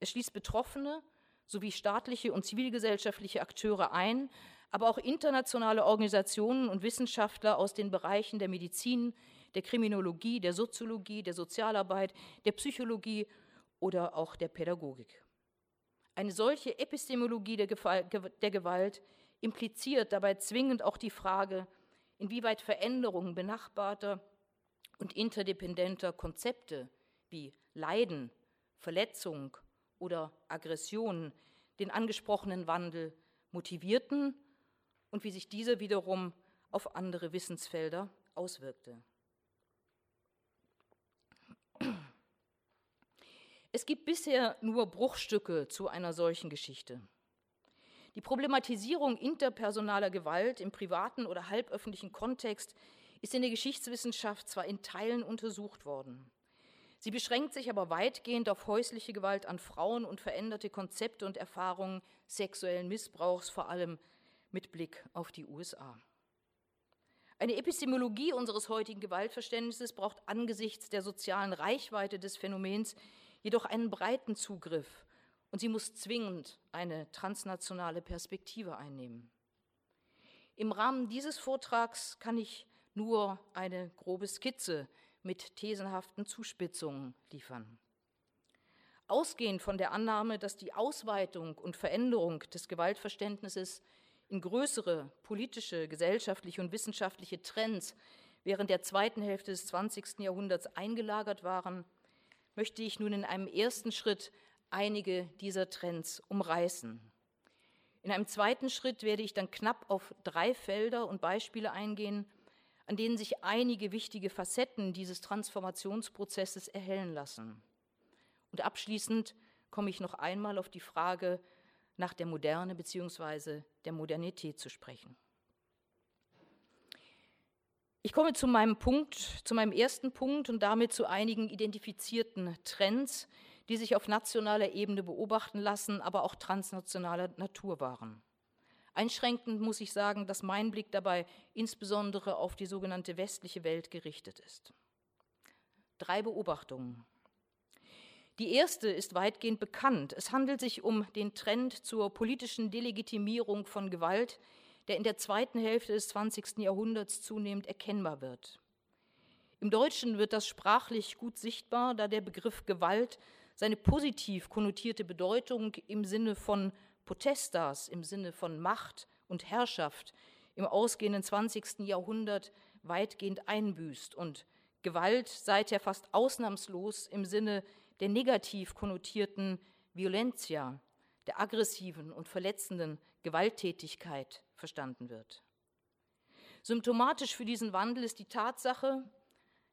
Es schließt Betroffene sowie staatliche und zivilgesellschaftliche Akteure ein, aber auch internationale Organisationen und Wissenschaftler aus den Bereichen der Medizin, der Kriminologie, der Soziologie, der Sozialarbeit, der Psychologie oder auch der Pädagogik. Eine solche Epistemologie der, Gewalt impliziert dabei zwingend auch die Frage, inwieweit Veränderungen benachbarter und interdependenter Konzepte wie Leiden, Verletzung oder Aggressionen den angesprochenen Wandel motivierten und wie sich dieser wiederum auf andere Wissensfelder auswirkte. Es gibt bisher nur Bruchstücke zu einer solchen Geschichte. Die Problematisierung interpersonaler Gewalt im privaten oder halböffentlichen Kontext ist in der Geschichtswissenschaft zwar in Teilen untersucht worden. Sie beschränkt sich aber weitgehend auf häusliche Gewalt an Frauen und veränderte Konzepte und Erfahrungen sexuellen Missbrauchs, vor allem mit Blick auf die USA. Eine Epistemologie unseres heutigen Gewaltverständnisses braucht angesichts der sozialen Reichweite des Phänomens jedoch einen breiten Zugriff und sie muss zwingend eine transnationale Perspektive einnehmen. Im Rahmen dieses Vortrags kann ich nur eine grobe Skizze mit thesenhaften Zuspitzungen liefern. Ausgehend von der Annahme, dass die Ausweitung und Veränderung des Gewaltverständnisses in größere politische, gesellschaftliche und wissenschaftliche Trends während der zweiten Hälfte des 20. Jahrhunderts eingelagert waren, möchte ich nun in einem ersten Schritt einige dieser Trends umreißen. In einem zweiten Schritt werde ich dann knapp auf drei Felder und Beispiele eingehen, an denen sich einige wichtige Facetten dieses Transformationsprozesses erhellen lassen. Und abschließend komme ich noch einmal auf die Frage nach der Moderne bzw. der Modernität zu sprechen. Ich komme zu meinem Punkt, zu meinem ersten Punkt und damit zu einigen identifizierten Trends, die sich auf nationaler Ebene beobachten lassen, aber auch transnationaler Natur waren. Einschränkend muss ich sagen, dass mein Blick dabei insbesondere auf die sogenannte westliche Welt gerichtet ist. Drei Beobachtungen. Die erste ist weitgehend bekannt. Es handelt sich um den Trend zur politischen Delegitimierung von Gewalt, der in der zweiten Hälfte des 20. Jahrhunderts zunehmend erkennbar wird. Im Deutschen wird das sprachlich gut sichtbar, da der Begriff Gewalt seine positiv konnotierte Bedeutung im Sinne von Potestas, im Sinne von Macht und Herrschaft im ausgehenden 20. Jahrhundert weitgehend einbüßt und Gewalt seither fast ausnahmslos im Sinne der negativ konnotierten Violentia, der aggressiven und verletzenden Gewalttätigkeit verstanden wird. Symptomatisch für diesen Wandel ist die Tatsache,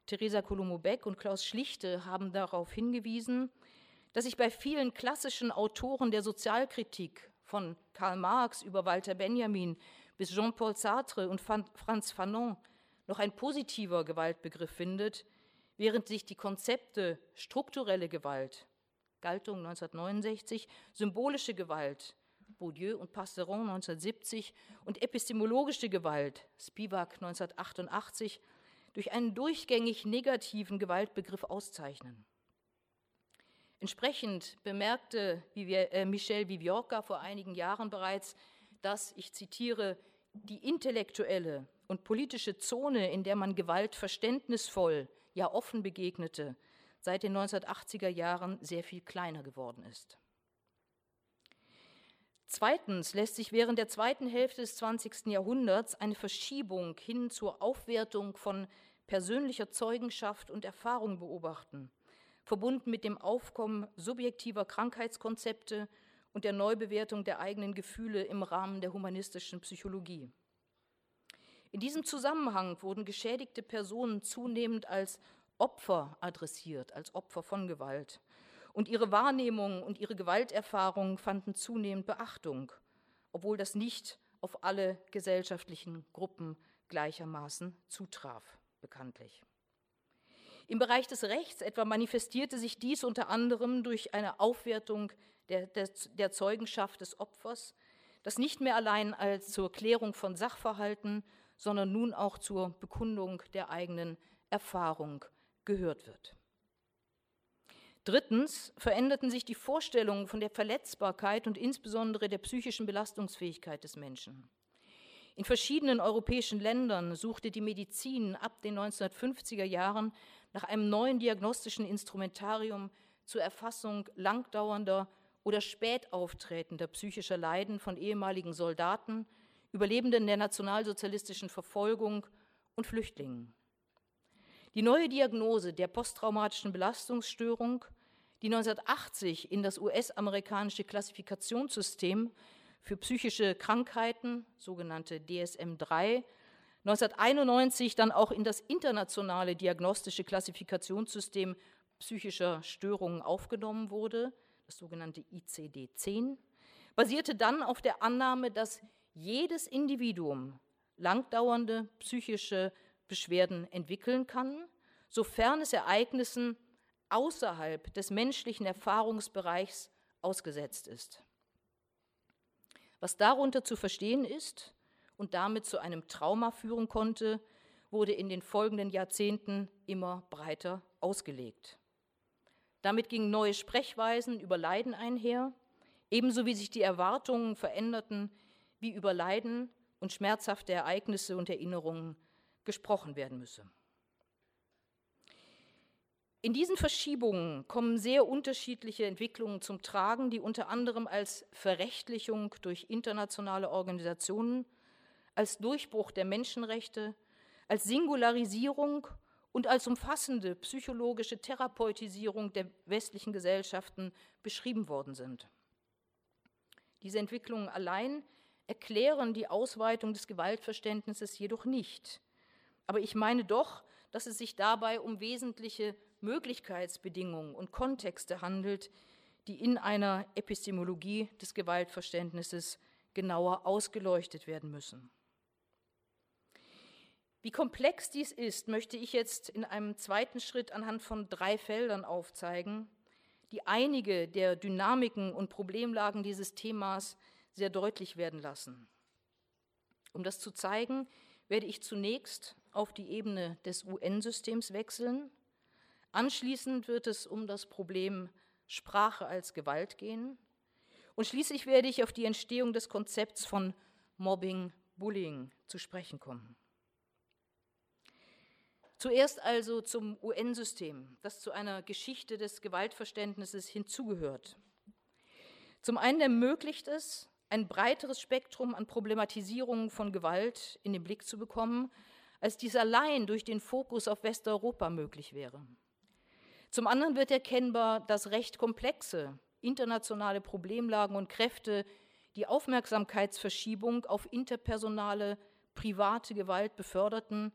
Theresa Colombo-Beck und Klaus Schlichte haben darauf hingewiesen, dass sich bei vielen klassischen Autoren der Sozialkritik, von Karl Marx über Walter Benjamin bis Jean-Paul Sartre und Franz Fanon, noch ein positiver Gewaltbegriff findet, während sich die Konzepte strukturelle Gewalt, Galtung 1969, symbolische Gewalt, Bourdieu und Passeron 1970 und epistemologische Gewalt, Spivak 1988, durch einen durchgängig negativen Gewaltbegriff auszeichnen. Entsprechend bemerkte äh, Michel Viviorca vor einigen Jahren bereits, dass, ich zitiere, die intellektuelle und politische Zone, in der man Gewalt verständnisvoll, ja offen begegnete, seit den 1980er Jahren sehr viel kleiner geworden ist. Zweitens lässt sich während der zweiten Hälfte des 20. Jahrhunderts eine Verschiebung hin zur Aufwertung von persönlicher Zeugenschaft und Erfahrung beobachten, verbunden mit dem Aufkommen subjektiver Krankheitskonzepte und der Neubewertung der eigenen Gefühle im Rahmen der humanistischen Psychologie. In diesem Zusammenhang wurden geschädigte Personen zunehmend als Opfer adressiert, als Opfer von Gewalt. Und ihre Wahrnehmungen und ihre Gewalterfahrungen fanden zunehmend Beachtung, obwohl das nicht auf alle gesellschaftlichen Gruppen gleichermaßen zutraf, bekanntlich. Im Bereich des Rechts etwa manifestierte sich dies unter anderem durch eine Aufwertung der, der, der Zeugenschaft des Opfers, das nicht mehr allein als zur Klärung von Sachverhalten, sondern nun auch zur Bekundung der eigenen Erfahrung gehört wird. Drittens veränderten sich die Vorstellungen von der Verletzbarkeit und insbesondere der psychischen Belastungsfähigkeit des Menschen. In verschiedenen europäischen Ländern suchte die Medizin ab den 1950er Jahren nach einem neuen diagnostischen Instrumentarium zur Erfassung langdauernder oder spät auftretender psychischer Leiden von ehemaligen Soldaten, Überlebenden der nationalsozialistischen Verfolgung und Flüchtlingen. Die neue Diagnose der posttraumatischen Belastungsstörung, die 1980 in das US-amerikanische Klassifikationssystem für psychische Krankheiten, sogenannte DSM-3, 1991 dann auch in das internationale diagnostische Klassifikationssystem psychischer Störungen aufgenommen wurde, das sogenannte ICD-10, basierte dann auf der Annahme, dass jedes Individuum langdauernde psychische Beschwerden entwickeln kann, sofern es Ereignissen außerhalb des menschlichen Erfahrungsbereichs ausgesetzt ist. Was darunter zu verstehen ist und damit zu einem Trauma führen konnte, wurde in den folgenden Jahrzehnten immer breiter ausgelegt. Damit gingen neue Sprechweisen über Leiden einher, ebenso wie sich die Erwartungen veränderten, wie über Leiden und schmerzhafte Ereignisse und Erinnerungen gesprochen werden müsse. In diesen Verschiebungen kommen sehr unterschiedliche Entwicklungen zum Tragen, die unter anderem als Verrechtlichung durch internationale Organisationen, als Durchbruch der Menschenrechte, als Singularisierung und als umfassende psychologische Therapeutisierung der westlichen Gesellschaften beschrieben worden sind. Diese Entwicklungen allein erklären die Ausweitung des Gewaltverständnisses jedoch nicht. Aber ich meine doch, dass es sich dabei um wesentliche Möglichkeitsbedingungen und Kontexte handelt, die in einer Epistemologie des Gewaltverständnisses genauer ausgeleuchtet werden müssen. Wie komplex dies ist, möchte ich jetzt in einem zweiten Schritt anhand von drei Feldern aufzeigen, die einige der Dynamiken und Problemlagen dieses Themas sehr deutlich werden lassen. Um das zu zeigen, werde ich zunächst auf die Ebene des UN-Systems wechseln Anschließend wird es um das Problem Sprache als Gewalt gehen. Und schließlich werde ich auf die Entstehung des Konzepts von Mobbing, Bullying zu sprechen kommen. Zuerst also zum UN-System, das zu einer Geschichte des Gewaltverständnisses hinzugehört. Zum einen ermöglicht es, ein breiteres Spektrum an Problematisierungen von Gewalt in den Blick zu bekommen, als dies allein durch den Fokus auf Westeuropa möglich wäre. Zum anderen wird erkennbar, dass recht komplexe internationale Problemlagen und Kräfte die Aufmerksamkeitsverschiebung auf interpersonale, private Gewalt beförderten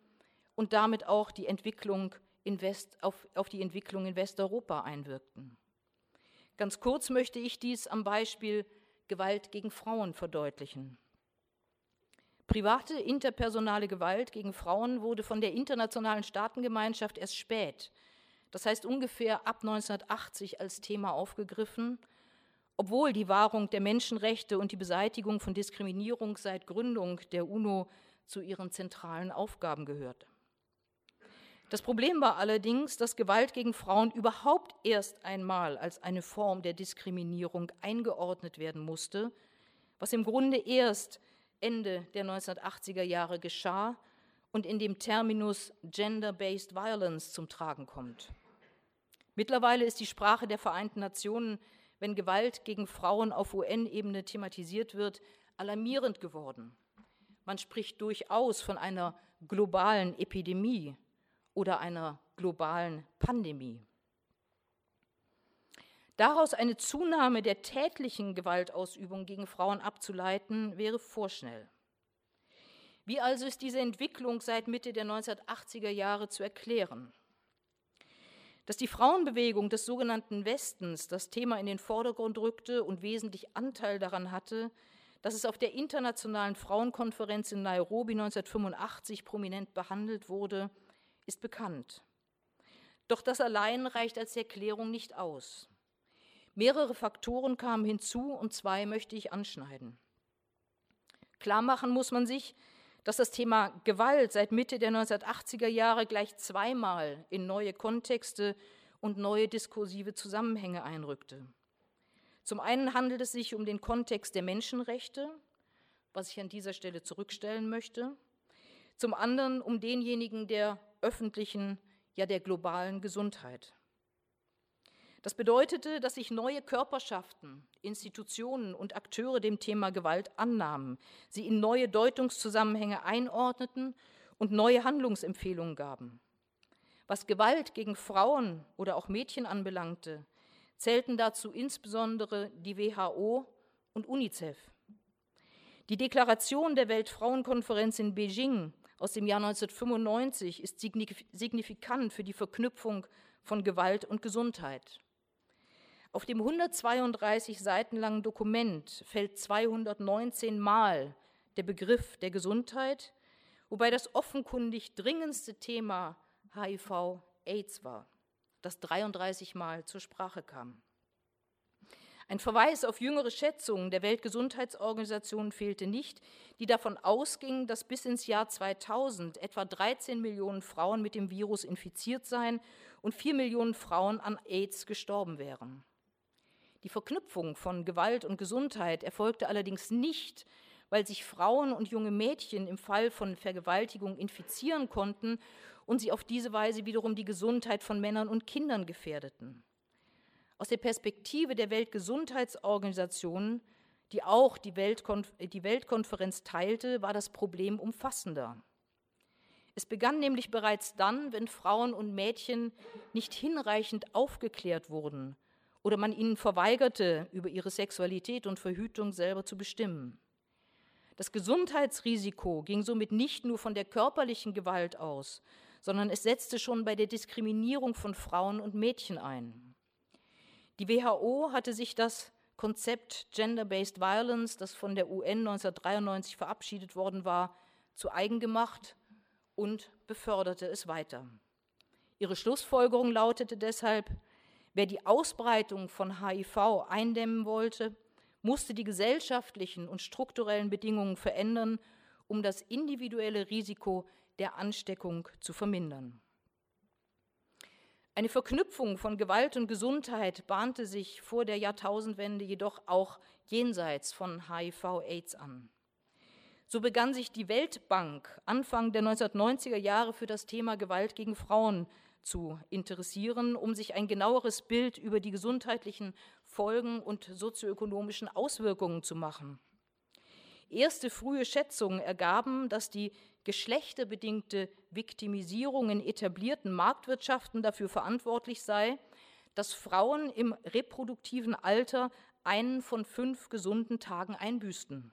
und damit auch die Entwicklung in West, auf, auf die Entwicklung in Westeuropa einwirkten. Ganz kurz möchte ich dies am Beispiel Gewalt gegen Frauen verdeutlichen. Private interpersonale Gewalt gegen Frauen wurde von der internationalen Staatengemeinschaft erst spät das heißt ungefähr ab 1980 als Thema aufgegriffen, obwohl die Wahrung der Menschenrechte und die Beseitigung von Diskriminierung seit Gründung der UNO zu ihren zentralen Aufgaben gehört. Das Problem war allerdings, dass Gewalt gegen Frauen überhaupt erst einmal als eine Form der Diskriminierung eingeordnet werden musste, was im Grunde erst Ende der 1980er Jahre geschah und in dem Terminus Gender-Based Violence zum Tragen kommt. Mittlerweile ist die Sprache der Vereinten Nationen, wenn Gewalt gegen Frauen auf UN-Ebene thematisiert wird, alarmierend geworden. Man spricht durchaus von einer globalen Epidemie oder einer globalen Pandemie. Daraus eine Zunahme der tätlichen Gewaltausübung gegen Frauen abzuleiten, wäre vorschnell. Wie also ist diese Entwicklung seit Mitte der 1980er Jahre zu erklären? Dass die Frauenbewegung des sogenannten Westens das Thema in den Vordergrund rückte und wesentlich Anteil daran hatte, dass es auf der Internationalen Frauenkonferenz in Nairobi 1985 prominent behandelt wurde, ist bekannt. Doch das allein reicht als Erklärung nicht aus. Mehrere Faktoren kamen hinzu und zwei möchte ich anschneiden. Klar machen muss man sich, dass das Thema Gewalt seit Mitte der 1980er Jahre gleich zweimal in neue Kontexte und neue diskursive Zusammenhänge einrückte. Zum einen handelt es sich um den Kontext der Menschenrechte, was ich an dieser Stelle zurückstellen möchte, zum anderen um denjenigen der öffentlichen, ja der globalen Gesundheit. Das bedeutete, dass sich neue Körperschaften, Institutionen und Akteure dem Thema Gewalt annahmen, sie in neue Deutungszusammenhänge einordneten und neue Handlungsempfehlungen gaben. Was Gewalt gegen Frauen oder auch Mädchen anbelangte, zählten dazu insbesondere die WHO und UNICEF. Die Deklaration der Weltfrauenkonferenz in Beijing aus dem Jahr 1995 ist signifikant für die Verknüpfung von Gewalt und Gesundheit. Auf dem 132 Seiten langen Dokument fällt 219 Mal der Begriff der Gesundheit, wobei das offenkundig dringendste Thema HIV-Aids war, das 33 Mal zur Sprache kam. Ein Verweis auf jüngere Schätzungen der Weltgesundheitsorganisation fehlte nicht, die davon ausgingen, dass bis ins Jahr 2000 etwa 13 Millionen Frauen mit dem Virus infiziert seien und 4 Millionen Frauen an AIDS gestorben wären. Die Verknüpfung von Gewalt und Gesundheit erfolgte allerdings nicht, weil sich Frauen und junge Mädchen im Fall von Vergewaltigung infizieren konnten und sie auf diese Weise wiederum die Gesundheit von Männern und Kindern gefährdeten. Aus der Perspektive der Weltgesundheitsorganisation, die auch die, Weltkonf die Weltkonferenz teilte, war das Problem umfassender. Es begann nämlich bereits dann, wenn Frauen und Mädchen nicht hinreichend aufgeklärt wurden oder man ihnen verweigerte, über ihre Sexualität und Verhütung selber zu bestimmen. Das Gesundheitsrisiko ging somit nicht nur von der körperlichen Gewalt aus, sondern es setzte schon bei der Diskriminierung von Frauen und Mädchen ein. Die WHO hatte sich das Konzept Gender-Based Violence, das von der UN 1993 verabschiedet worden war, zu eigen gemacht und beförderte es weiter. Ihre Schlussfolgerung lautete deshalb, wer die Ausbreitung von HIV eindämmen wollte, musste die gesellschaftlichen und strukturellen Bedingungen verändern, um das individuelle Risiko der Ansteckung zu vermindern. Eine Verknüpfung von Gewalt und Gesundheit bahnte sich vor der Jahrtausendwende jedoch auch jenseits von HIV-Aids an. So begann sich die Weltbank Anfang der 1990er Jahre für das Thema Gewalt gegen Frauen zu interessieren, um sich ein genaueres Bild über die gesundheitlichen Folgen und sozioökonomischen Auswirkungen zu machen. Erste frühe Schätzungen ergaben, dass die geschlechterbedingte Viktimisierung in etablierten Marktwirtschaften dafür verantwortlich sei, dass Frauen im reproduktiven Alter einen von fünf gesunden Tagen einbüßten.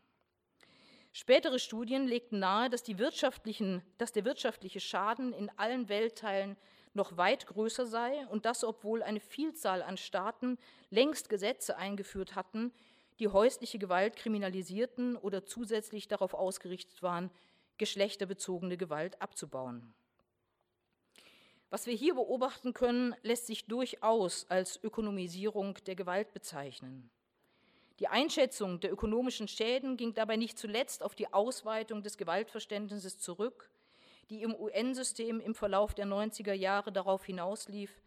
Spätere Studien legten nahe, dass, dass, der wirtschaftliche Schaden in allen Weltteilen noch weit größer sei und das, obwohl eine Vielzahl an Staaten längst Gesetze eingeführt hatten, die häusliche Gewalt kriminalisierten oder zusätzlich darauf ausgerichtet waren, geschlechterbezogene Gewalt abzubauen. Was wir hier beobachten können, lässt sich durchaus als Ökonomisierung der Gewalt bezeichnen. Die Einschätzung der ökonomischen Schäden ging dabei nicht zuletzt auf die Ausweitung des Gewaltverständnisses zurück, die im UN-System im Verlauf der 90er Jahre darauf hinauslief,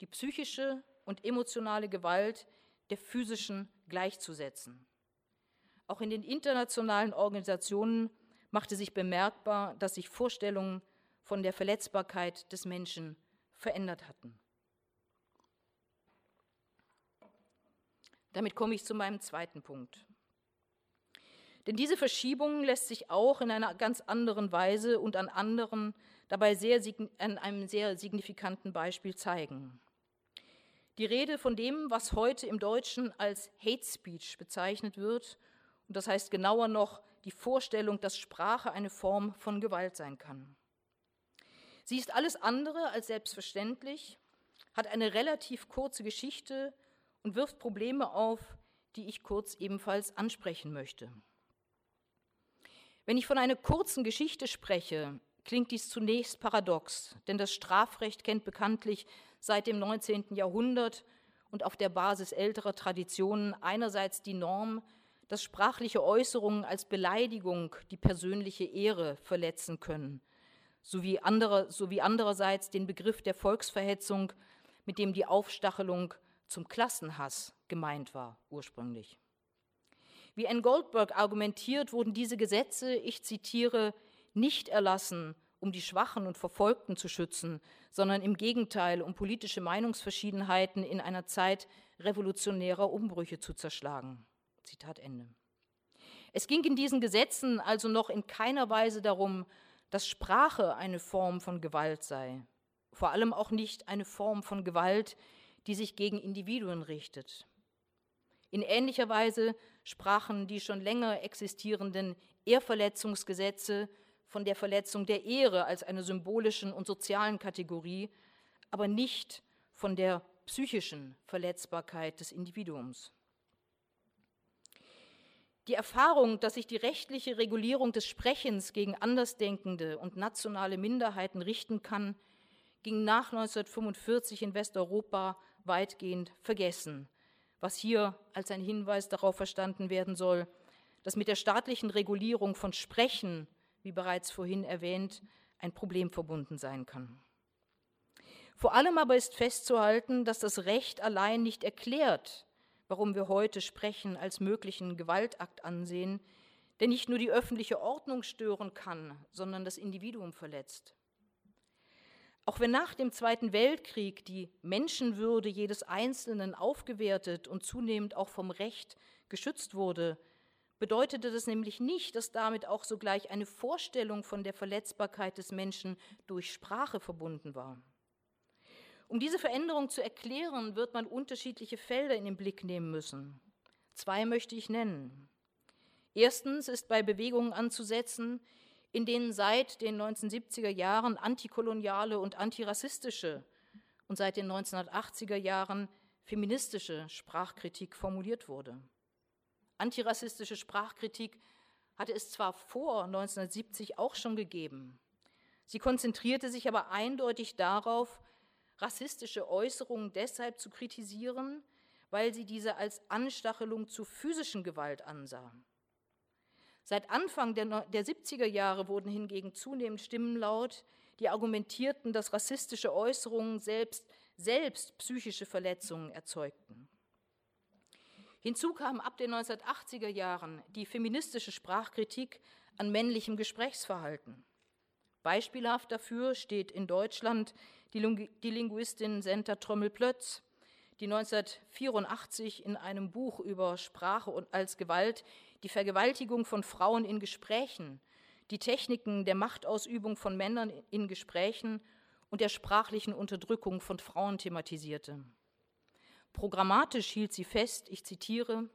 die psychische und emotionale Gewalt der physischen gleichzusetzen. Auch in den internationalen Organisationen machte sich bemerkbar, dass sich Vorstellungen von der Verletzbarkeit des Menschen verändert hatten. Damit komme ich zu meinem zweiten Punkt. Denn diese Verschiebung lässt sich auch in einer ganz anderen Weise und an anderen, dabei sehr, an einem sehr signifikanten Beispiel zeigen. Die Rede von dem, was heute im Deutschen als Hate Speech bezeichnet wird, und das heißt genauer noch die Vorstellung, dass Sprache eine Form von Gewalt sein kann. Sie ist alles andere als selbstverständlich, hat eine relativ kurze Geschichte und wirft Probleme auf, die ich kurz ebenfalls ansprechen möchte. Wenn ich von einer kurzen Geschichte spreche, klingt dies zunächst paradox, denn das Strafrecht kennt bekanntlich seit dem 19. Jahrhundert und auf der Basis älterer Traditionen einerseits die Norm, dass sprachliche Äußerungen als Beleidigung die persönliche Ehre verletzen können, sowie, andere, sowie andererseits den Begriff der Volksverhetzung, mit dem die Aufstachelung zum Klassenhass gemeint war ursprünglich. Wie N. Goldberg argumentiert, wurden diese Gesetze, ich zitiere, nicht erlassen, um die Schwachen und Verfolgten zu schützen, sondern im Gegenteil, um politische Meinungsverschiedenheiten in einer Zeit revolutionärer Umbrüche zu zerschlagen. Zitat Ende. Es ging in diesen Gesetzen also noch in keiner Weise darum, dass Sprache eine Form von Gewalt sei, vor allem auch nicht eine Form von Gewalt, die sich gegen Individuen richtet. In ähnlicher Weise sprachen die schon länger existierenden Ehrverletzungsgesetze von der Verletzung der Ehre als einer symbolischen und sozialen Kategorie, aber nicht von der psychischen Verletzbarkeit des Individuums. Die Erfahrung, dass sich die rechtliche Regulierung des Sprechens gegen Andersdenkende und nationale Minderheiten richten kann, ging nach 1945 in Westeuropa weitgehend vergessen was hier als ein Hinweis darauf verstanden werden soll, dass mit der staatlichen Regulierung von Sprechen, wie bereits vorhin erwähnt, ein Problem verbunden sein kann. Vor allem aber ist festzuhalten, dass das Recht allein nicht erklärt, warum wir heute Sprechen als möglichen Gewaltakt ansehen, der nicht nur die öffentliche Ordnung stören kann, sondern das Individuum verletzt. Auch wenn nach dem Zweiten Weltkrieg die Menschenwürde jedes Einzelnen aufgewertet und zunehmend auch vom Recht geschützt wurde, bedeutete das nämlich nicht, dass damit auch sogleich eine Vorstellung von der Verletzbarkeit des Menschen durch Sprache verbunden war. Um diese Veränderung zu erklären, wird man unterschiedliche Felder in den Blick nehmen müssen. Zwei möchte ich nennen. Erstens ist bei Bewegungen anzusetzen, in denen seit den 1970er Jahren antikoloniale und antirassistische und seit den 1980er Jahren feministische Sprachkritik formuliert wurde. Antirassistische Sprachkritik hatte es zwar vor 1970 auch schon gegeben, sie konzentrierte sich aber eindeutig darauf, rassistische Äußerungen deshalb zu kritisieren, weil sie diese als Anstachelung zu physischen Gewalt ansah. Seit Anfang der, der 70er Jahre wurden hingegen zunehmend Stimmen laut, die argumentierten, dass rassistische Äußerungen selbst, selbst psychische Verletzungen erzeugten. Hinzu kam ab den 1980er Jahren die feministische Sprachkritik an männlichem Gesprächsverhalten. Beispielhaft dafür steht in Deutschland die, die Linguistin Senta Trömmel-Plötz, die 1984 in einem Buch über Sprache und als Gewalt die Vergewaltigung von Frauen in Gesprächen, die Techniken der Machtausübung von Männern in Gesprächen und der sprachlichen Unterdrückung von Frauen thematisierte. Programmatisch hielt sie fest, ich zitiere,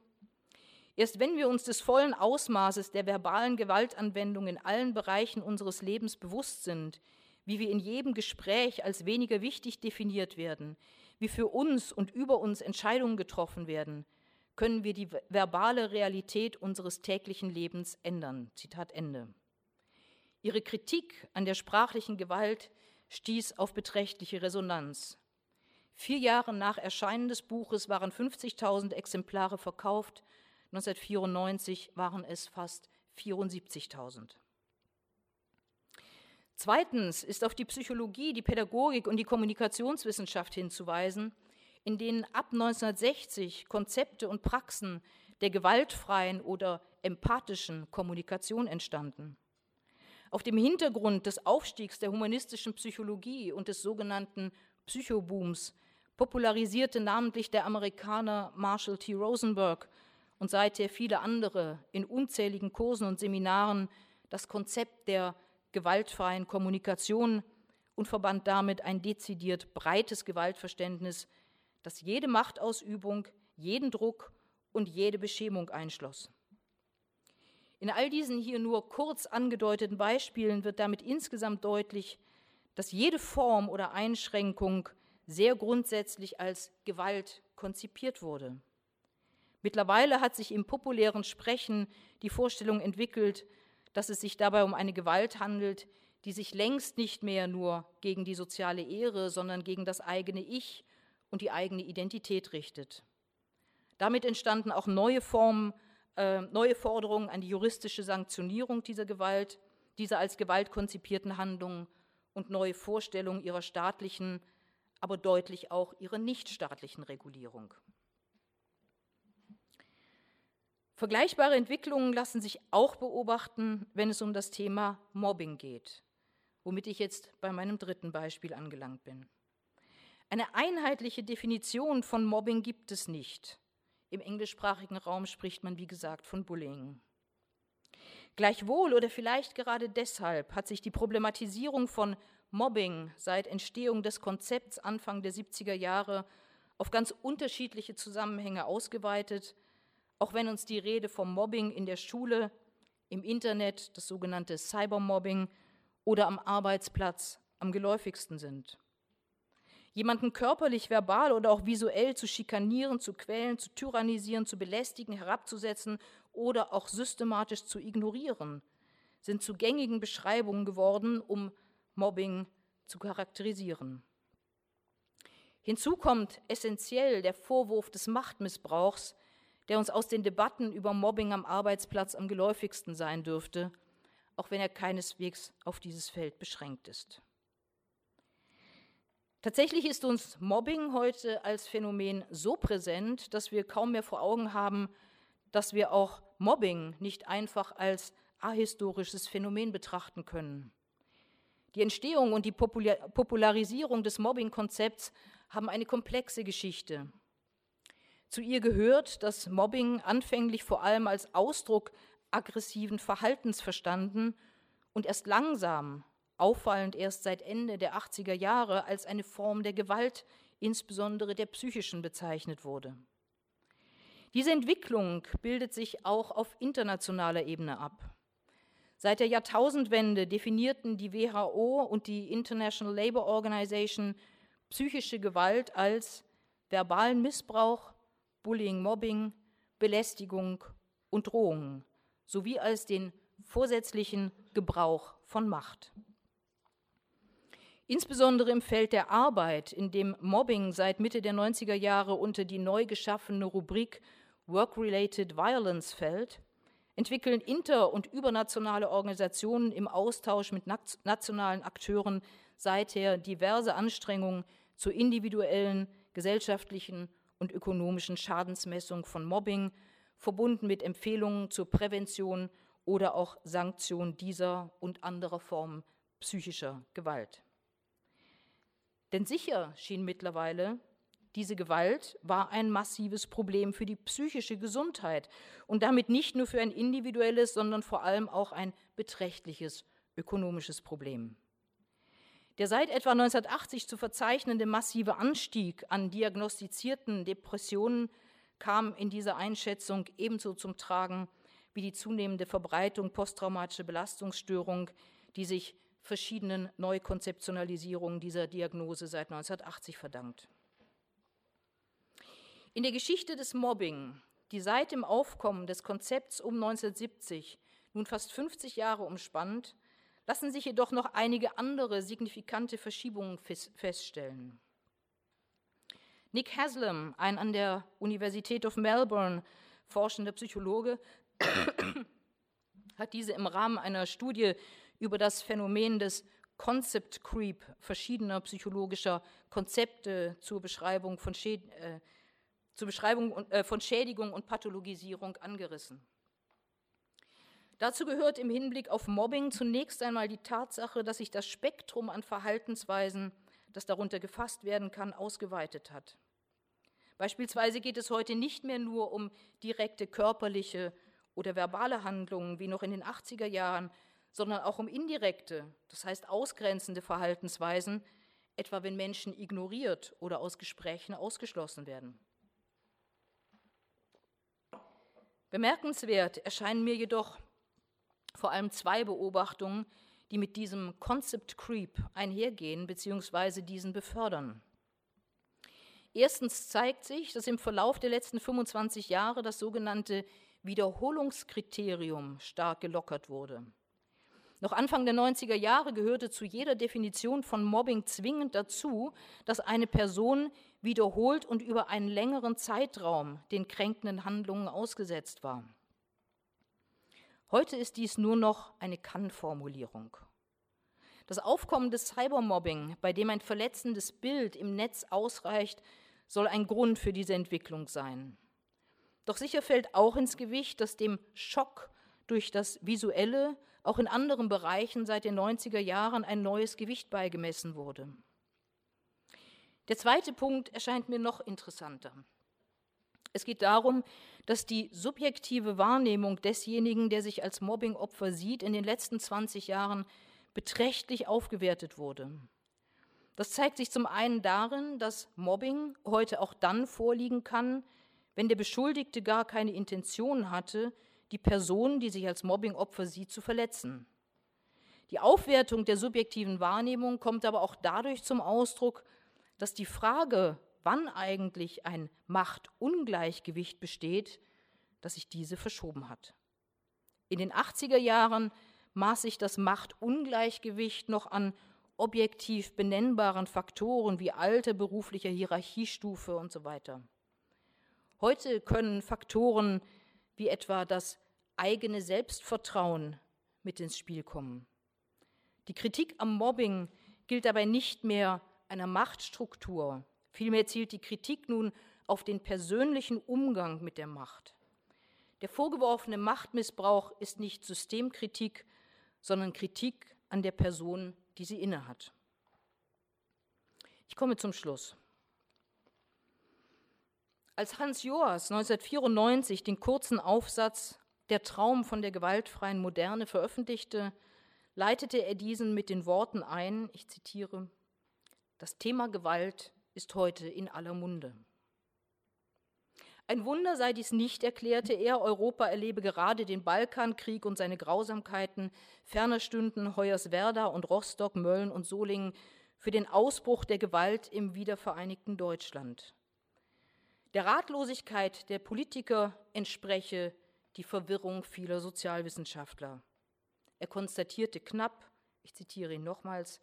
Erst wenn wir uns des vollen Ausmaßes der verbalen Gewaltanwendung in allen Bereichen unseres Lebens bewusst sind, wie wir in jedem Gespräch als weniger wichtig definiert werden, wie für uns und über uns Entscheidungen getroffen werden, können wir die verbale Realität unseres täglichen Lebens ändern. Zitat Ende. Ihre Kritik an der sprachlichen Gewalt stieß auf beträchtliche Resonanz. Vier Jahre nach Erscheinen des Buches waren 50.000 Exemplare verkauft, 1994 waren es fast 74.000. Zweitens ist auf die Psychologie, die Pädagogik und die Kommunikationswissenschaft hinzuweisen, in denen ab 1960 Konzepte und Praxen der gewaltfreien oder empathischen Kommunikation entstanden. Auf dem Hintergrund des Aufstiegs der humanistischen Psychologie und des sogenannten Psychobooms popularisierte namentlich der Amerikaner Marshall T. Rosenberg und seither viele andere in unzähligen Kursen und Seminaren das Konzept der gewaltfreien Kommunikation und verband damit ein dezidiert breites Gewaltverständnis das jede Machtausübung, jeden Druck und jede Beschämung einschloss. In all diesen hier nur kurz angedeuteten Beispielen wird damit insgesamt deutlich, dass jede Form oder Einschränkung sehr grundsätzlich als Gewalt konzipiert wurde. Mittlerweile hat sich im populären Sprechen die Vorstellung entwickelt, dass es sich dabei um eine Gewalt handelt, die sich längst nicht mehr nur gegen die soziale Ehre, sondern gegen das eigene Ich und die eigene Identität richtet. Damit entstanden auch neue Formen, äh, neue Forderungen an die juristische Sanktionierung dieser Gewalt, dieser als Gewalt konzipierten Handlungen und neue Vorstellungen ihrer staatlichen, aber deutlich auch ihrer nichtstaatlichen Regulierung. Vergleichbare Entwicklungen lassen sich auch beobachten, wenn es um das Thema Mobbing geht, womit ich jetzt bei meinem dritten Beispiel angelangt bin. Eine einheitliche Definition von Mobbing gibt es nicht. Im englischsprachigen Raum spricht man, wie gesagt, von Bullying. Gleichwohl oder vielleicht gerade deshalb hat sich die Problematisierung von Mobbing seit Entstehung des Konzepts Anfang der 70er Jahre auf ganz unterschiedliche Zusammenhänge ausgeweitet, auch wenn uns die Rede vom Mobbing in der Schule, im Internet, das sogenannte Cybermobbing oder am Arbeitsplatz am geläufigsten sind. Jemanden körperlich, verbal oder auch visuell zu schikanieren, zu quälen, zu tyrannisieren, zu belästigen, herabzusetzen oder auch systematisch zu ignorieren, sind zu gängigen Beschreibungen geworden, um Mobbing zu charakterisieren. Hinzu kommt essentiell der Vorwurf des Machtmissbrauchs, der uns aus den Debatten über Mobbing am Arbeitsplatz am geläufigsten sein dürfte, auch wenn er keineswegs auf dieses Feld beschränkt ist. Tatsächlich ist uns Mobbing heute als Phänomen so präsent, dass wir kaum mehr vor Augen haben, dass wir auch Mobbing nicht einfach als ahistorisches Phänomen betrachten können. Die Entstehung und die Popularisierung des Mobbing-Konzepts haben eine komplexe Geschichte. Zu ihr gehört, dass Mobbing anfänglich vor allem als Ausdruck aggressiven Verhaltens verstanden und erst langsam auffallend erst seit Ende der 80er Jahre als eine Form der Gewalt, insbesondere der psychischen, bezeichnet wurde. Diese Entwicklung bildet sich auch auf internationaler Ebene ab. Seit der Jahrtausendwende definierten die WHO und die International Labour Organization psychische Gewalt als verbalen Missbrauch, Bullying, Mobbing, Belästigung und Drohungen sowie als den vorsätzlichen Gebrauch von Macht. Insbesondere im Feld der Arbeit, in dem Mobbing seit Mitte der 90er Jahre unter die neu geschaffene Rubrik Work-Related Violence fällt, entwickeln inter- und übernationale Organisationen im Austausch mit nationalen Akteuren seither diverse Anstrengungen zur individuellen, gesellschaftlichen und ökonomischen Schadensmessung von Mobbing, verbunden mit Empfehlungen zur Prävention oder auch Sanktion dieser und anderer Formen psychischer Gewalt. Denn sicher schien mittlerweile, diese Gewalt war ein massives Problem für die psychische Gesundheit und damit nicht nur für ein individuelles, sondern vor allem auch ein beträchtliches ökonomisches Problem. Der seit etwa 1980 zu verzeichnende massive Anstieg an diagnostizierten Depressionen kam in dieser Einschätzung ebenso zum Tragen wie die zunehmende Verbreitung posttraumatischer Belastungsstörung, die sich verschiedenen Neukonzeptionalisierungen dieser Diagnose seit 1980 verdankt. In der Geschichte des Mobbing, die seit dem Aufkommen des Konzepts um 1970 nun fast 50 Jahre umspannt, lassen sich jedoch noch einige andere signifikante Verschiebungen feststellen. Nick Haslam, ein an der Universität of Melbourne forschender Psychologe, hat diese im Rahmen einer Studie über das Phänomen des Concept Creep verschiedener psychologischer Konzepte zur Beschreibung von, Schäd äh, zur Beschreibung äh, von Schädigung und Pathologisierung angerissen. Dazu gehört im Hinblick auf Mobbing zunächst einmal die Tatsache, dass sich das Spektrum an Verhaltensweisen, das darunter gefasst werden kann, ausgeweitet hat. Beispielsweise geht es heute nicht mehr nur um direkte körperliche oder verbale Handlungen wie noch in den 80er Jahren, sondern auch um indirekte, das heißt ausgrenzende Verhaltensweisen, etwa wenn Menschen ignoriert oder aus Gesprächen ausgeschlossen werden. Bemerkenswert erscheinen mir jedoch vor allem zwei Beobachtungen, die mit diesem Concept Creep einhergehen bzw. diesen befördern. Erstens zeigt sich, dass im Verlauf der letzten 25 Jahre das sogenannte Wiederholungskriterium stark gelockert wurde. Noch Anfang der 90er Jahre gehörte zu jeder Definition von Mobbing zwingend dazu, dass eine Person wiederholt und über einen längeren Zeitraum den kränkenden Handlungen ausgesetzt war. Heute ist dies nur noch eine Kann-Formulierung. Das Aufkommen des Cybermobbing, bei dem ein verletzendes Bild im Netz ausreicht, soll ein Grund für diese Entwicklung sein. Doch sicher fällt auch ins Gewicht, dass dem Schock durch das Visuelle auch in anderen Bereichen seit den 90er Jahren ein neues Gewicht beigemessen wurde. Der zweite Punkt erscheint mir noch interessanter. Es geht darum, dass die subjektive Wahrnehmung desjenigen, der sich als Mobbingopfer sieht, in den letzten 20 Jahren beträchtlich aufgewertet wurde. Das zeigt sich zum einen darin, dass Mobbing heute auch dann vorliegen kann, wenn der Beschuldigte gar keine Intention hatte, die Person, die sich als Mobbingopfer sieht, zu verletzen. Die Aufwertung der subjektiven Wahrnehmung kommt aber auch dadurch zum Ausdruck, dass die Frage, wann eigentlich ein Machtungleichgewicht besteht, dass sich diese verschoben hat. In den 80er Jahren maß sich das Machtungleichgewicht noch an objektiv benennbaren Faktoren wie Alter, beruflicher Hierarchiestufe und so weiter. Heute können Faktoren wie etwa das eigene Selbstvertrauen mit ins Spiel kommen. Die Kritik am Mobbing gilt dabei nicht mehr einer Machtstruktur. Vielmehr zielt die Kritik nun auf den persönlichen Umgang mit der Macht. Der vorgeworfene Machtmissbrauch ist nicht Systemkritik, sondern Kritik an der Person, die sie innehat. Ich komme zum Schluss. Als Hans Joas 1994 den kurzen Aufsatz Der Traum von der gewaltfreien Moderne veröffentlichte, leitete er diesen mit den Worten ein, ich zitiere, Das Thema Gewalt ist heute in aller Munde. Ein Wunder sei dies nicht, erklärte er, Europa erlebe gerade den Balkankrieg und seine Grausamkeiten, ferner stünden Hoyerswerda und Rostock, Mölln und Solingen für den Ausbruch der Gewalt im wiedervereinigten Deutschland. Der Ratlosigkeit der Politiker entspreche die Verwirrung vieler Sozialwissenschaftler. Er konstatierte knapp, ich zitiere ihn nochmals,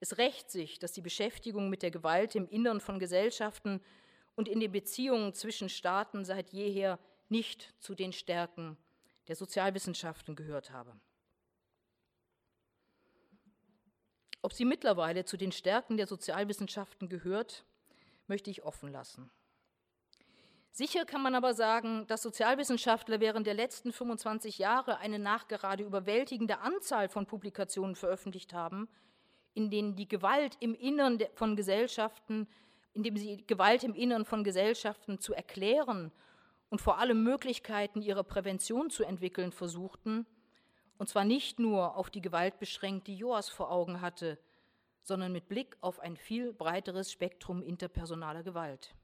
es rächt sich, dass die Beschäftigung mit der Gewalt im Innern von Gesellschaften und in den Beziehungen zwischen Staaten seit jeher nicht zu den Stärken der Sozialwissenschaften gehört habe. Ob sie mittlerweile zu den Stärken der Sozialwissenschaften gehört, möchte ich offen lassen. Sicher kann man aber sagen, dass Sozialwissenschaftler während der letzten 25 Jahre eine nachgerade überwältigende Anzahl von Publikationen veröffentlicht haben, in denen die Gewalt im Innern von Gesellschaften indem sie Gewalt im Innern von Gesellschaften zu erklären und vor allem Möglichkeiten ihrer Prävention zu entwickeln versuchten, und zwar nicht nur auf die Gewalt beschränkt, die Joas vor Augen hatte, sondern mit Blick auf ein viel breiteres Spektrum interpersonaler Gewalt.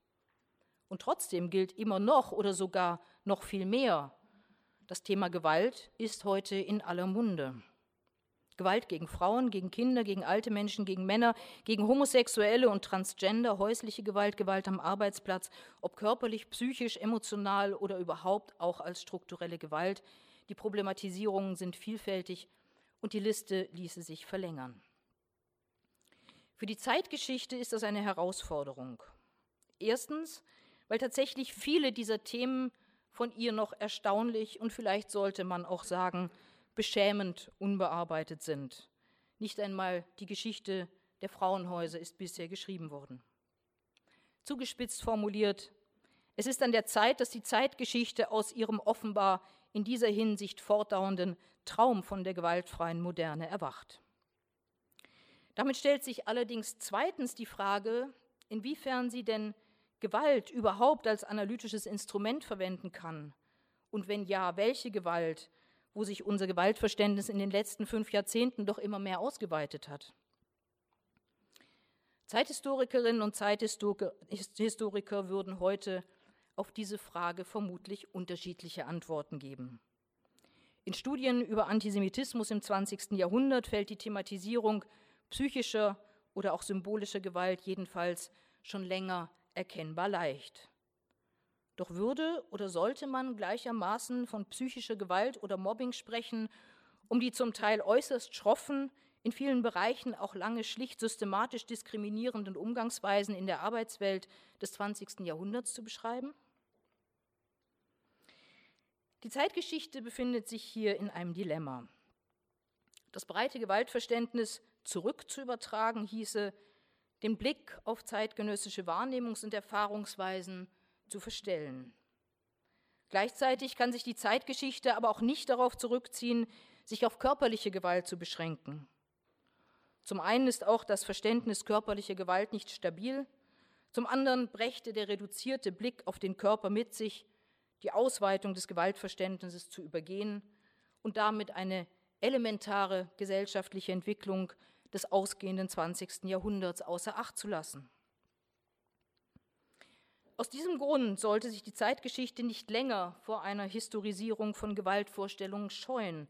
Und trotzdem gilt immer noch oder sogar noch viel mehr, das Thema Gewalt ist heute in aller Munde. Gewalt gegen Frauen, gegen Kinder, gegen alte Menschen, gegen Männer, gegen Homosexuelle und Transgender, häusliche Gewalt, Gewalt am Arbeitsplatz, ob körperlich, psychisch, emotional oder überhaupt auch als strukturelle Gewalt. Die Problematisierungen sind vielfältig und die Liste ließe sich verlängern. Für die Zeitgeschichte ist das eine Herausforderung. Erstens, weil tatsächlich viele dieser Themen von ihr noch erstaunlich und vielleicht sollte man auch sagen, beschämend unbearbeitet sind. Nicht einmal die Geschichte der Frauenhäuser ist bisher geschrieben worden. Zugespitzt formuliert, es ist an der Zeit, dass die Zeitgeschichte aus ihrem offenbar in dieser Hinsicht fortdauernden Traum von der gewaltfreien Moderne erwacht. Damit stellt sich allerdings zweitens die Frage, inwiefern sie denn Gewalt überhaupt als analytisches Instrument verwenden kann und wenn ja, welche Gewalt wo sich unser Gewaltverständnis in den letzten fünf Jahrzehnten doch immer mehr ausgeweitet hat. Zeithistorikerinnen und Zeithistoriker würden heute auf diese Frage vermutlich unterschiedliche Antworten geben. In Studien über Antisemitismus im 20. Jahrhundert fällt die Thematisierung psychischer oder auch symbolischer Gewalt jedenfalls schon länger erkennbar leicht. Doch würde oder sollte man gleichermaßen von psychischer Gewalt oder Mobbing sprechen, um die zum Teil äußerst schroffen, in vielen Bereichen auch lange schlicht systematisch diskriminierenden Umgangsweisen in der Arbeitswelt des 20. Jahrhunderts zu beschreiben? Die Zeitgeschichte befindet sich hier in einem Dilemma. Das breite Gewaltverständnis zurückzuübertragen hieße, den Blick auf zeitgenössische Wahrnehmungs- und Erfahrungsweisen zu verstellen. Gleichzeitig kann sich die Zeitgeschichte aber auch nicht darauf zurückziehen, sich auf körperliche Gewalt zu beschränken. Zum einen ist auch das Verständnis körperlicher Gewalt nicht stabil, zum anderen brächte der reduzierte Blick auf den Körper mit sich, die Ausweitung des Gewaltverständnisses zu übergehen und damit eine elementare gesellschaftliche Entwicklung des ausgehenden 20. Jahrhunderts außer Acht zu lassen. Aus diesem Grund sollte sich die Zeitgeschichte nicht länger vor einer Historisierung von Gewaltvorstellungen scheuen,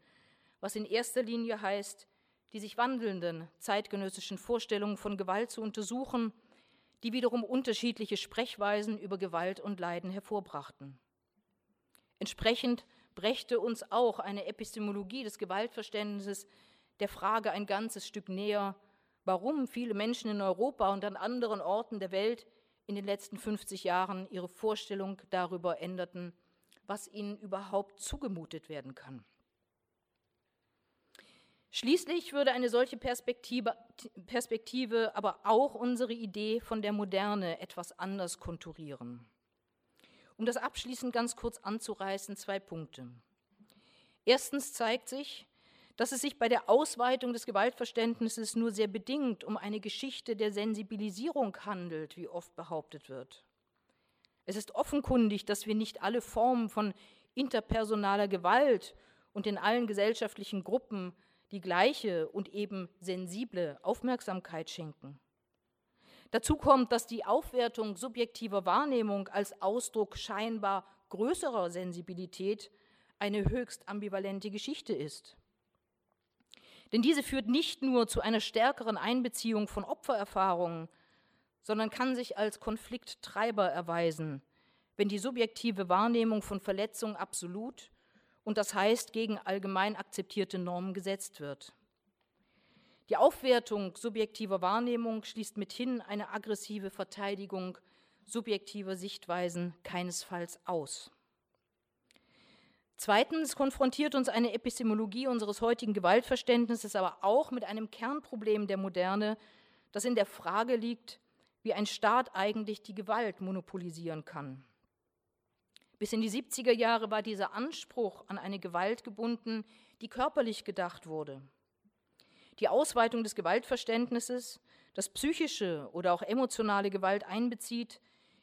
was in erster Linie heißt, die sich wandelnden zeitgenössischen Vorstellungen von Gewalt zu untersuchen, die wiederum unterschiedliche Sprechweisen über Gewalt und Leiden hervorbrachten. Entsprechend brächte uns auch eine Epistemologie des Gewaltverständnisses der Frage ein ganzes Stück näher, warum viele Menschen in Europa und an anderen Orten der Welt in den letzten 50 Jahren ihre Vorstellung darüber änderten, was ihnen überhaupt zugemutet werden kann. Schließlich würde eine solche Perspektive, Perspektive aber auch unsere Idee von der Moderne etwas anders konturieren. Um das abschließend ganz kurz anzureißen, zwei Punkte. Erstens zeigt sich, dass es sich bei der Ausweitung des Gewaltverständnisses nur sehr bedingt um eine Geschichte der Sensibilisierung handelt, wie oft behauptet wird. Es ist offenkundig, dass wir nicht alle Formen von interpersonaler Gewalt und in allen gesellschaftlichen Gruppen die gleiche und eben sensible Aufmerksamkeit schenken. Dazu kommt, dass die Aufwertung subjektiver Wahrnehmung als Ausdruck scheinbar größerer Sensibilität eine höchst ambivalente Geschichte ist. Denn diese führt nicht nur zu einer stärkeren Einbeziehung von Opfererfahrungen, sondern kann sich als Konflikttreiber erweisen, wenn die subjektive Wahrnehmung von Verletzung absolut und das heißt gegen allgemein akzeptierte Normen gesetzt wird. Die Aufwertung subjektiver Wahrnehmung schließt mithin eine aggressive Verteidigung subjektiver Sichtweisen keinesfalls aus. Zweitens konfrontiert uns eine Epistemologie unseres heutigen Gewaltverständnisses aber auch mit einem Kernproblem der Moderne, das in der Frage liegt, wie ein Staat eigentlich die Gewalt monopolisieren kann. Bis in die 70er Jahre war dieser Anspruch an eine Gewalt gebunden, die körperlich gedacht wurde. Die Ausweitung des Gewaltverständnisses, das psychische oder auch emotionale Gewalt einbezieht,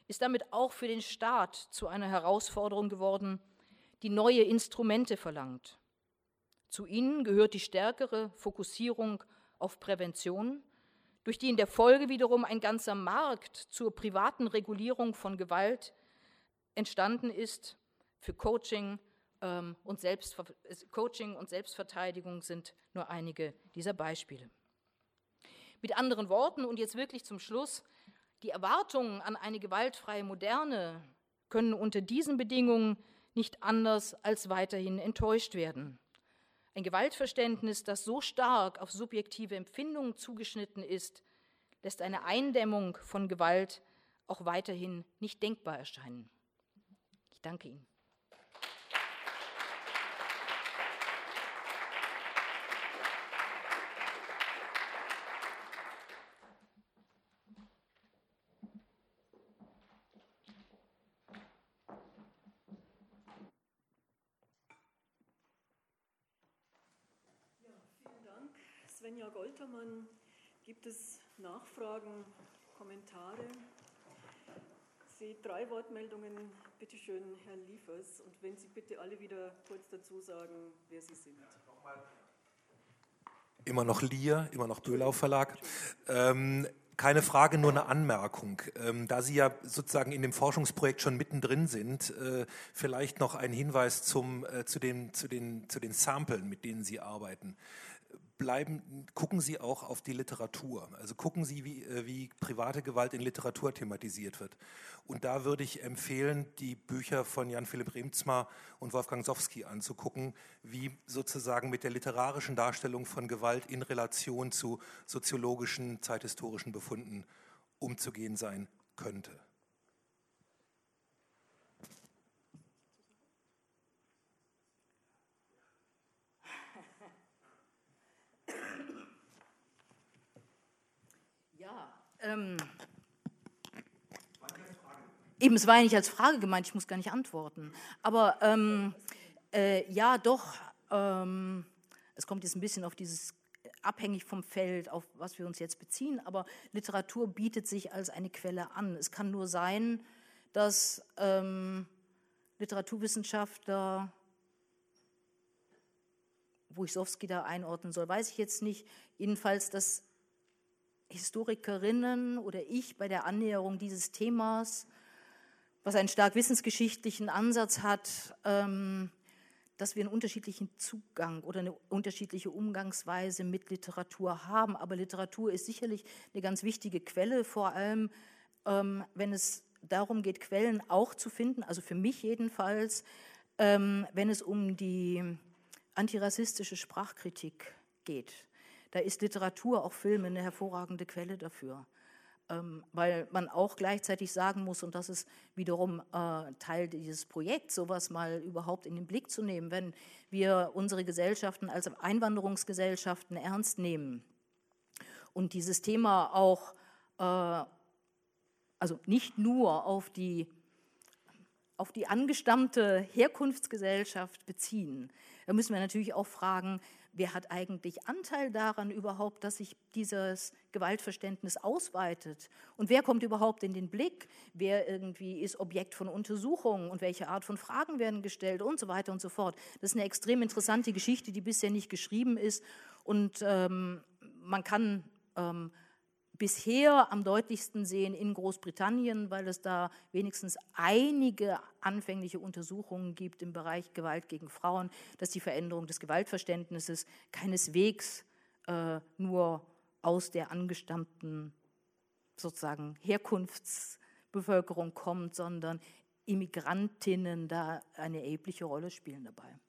ist damit auch für den Staat zu einer Herausforderung geworden, die neue Instrumente verlangt. Zu ihnen gehört die stärkere Fokussierung auf Prävention, durch die in der Folge wiederum ein ganzer Markt zur privaten Regulierung von Gewalt entstanden ist für Coaching, ähm, und Selbstver Coaching und Selbstverteidigung sind nur einige dieser Beispiele. Mit anderen Worten und jetzt wirklich zum Schluss, die Erwartungen an eine gewaltfreie Moderne können unter diesen Bedingungen nicht anders als weiterhin enttäuscht werden. Ein Gewaltverständnis, das so stark auf subjektive Empfindungen zugeschnitten ist, lässt eine Eindämmung von Gewalt auch weiterhin nicht denkbar erscheinen danke Ihnen. Goltermann, gibt es Nachfragen, Kommentare? Sie drei Wortmeldungen, bitte schön, Herr Liefers. Und wenn Sie bitte alle wieder kurz dazu sagen, wer Sie sind. Immer noch Lier, immer noch Böhlau Verlag. Ähm, keine Frage, nur eine Anmerkung. Ähm, da Sie ja sozusagen in dem Forschungsprojekt schon mittendrin sind, äh, vielleicht noch ein Hinweis zum, äh, zu, den, zu, den, zu den Samplen, mit denen Sie arbeiten bleiben, gucken Sie auch auf die Literatur. Also gucken Sie, wie, äh, wie private Gewalt in Literatur thematisiert wird. Und da würde ich empfehlen, die Bücher von Jan-Philipp Remzma und Wolfgang Sowski anzugucken, wie sozusagen mit der literarischen Darstellung von Gewalt in Relation zu soziologischen, zeithistorischen Befunden umzugehen sein könnte. Ähm, eben, es war ja nicht als Frage gemeint, ich muss gar nicht antworten. Aber ähm, äh, ja, doch, ähm, es kommt jetzt ein bisschen auf dieses abhängig vom Feld, auf was wir uns jetzt beziehen, aber Literatur bietet sich als eine Quelle an. Es kann nur sein, dass ähm, Literaturwissenschaftler, wo ich Sowski da einordnen soll, weiß ich jetzt nicht, jedenfalls, dass Historikerinnen oder ich bei der Annäherung dieses Themas, was einen stark wissensgeschichtlichen Ansatz hat, ähm, dass wir einen unterschiedlichen Zugang oder eine unterschiedliche Umgangsweise mit Literatur haben. Aber Literatur ist sicherlich eine ganz wichtige Quelle, vor allem ähm, wenn es darum geht, Quellen auch zu finden, also für mich jedenfalls, ähm, wenn es um die antirassistische Sprachkritik geht. Da ist Literatur, auch Filme, eine hervorragende Quelle dafür. ähm, weil man auch gleichzeitig sagen muss, und das ist wiederum äh, Teil dieses Projekts, sowas mal überhaupt in den Blick zu nehmen, wenn wir unsere Gesellschaften als Einwanderungsgesellschaften ernst nehmen und dieses Thema auch, äh, also nicht nur auf die auf die angestammte Herkunftsgesellschaft beziehen. Da müssen wir natürlich auch fragen, wer hat eigentlich Anteil daran überhaupt, dass sich dieses Gewaltverständnis ausweitet? Und wer kommt überhaupt in den Blick? Wer irgendwie ist Objekt von Untersuchungen und welche Art von Fragen werden gestellt und so weiter und so fort? Das ist eine extrem interessante Geschichte, die bisher nicht geschrieben ist. Und ähm, man kann ähm, bisher am deutlichsten sehen in Großbritannien, weil es da wenigstens einige anfängliche Untersuchungen gibt im Bereich Gewalt gegen Frauen, dass die Veränderung des Gewaltverständnisses keineswegs äh, nur aus der angestammten sozusagen Herkunftsbevölkerung kommt, sondern Immigrantinnen da eine erhebliche Rolle spielen dabei.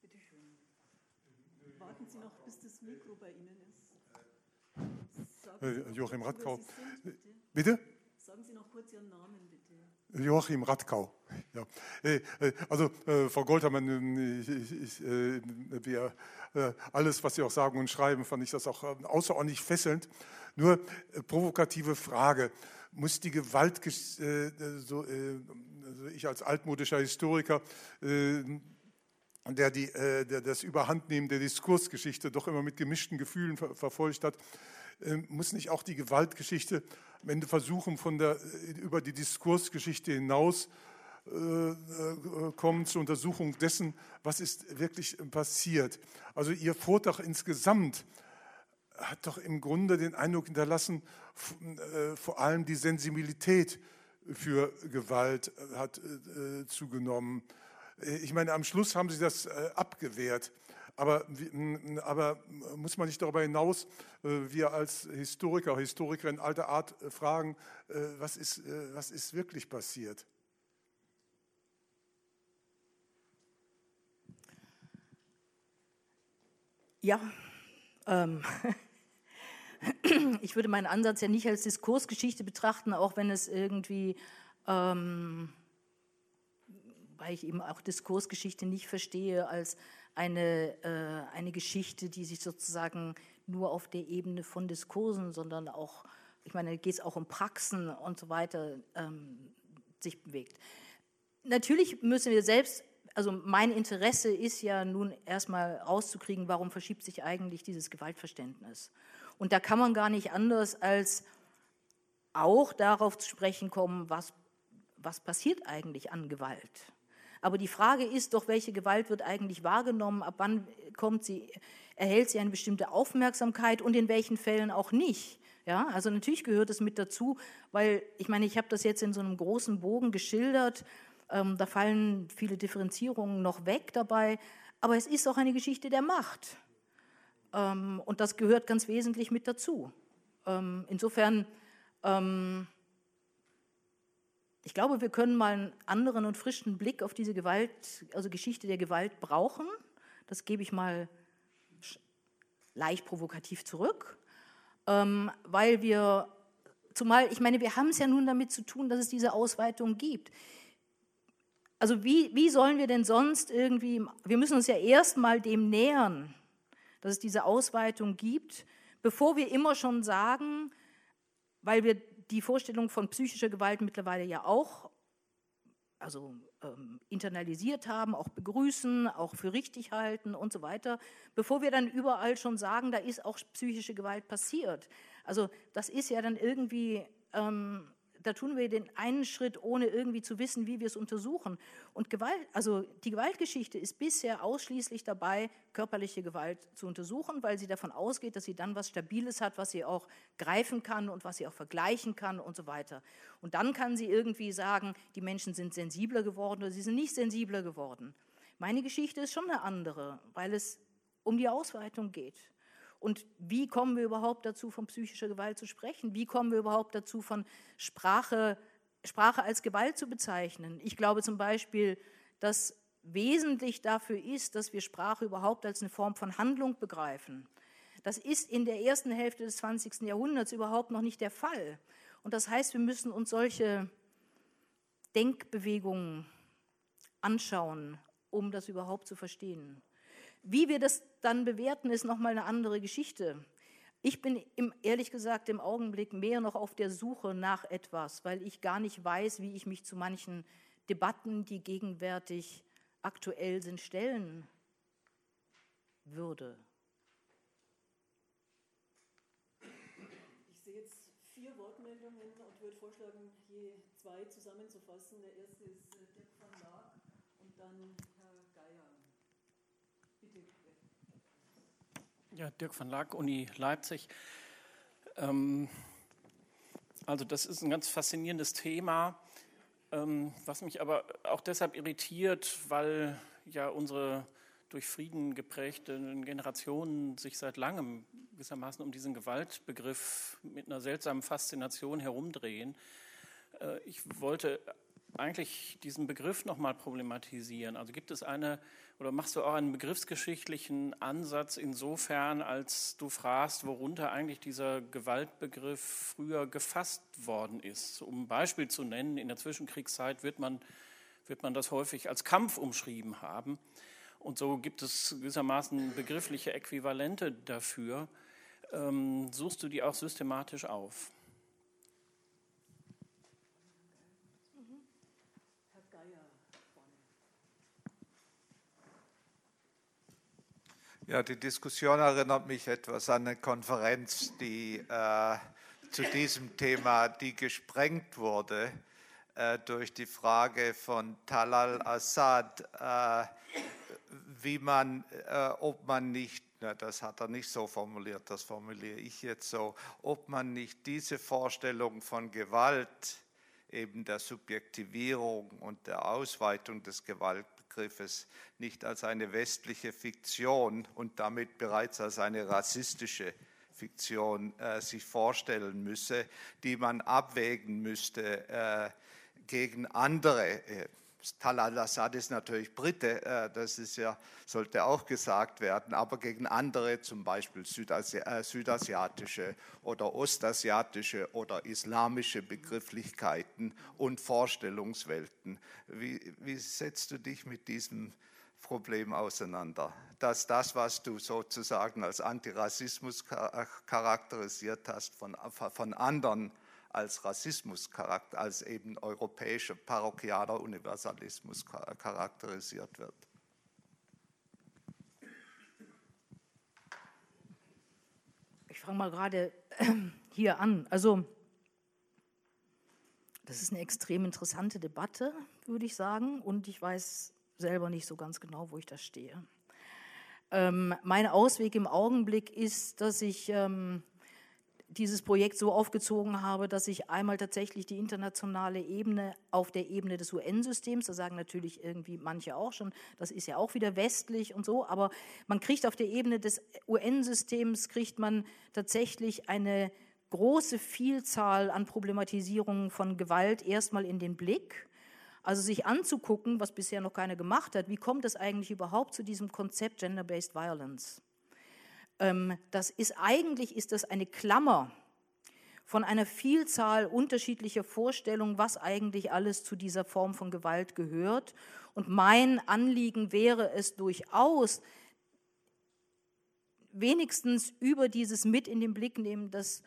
Bitte schön. Warten Sie noch, bis das Mikro bei Ihnen Joachim Radkau. Bitte? Sagen Sie noch kurz Ihren Namen, bitte. Joachim Radkau. Ja. Äh, äh, also, Frau Goltermann, ich, ich, wir, alles, was Sie auch sagen und schreiben, fand ich das auch außerordentlich fesselnd. Nur provokative Frage. Muss die Gewalt, so, also ich als altmodischer Historiker, der, die, der das Überhandnehmen der Diskursgeschichte doch immer mit gemischten Gefühlen verfolgt hat, ähm, muss nicht auch die Gewaltgeschichte am Ende versuchen, von der, äh, über die Diskursgeschichte hinaus äh, äh, kommen zur Untersuchung dessen, was ist wirklich passiert. Also Ihr Vortrag insgesamt hat doch im Grunde den Eindruck hinterlassen, vor allem die Sensibilität für Gewalt hat zugenommen. Ich meine, am Schluss haben Sie das abgewehrt. Aber, aber muss man nicht darüber hinaus, äh, wir als Historiker, Historikerin alter Art äh, fragen, äh, was ist, was ist wirklich passiert? Ja, ähm, ich würde meinen Ansatz ja nicht als Diskursgeschichte betrachten, auch wenn es irgendwie, ähm, weil ich eben auch Diskursgeschichte nicht verstehe als eine, äh, eine Geschichte, die sich sozusagen nur auf der Ebene von Diskursen, sondern auch, ich meine, geht es auch um Praxen und so weiter, ähm, sich bewegt. Natürlich müssen wir selbst, also mein Interesse ist ja nun erstmal rauszukriegen, warum verschiebt sich eigentlich dieses Gewaltverständnis. Und da kann man gar nicht anders als auch darauf zu sprechen kommen, was, was passiert eigentlich an Gewalt. Aber die Frage ist doch, welche Gewalt wird eigentlich wahrgenommen, ab wann kommt sie, erhält sie eine bestimmte Aufmerksamkeit und in welchen Fällen auch nicht. Ja, also natürlich gehört es mit dazu, weil ich meine, ich habe das jetzt in so einem großen Bogen geschildert. Ähm, da fallen viele Differenzierungen noch weg dabei, aber es ist auch eine Geschichte der Macht. Ähm, und das gehört ganz wesentlich mit dazu. Ähm, insofern ähm, ich glaube, wir können mal einen anderen und frischen Blick auf diese Gewalt, also Geschichte der Gewalt brauchen. Das gebe ich mal leicht provokativ zurück, ähm, weil wir, zumal, ich meine, wir haben es ja nun damit zu tun, dass es diese Ausweitung gibt. Also wie, wie sollen wir denn sonst irgendwie, wir müssen uns ja erstmal dem nähern, dass es diese Ausweitung gibt, bevor wir immer schon sagen, weil wir die Vorstellung von psychischer Gewalt mittlerweile ja auch also ähm, internalisiert haben, auch begrüßen, auch für richtig halten und so weiter, bevor wir dann überall schon sagen, da ist auch psychische Gewalt passiert. Also das ist ja dann irgendwie ähm, da tun wir den einen Schritt, ohne irgendwie zu wissen, wie wir es untersuchen. Und Gewalt, also die Gewaltgeschichte ist bisher ausschließlich dabei, körperliche Gewalt zu untersuchen, weil sie davon ausgeht, dass sie dann was Stabiles hat, was sie auch greifen kann und was sie auch vergleichen kann und so weiter. Und dann kann sie irgendwie sagen, die Menschen sind sensibler geworden oder sie sind nicht sensibler geworden. Meine Geschichte ist schon eine andere, weil es um die Ausweitung geht. Und wie kommen wir überhaupt dazu, von psychischer Gewalt zu sprechen? Wie kommen wir überhaupt dazu, von Sprache, Sprache als Gewalt zu bezeichnen? Ich glaube zum Beispiel, dass wesentlich dafür ist, dass wir Sprache überhaupt als eine Form von Handlung begreifen. Das ist in der ersten Hälfte des 20. Jahrhunderts überhaupt noch nicht der Fall. Und das heißt, wir müssen uns solche Denkbewegungen anschauen, um das überhaupt zu verstehen. Wie wir das dann bewerten, ist nochmal eine andere Geschichte. Ich bin im, ehrlich gesagt im Augenblick mehr noch auf der Suche nach etwas, weil ich gar nicht weiß, wie ich mich zu manchen Debatten, die gegenwärtig aktuell sind, stellen würde. Ich sehe jetzt vier Wortmeldungen und würde vorschlagen, je zwei zusammenzufassen. Der erste ist äh, Dirk van Laak und dann Ja, Dirk van Laak, Uni Leipzig. Ähm, also das ist ein ganz faszinierendes Thema, ähm, was mich aber auch deshalb irritiert, weil ja unsere durch Frieden geprägten Generationen sich seit langem gewissermaßen um diesen Gewaltbegriff mit einer seltsamen Faszination herumdrehen. Äh, ich wollte eigentlich diesen Begriff nochmal problematisieren. Also gibt es eine, oder machst du auch einen begriffsgeschichtlichen Ansatz insofern, als du fragst, worunter eigentlich dieser Gewaltbegriff früher gefasst worden ist? Um ein Beispiel zu nennen, in der Zwischenkriegszeit wird man, wird man das häufig als Kampf umschrieben haben. Und so gibt es gewissermaßen begriffliche Äquivalente dafür. Ähm, suchst du die auch systematisch auf? Ja, die Diskussion erinnert mich etwas an eine Konferenz, die äh, zu diesem Thema, die gesprengt wurde äh, durch die Frage von Talal Assad, äh, wie man, äh, ob man nicht, na, das hat er nicht so formuliert, das formuliere ich jetzt so, ob man nicht diese Vorstellung von Gewalt, eben der Subjektivierung und der Ausweitung des Gewalt Begriffes nicht als eine westliche Fiktion und damit bereits als eine rassistische Fiktion äh, sich vorstellen müsse, die man abwägen müsste äh, gegen andere. Äh, Talal Assad ist natürlich Brite, äh, das ist ja, sollte auch gesagt werden, aber gegen andere, zum Beispiel Südasi äh, südasiatische oder ostasiatische oder islamische Begrifflichkeiten und Vorstellungswelten. Wie, wie setzt du dich mit diesem Problem auseinander? Dass das, was du sozusagen als Antirassismus charakterisiert hast, von, von anderen als Rassismuscharakter, als eben europäischer parochialer Universalismus charakterisiert wird. Ich fange mal gerade hier an. Also, das ist eine extrem interessante Debatte, würde ich sagen, und ich weiß selber nicht so ganz genau, wo ich da stehe. Ähm, mein Ausweg im Augenblick ist, dass ich ähm, dieses Projekt so aufgezogen habe, dass ich einmal tatsächlich die internationale Ebene auf der Ebene des UN-Systems, da sagen natürlich irgendwie manche auch schon, das ist ja auch wieder westlich und so, aber man kriegt auf der Ebene des UN-Systems, kriegt man tatsächlich eine große Vielzahl an Problematisierungen von Gewalt erstmal in den Blick. Also sich anzugucken, was bisher noch keiner gemacht hat, wie kommt es eigentlich überhaupt zu diesem Konzept Gender-Based Violence? Ähm, das ist eigentlich ist das eine Klammer von einer Vielzahl unterschiedlicher Vorstellungen, was eigentlich alles zu dieser Form von Gewalt gehört. Und mein Anliegen wäre es durchaus, wenigstens über dieses mit in den Blick nehmen des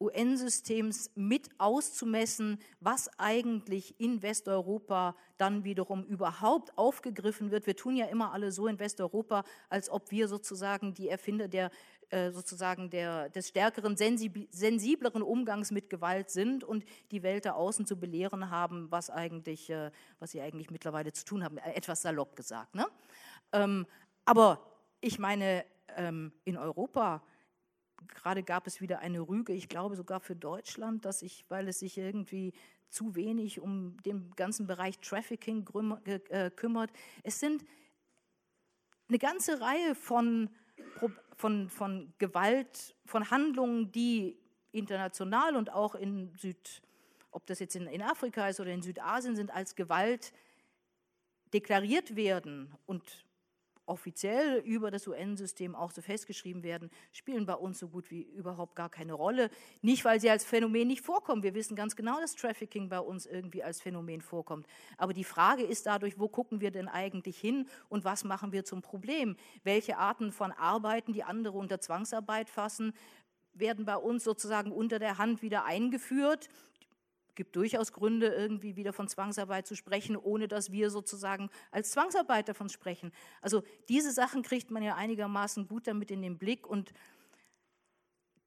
UN-Systems mit auszumessen, was eigentlich in Westeuropa dann wiederum überhaupt aufgegriffen wird. Wir tun ja immer alle so in Westeuropa, als ob wir sozusagen die Erfinder der äh, sozusagen der, des stärkeren, sensibleren Umgangs mit Gewalt sind und die Welt da außen zu belehren haben, was eigentlich, äh, was sie eigentlich mittlerweile zu tun haben, etwas salopp gesagt. Ne? Ähm, aber ich meine, ähm, in Europa gerade gab es wieder eine Rüge, ich glaube sogar für Deutschland, dass ich, weil es sich irgendwie zu wenig um den ganzen Bereich Trafficking äh, kümmert. Es sind eine ganze Reihe von, von, von Gewalt, von Handlungen, die international und auch in Süd, ob das jetzt in, in Afrika ist oder in Südasien sind, als Gewalt deklariert werden und offiziell über das UN-System auch so festgeschrieben werden, spielen bei uns so gut wie überhaupt gar keine Rolle. Nicht, weil sie als Phänomen nicht vorkommen. Wir wissen ganz genau, dass Trafficking bei uns irgendwie als Phänomen vorkommt. Aber die Frage ist dadurch, wo gucken wir denn eigentlich hin und was machen wir zum Problem? Welche Arten von Arbeiten, die andere unter Zwangsarbeit fassen, werden bei uns sozusagen unter der Hand wieder eingeführt gibt durchaus Gründe, irgendwie wieder von Zwangsarbeit zu sprechen, ohne dass wir sozusagen als Zwangsarbeit davon sprechen. Also diese Sachen kriegt man ja einigermaßen gut damit in den Blick und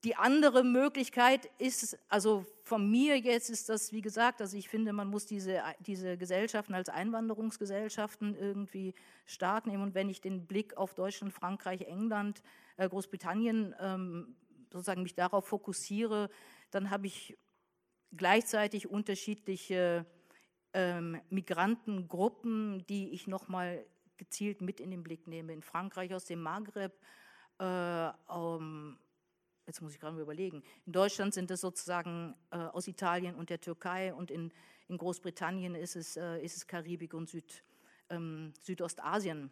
die andere Möglichkeit ist, also von mir jetzt ist das, wie gesagt, also ich finde, man muss diese, diese Gesellschaften als Einwanderungsgesellschaften irgendwie stark nehmen. Und wenn ich den Blick auf Deutschland, Frankreich, England, äh, Großbritannien ähm, sozusagen mich darauf fokussiere, dann habe ich gleichzeitig unterschiedliche ähm, Migrantengruppen, die ich nochmal gezielt mit in den Blick nehme. In Frankreich aus dem Maghreb, äh, um, jetzt muss ich gerade mal überlegen, in Deutschland sind es sozusagen äh, aus Italien und der Türkei und in, in Großbritannien ist es, äh, ist es Karibik und Süd, ähm, Südostasien,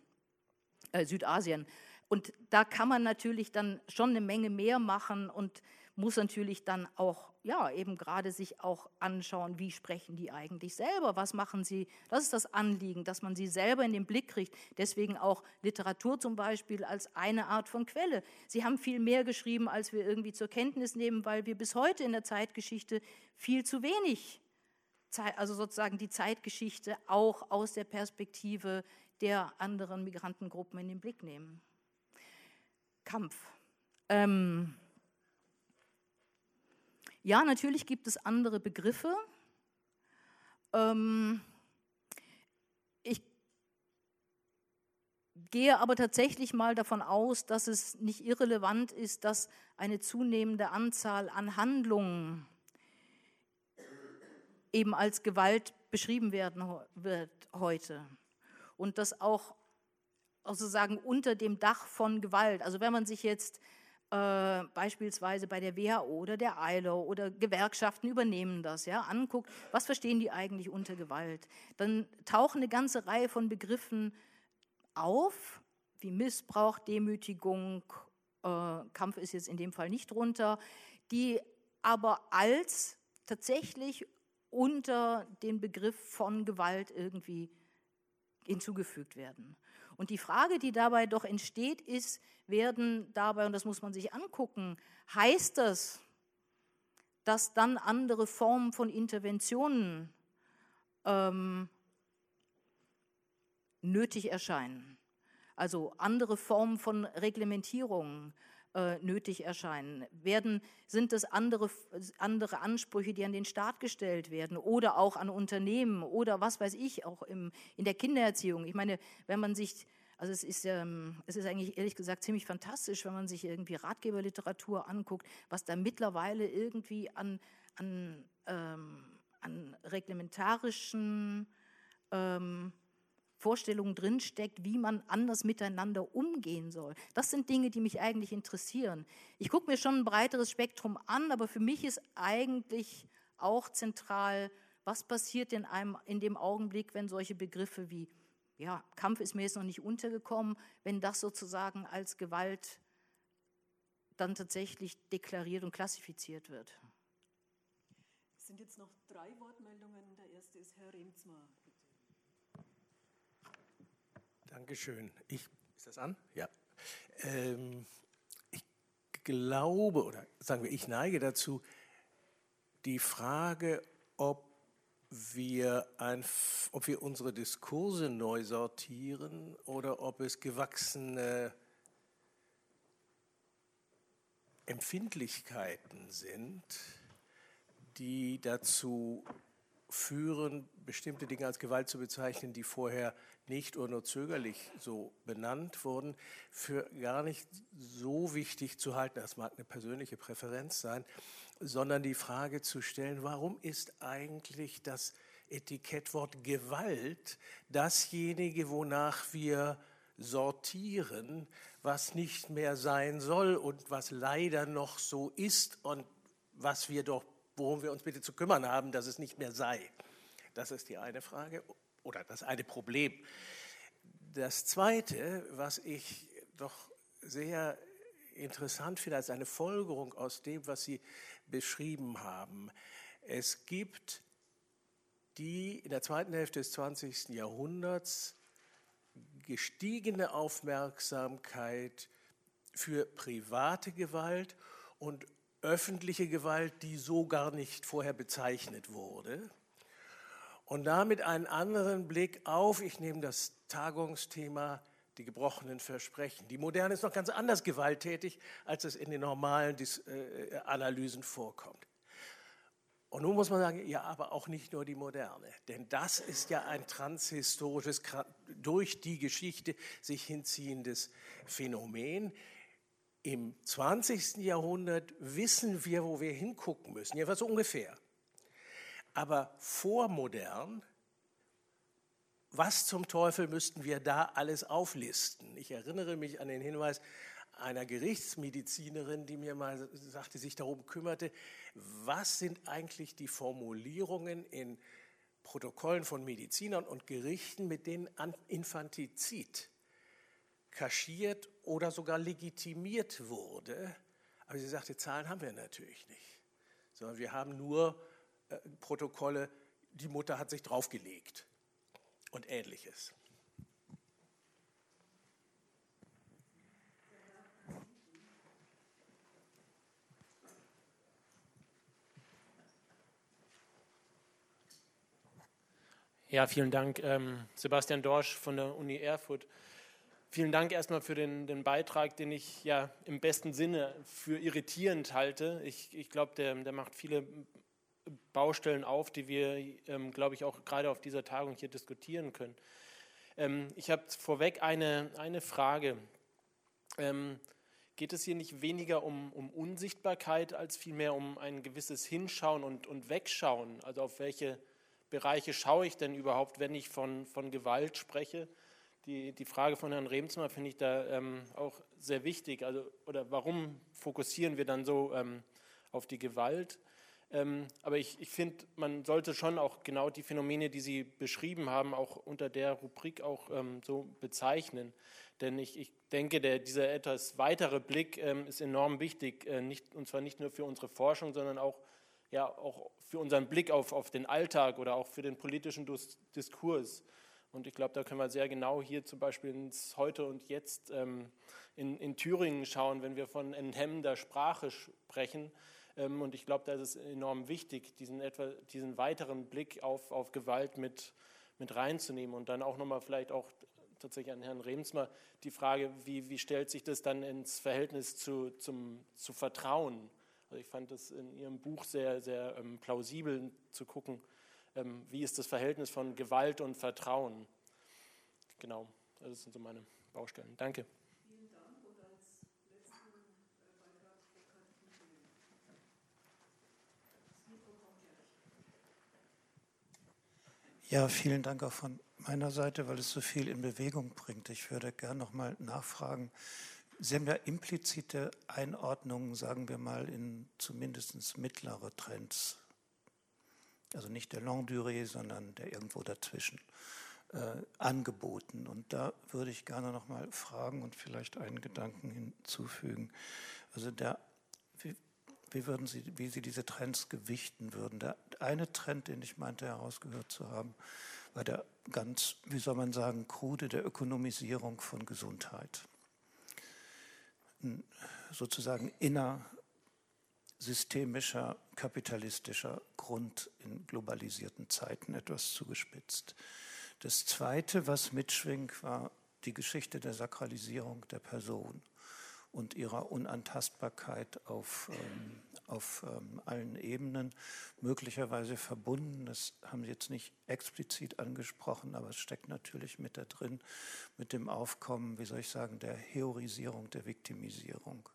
äh, Südasien. Und da kann man natürlich dann schon eine Menge mehr machen und muss natürlich dann auch, ja, eben gerade sich auch anschauen, wie sprechen die eigentlich selber, was machen sie. Das ist das Anliegen, dass man sie selber in den Blick kriegt. Deswegen auch Literatur zum Beispiel als eine Art von Quelle. Sie haben viel mehr geschrieben, als wir irgendwie zur Kenntnis nehmen, weil wir bis heute in der Zeitgeschichte viel zu wenig, also sozusagen die Zeitgeschichte auch aus der Perspektive der anderen Migrantengruppen in den Blick nehmen. Kampf. Ähm, ja, natürlich gibt es andere Begriffe. Ähm, ich gehe aber tatsächlich mal davon aus, dass es nicht irrelevant ist, dass eine zunehmende Anzahl an Handlungen eben als Gewalt beschrieben werden wird heute. Und das auch sozusagen unter dem Dach von Gewalt. Also wenn man sich jetzt äh, beispielsweise bei der WHO oder der ILO oder Gewerkschaften übernehmen das, ja, anguckt, was verstehen die eigentlich unter Gewalt, dann tauchen eine ganze Reihe von Begriffen auf, wie Missbrauch, Demütigung, äh, Kampf ist jetzt in dem Fall nicht drunter, die aber als tatsächlich unter den Begriff von Gewalt irgendwie hinzugefügt werden. Und die Frage, die dabei doch entsteht, ist, werden dabei, und das muss man sich angucken, heißt das, dass dann andere Formen von Interventionen ähm, nötig erscheinen? Also andere Formen von Reglementierungen äh, nötig erscheinen? Werden, sind es andere, andere Ansprüche, die an den Staat gestellt werden oder auch an Unternehmen oder was weiß ich, auch im, in der Kindererziehung? Ich meine, wenn man sich also es ist, ähm, es ist eigentlich ehrlich gesagt ziemlich fantastisch, wenn man sich irgendwie Ratgeberliteratur anguckt, was da mittlerweile irgendwie an, an, ähm, an reglementarischen ähm, Vorstellungen drinsteckt, wie man anders miteinander umgehen soll. Das sind Dinge, die mich eigentlich interessieren. Ich gucke mir schon ein breiteres Spektrum an, aber für mich ist eigentlich auch zentral, was passiert in, einem, in dem Augenblick, wenn solche Begriffe wie ja, Kampf ist mir jetzt noch nicht untergekommen, wenn das sozusagen als Gewalt dann tatsächlich deklariert und klassifiziert wird. Es sind jetzt noch drei Wortmeldungen. Der erste ist Herr Remzma. Dankeschön. Ich, ist das an? Ja. Ähm, ich glaube, oder sagen wir, ich neige dazu, die Frage, ob wir ein, ob wir unsere Diskurse neu sortieren oder ob es gewachsene Empfindlichkeiten sind, die dazu führen, bestimmte Dinge als Gewalt zu bezeichnen, die vorher nicht oder nur zögerlich so benannt wurden, für gar nicht so wichtig zu halten. Das mag eine persönliche Präferenz sein, sondern die Frage zu stellen, warum ist eigentlich das Etikettwort Gewalt dasjenige, wonach wir sortieren, was nicht mehr sein soll und was leider noch so ist und was wir doch, worum wir uns bitte zu kümmern haben, dass es nicht mehr sei. Das ist die eine Frage oder das eine Problem. Das Zweite, was ich doch sehr interessant finde, als eine Folgerung aus dem, was Sie beschrieben haben. Es gibt die in der zweiten Hälfte des 20. Jahrhunderts gestiegene Aufmerksamkeit für private Gewalt und öffentliche Gewalt, die so gar nicht vorher bezeichnet wurde. Und damit einen anderen Blick auf, ich nehme das Tagungsthema, die gebrochenen Versprechen. Die Moderne ist noch ganz anders gewalttätig, als es in den normalen äh, Analysen vorkommt. Und nun muss man sagen, ja, aber auch nicht nur die Moderne, denn das ist ja ein transhistorisches, durch die Geschichte sich hinziehendes Phänomen. Im 20. Jahrhundert wissen wir, wo wir hingucken müssen, jedenfalls ungefähr. Aber vormodern, was zum Teufel müssten wir da alles auflisten? Ich erinnere mich an den Hinweis einer Gerichtsmedizinerin, die mir mal sagte, sich darum kümmerte, was sind eigentlich die Formulierungen in Protokollen von Medizinern und Gerichten, mit denen Infantizid kaschiert oder sogar legitimiert wurde. Aber sie sagte, Zahlen haben wir natürlich nicht, sondern wir haben nur Protokolle, die Mutter hat sich draufgelegt und ähnliches. Ja, vielen Dank, ähm, Sebastian Dorsch von der Uni Erfurt. Vielen Dank erstmal für den, den, Beitrag, den ich ja im besten Sinne für irritierend halte. Ich, ich glaube, der, der, macht viele Baustellen auf, die wir, ähm, glaube ich, auch gerade auf dieser Tagung hier diskutieren können. Ähm, ich habe vorweg eine, eine Frage. Ähm, geht es hier nicht weniger um, um, Unsichtbarkeit als vielmehr um ein gewisses Hinschauen und, und Wegschauen? Also auf welche Bereiche schaue ich denn überhaupt, wenn ich von, von Gewalt spreche? Die, die Frage von Herrn Remsmar finde ich da ähm, auch sehr wichtig. Also, oder warum fokussieren wir dann so ähm, auf die Gewalt? Ähm, aber ich, ich finde, man sollte schon auch genau die Phänomene, die Sie beschrieben haben, auch unter der Rubrik auch ähm, so bezeichnen. Denn ich, ich denke, der, dieser etwas weitere Blick ähm, ist enorm wichtig, äh, nicht, und zwar nicht nur für unsere Forschung, sondern auch ja auch für unseren Blick auf, auf den Alltag oder auch für den politischen Diskurs. Und ich glaube, da können wir sehr genau hier zum Beispiel ins Heute und Jetzt ähm, in, in, Thüringen schauen, wenn wir von enthemmender Sprache sprechen. Ähm, und ich glaube, da ist es enorm wichtig, diesen, etwa, diesen weiteren Blick auf, auf Gewalt mit, mit reinzunehmen und dann auch nochmal vielleicht auch tatsächlich an Herrn Remsmer die Frage, wie, wie stellt sich das dann ins Verhältnis zu, zum, zu Vertrauen? Also ich fand es in Ihrem Buch sehr, sehr ähm, plausibel zu gucken, ähm, wie ist das Verhältnis von Gewalt und Vertrauen. Genau, das sind so meine Baustellen. Danke. Ja, vielen Dank auch von meiner Seite, weil es so viel in Bewegung bringt. Ich würde gerne noch mal nachfragen, Sie haben ja implizite Einordnungen, sagen wir mal, in zumindest mittlere Trends. Also nicht der Long Durée, sondern der irgendwo dazwischen äh, angeboten. Und da würde ich gerne noch mal fragen und vielleicht einen Gedanken hinzufügen. Also der, wie, würden Sie, wie Sie diese Trends gewichten würden? Der eine Trend, den ich meinte herausgehört zu haben, war der ganz, wie soll man sagen, krude der Ökonomisierung von Gesundheit sozusagen innersystemischer kapitalistischer Grund in globalisierten Zeiten etwas zugespitzt. Das Zweite, was mitschwingt, war die Geschichte der Sakralisierung der Person und ihrer Unantastbarkeit auf, ähm, auf ähm, allen Ebenen, möglicherweise verbunden, das haben Sie jetzt nicht explizit angesprochen, aber es steckt natürlich mit da drin, mit dem Aufkommen, wie soll ich sagen, der Heorisierung, der Viktimisierung.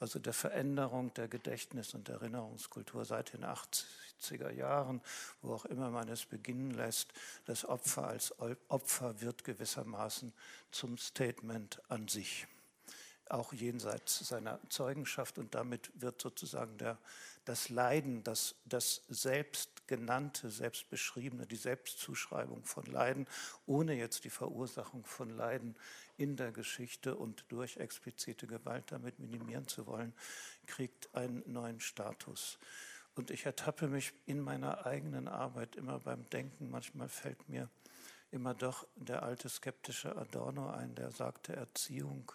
Also der Veränderung der Gedächtnis- und Erinnerungskultur seit den 80er Jahren, wo auch immer man es beginnen lässt, das Opfer als Opfer wird gewissermaßen zum Statement an sich auch jenseits seiner Zeugenschaft und damit wird sozusagen der, das Leiden, das, das selbst selbstgenannte, selbstbeschriebene, die Selbstzuschreibung von Leiden, ohne jetzt die Verursachung von Leiden in der Geschichte und durch explizite Gewalt damit minimieren zu wollen, kriegt einen neuen Status. Und ich ertappe mich in meiner eigenen Arbeit immer beim Denken. Manchmal fällt mir immer doch der alte skeptische Adorno ein, der sagte, Erziehung,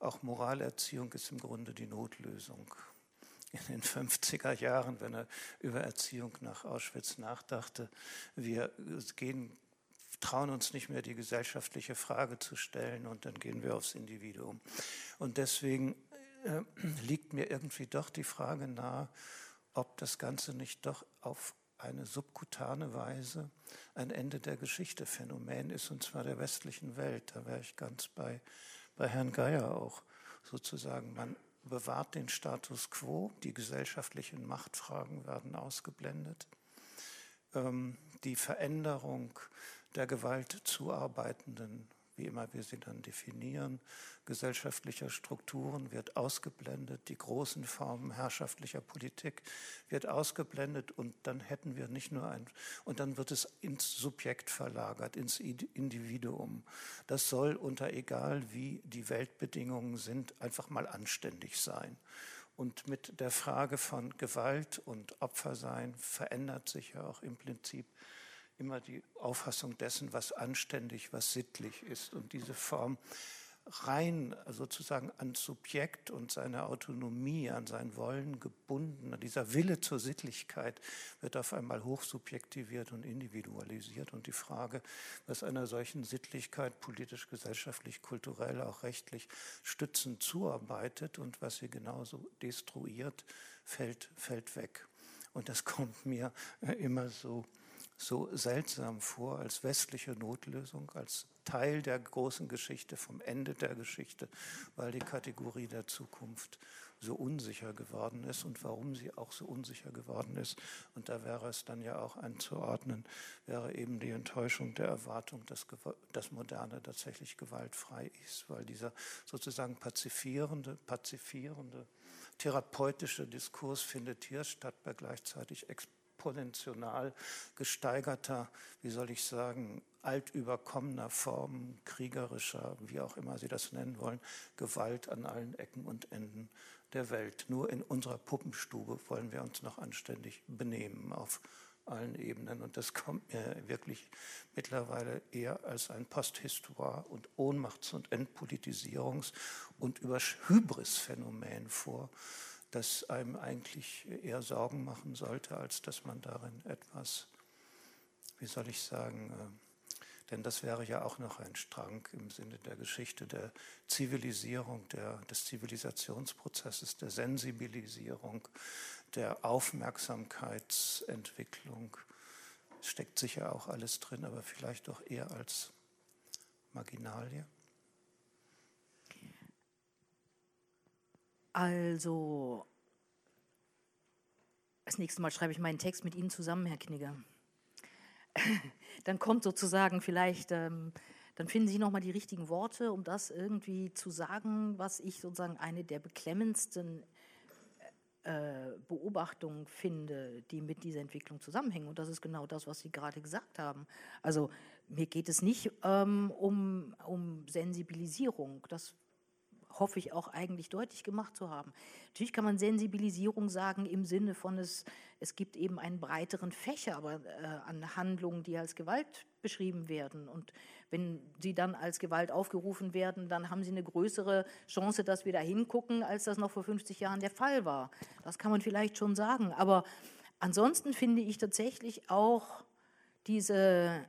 auch Moralerziehung ist im Grunde die Notlösung. In den 50er Jahren, wenn er über Erziehung nach Auschwitz nachdachte, wir gehen, trauen uns nicht mehr die gesellschaftliche Frage zu stellen und dann gehen wir aufs Individuum. Und deswegen äh, liegt mir irgendwie doch die Frage nahe, ob das Ganze nicht doch auf eine subkutane Weise ein Ende der Geschichte Phänomen ist, und zwar der westlichen Welt. Da wäre ich ganz bei, bei Herrn Geier auch sozusagen. Man bewahrt den Status quo, die gesellschaftlichen Machtfragen werden ausgeblendet. Ähm, die Veränderung der Gewalt zuarbeitenden wie immer wir sie dann definieren, gesellschaftlicher Strukturen wird ausgeblendet, die großen Formen herrschaftlicher Politik wird ausgeblendet und dann hätten wir nicht nur ein, und dann wird es ins Subjekt verlagert, ins Individuum. Das soll unter egal wie die Weltbedingungen sind, einfach mal anständig sein. Und mit der Frage von Gewalt und Opfersein verändert sich ja auch im Prinzip immer die Auffassung dessen, was anständig, was sittlich ist. Und diese Form rein sozusagen ans Subjekt und seine Autonomie, an sein Wollen gebunden, dieser Wille zur Sittlichkeit wird auf einmal hochsubjektiviert und individualisiert. Und die Frage, was einer solchen Sittlichkeit politisch, gesellschaftlich, kulturell, auch rechtlich stützend zuarbeitet und was sie genauso destruiert, fällt, fällt weg. Und das kommt mir immer so so seltsam vor als westliche Notlösung, als Teil der großen Geschichte, vom Ende der Geschichte, weil die Kategorie der Zukunft so unsicher geworden ist und warum sie auch so unsicher geworden ist. Und da wäre es dann ja auch einzuordnen, wäre eben die Enttäuschung der Erwartung, dass das Moderne tatsächlich gewaltfrei ist, weil dieser sozusagen pazifierende, pazifierende, therapeutische Diskurs findet hier statt bei gleichzeitig exponentiell gesteigerter, wie soll ich sagen, altüberkommener Form kriegerischer, wie auch immer Sie das nennen wollen, Gewalt an allen Ecken und Enden der Welt. Nur in unserer Puppenstube wollen wir uns noch anständig benehmen auf allen Ebenen. Und das kommt mir wirklich mittlerweile eher als ein Posthistoire und Ohnmachts- und Entpolitisierungs- und über Hybris-Phänomen vor das einem eigentlich eher Sorgen machen sollte, als dass man darin etwas, wie soll ich sagen, äh, denn das wäre ja auch noch ein Strang im Sinne der Geschichte der Zivilisierung, der, des Zivilisationsprozesses, der Sensibilisierung, der Aufmerksamkeitsentwicklung. Steckt sicher auch alles drin, aber vielleicht doch eher als Marginalie. Also, das nächste Mal schreibe ich meinen Text mit Ihnen zusammen, Herr Knigger. dann kommt sozusagen vielleicht, ähm, dann finden Sie nochmal die richtigen Worte, um das irgendwie zu sagen, was ich sozusagen eine der beklemmendsten äh, Beobachtungen finde, die mit dieser Entwicklung zusammenhängen. Und das ist genau das, was Sie gerade gesagt haben. Also mir geht es nicht ähm, um, um Sensibilisierung. Das hoffe ich auch eigentlich deutlich gemacht zu haben. Natürlich kann man Sensibilisierung sagen im Sinne von es, es gibt eben einen breiteren Fächer aber, äh, an Handlungen, die als Gewalt beschrieben werden. Und wenn sie dann als Gewalt aufgerufen werden, dann haben sie eine größere Chance, dass wir da hingucken, als das noch vor 50 Jahren der Fall war. Das kann man vielleicht schon sagen. Aber ansonsten finde ich tatsächlich auch diese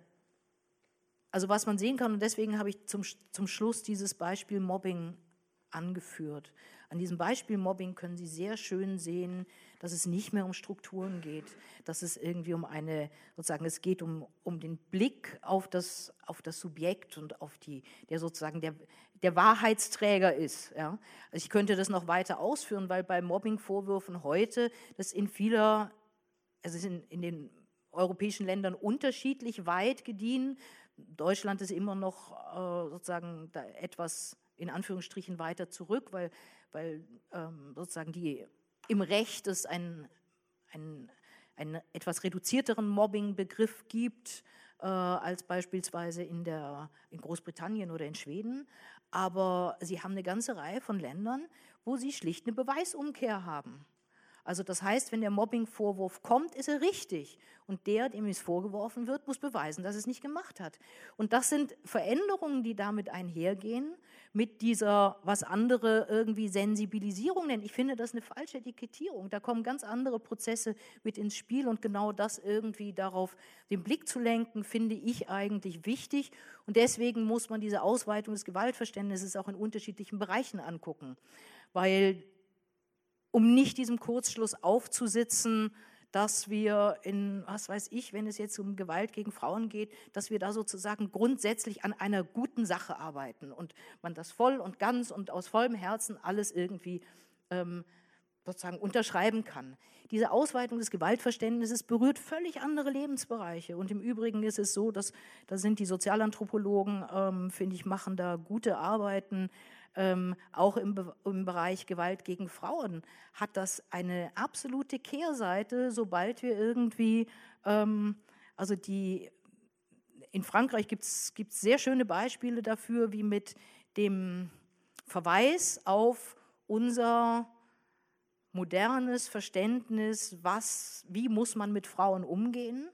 also was man sehen kann, und deswegen habe ich zum, zum Schluss dieses Beispiel Mobbing angeführt. An diesem Beispiel Mobbing können Sie sehr schön sehen, dass es nicht mehr um Strukturen geht, dass es irgendwie um eine, sozusagen, es geht um, um den Blick auf das, auf das Subjekt und auf die, der sozusagen der, der Wahrheitsträger ist. Ja. Also ich könnte das noch weiter ausführen, weil bei Mobbing-Vorwürfen heute das in vieler, also es ist in, in den europäischen Ländern unterschiedlich weit gediehen. Deutschland ist immer noch äh, sozusagen etwas in Anführungsstrichen weiter zurück, weil, weil ähm, sozusagen die, im Recht es ein, ein, einen etwas reduzierteren Mobbing-Begriff gibt äh, als beispielsweise in, der, in Großbritannien oder in Schweden. Aber sie haben eine ganze Reihe von Ländern, wo sie schlicht eine Beweisumkehr haben. Also das heißt, wenn der Mobbing-Vorwurf kommt, ist er richtig. Und der, dem es vorgeworfen wird, muss beweisen, dass es nicht gemacht hat. Und das sind Veränderungen, die damit einhergehen, mit dieser, was andere irgendwie Sensibilisierung nennen. Ich finde das eine falsche Etikettierung. Da kommen ganz andere Prozesse mit ins Spiel und genau das irgendwie darauf den Blick zu lenken, finde ich eigentlich wichtig. Und deswegen muss man diese Ausweitung des Gewaltverständnisses auch in unterschiedlichen Bereichen angucken. Weil um nicht diesem Kurzschluss aufzusitzen, dass wir in, was weiß ich, wenn es jetzt um Gewalt gegen Frauen geht, dass wir da sozusagen grundsätzlich an einer guten Sache arbeiten und man das voll und ganz und aus vollem Herzen alles irgendwie ähm, sozusagen unterschreiben kann. Diese Ausweitung des Gewaltverständnisses berührt völlig andere Lebensbereiche. Und im Übrigen ist es so, dass da sind die Sozialanthropologen, ähm, finde ich, machen da gute Arbeiten ähm, auch im, Be im Bereich Gewalt gegen Frauen hat das eine absolute Kehrseite, sobald wir irgendwie, ähm, also die, in Frankreich gibt es sehr schöne Beispiele dafür, wie mit dem Verweis auf unser modernes Verständnis, was, wie muss man mit Frauen umgehen,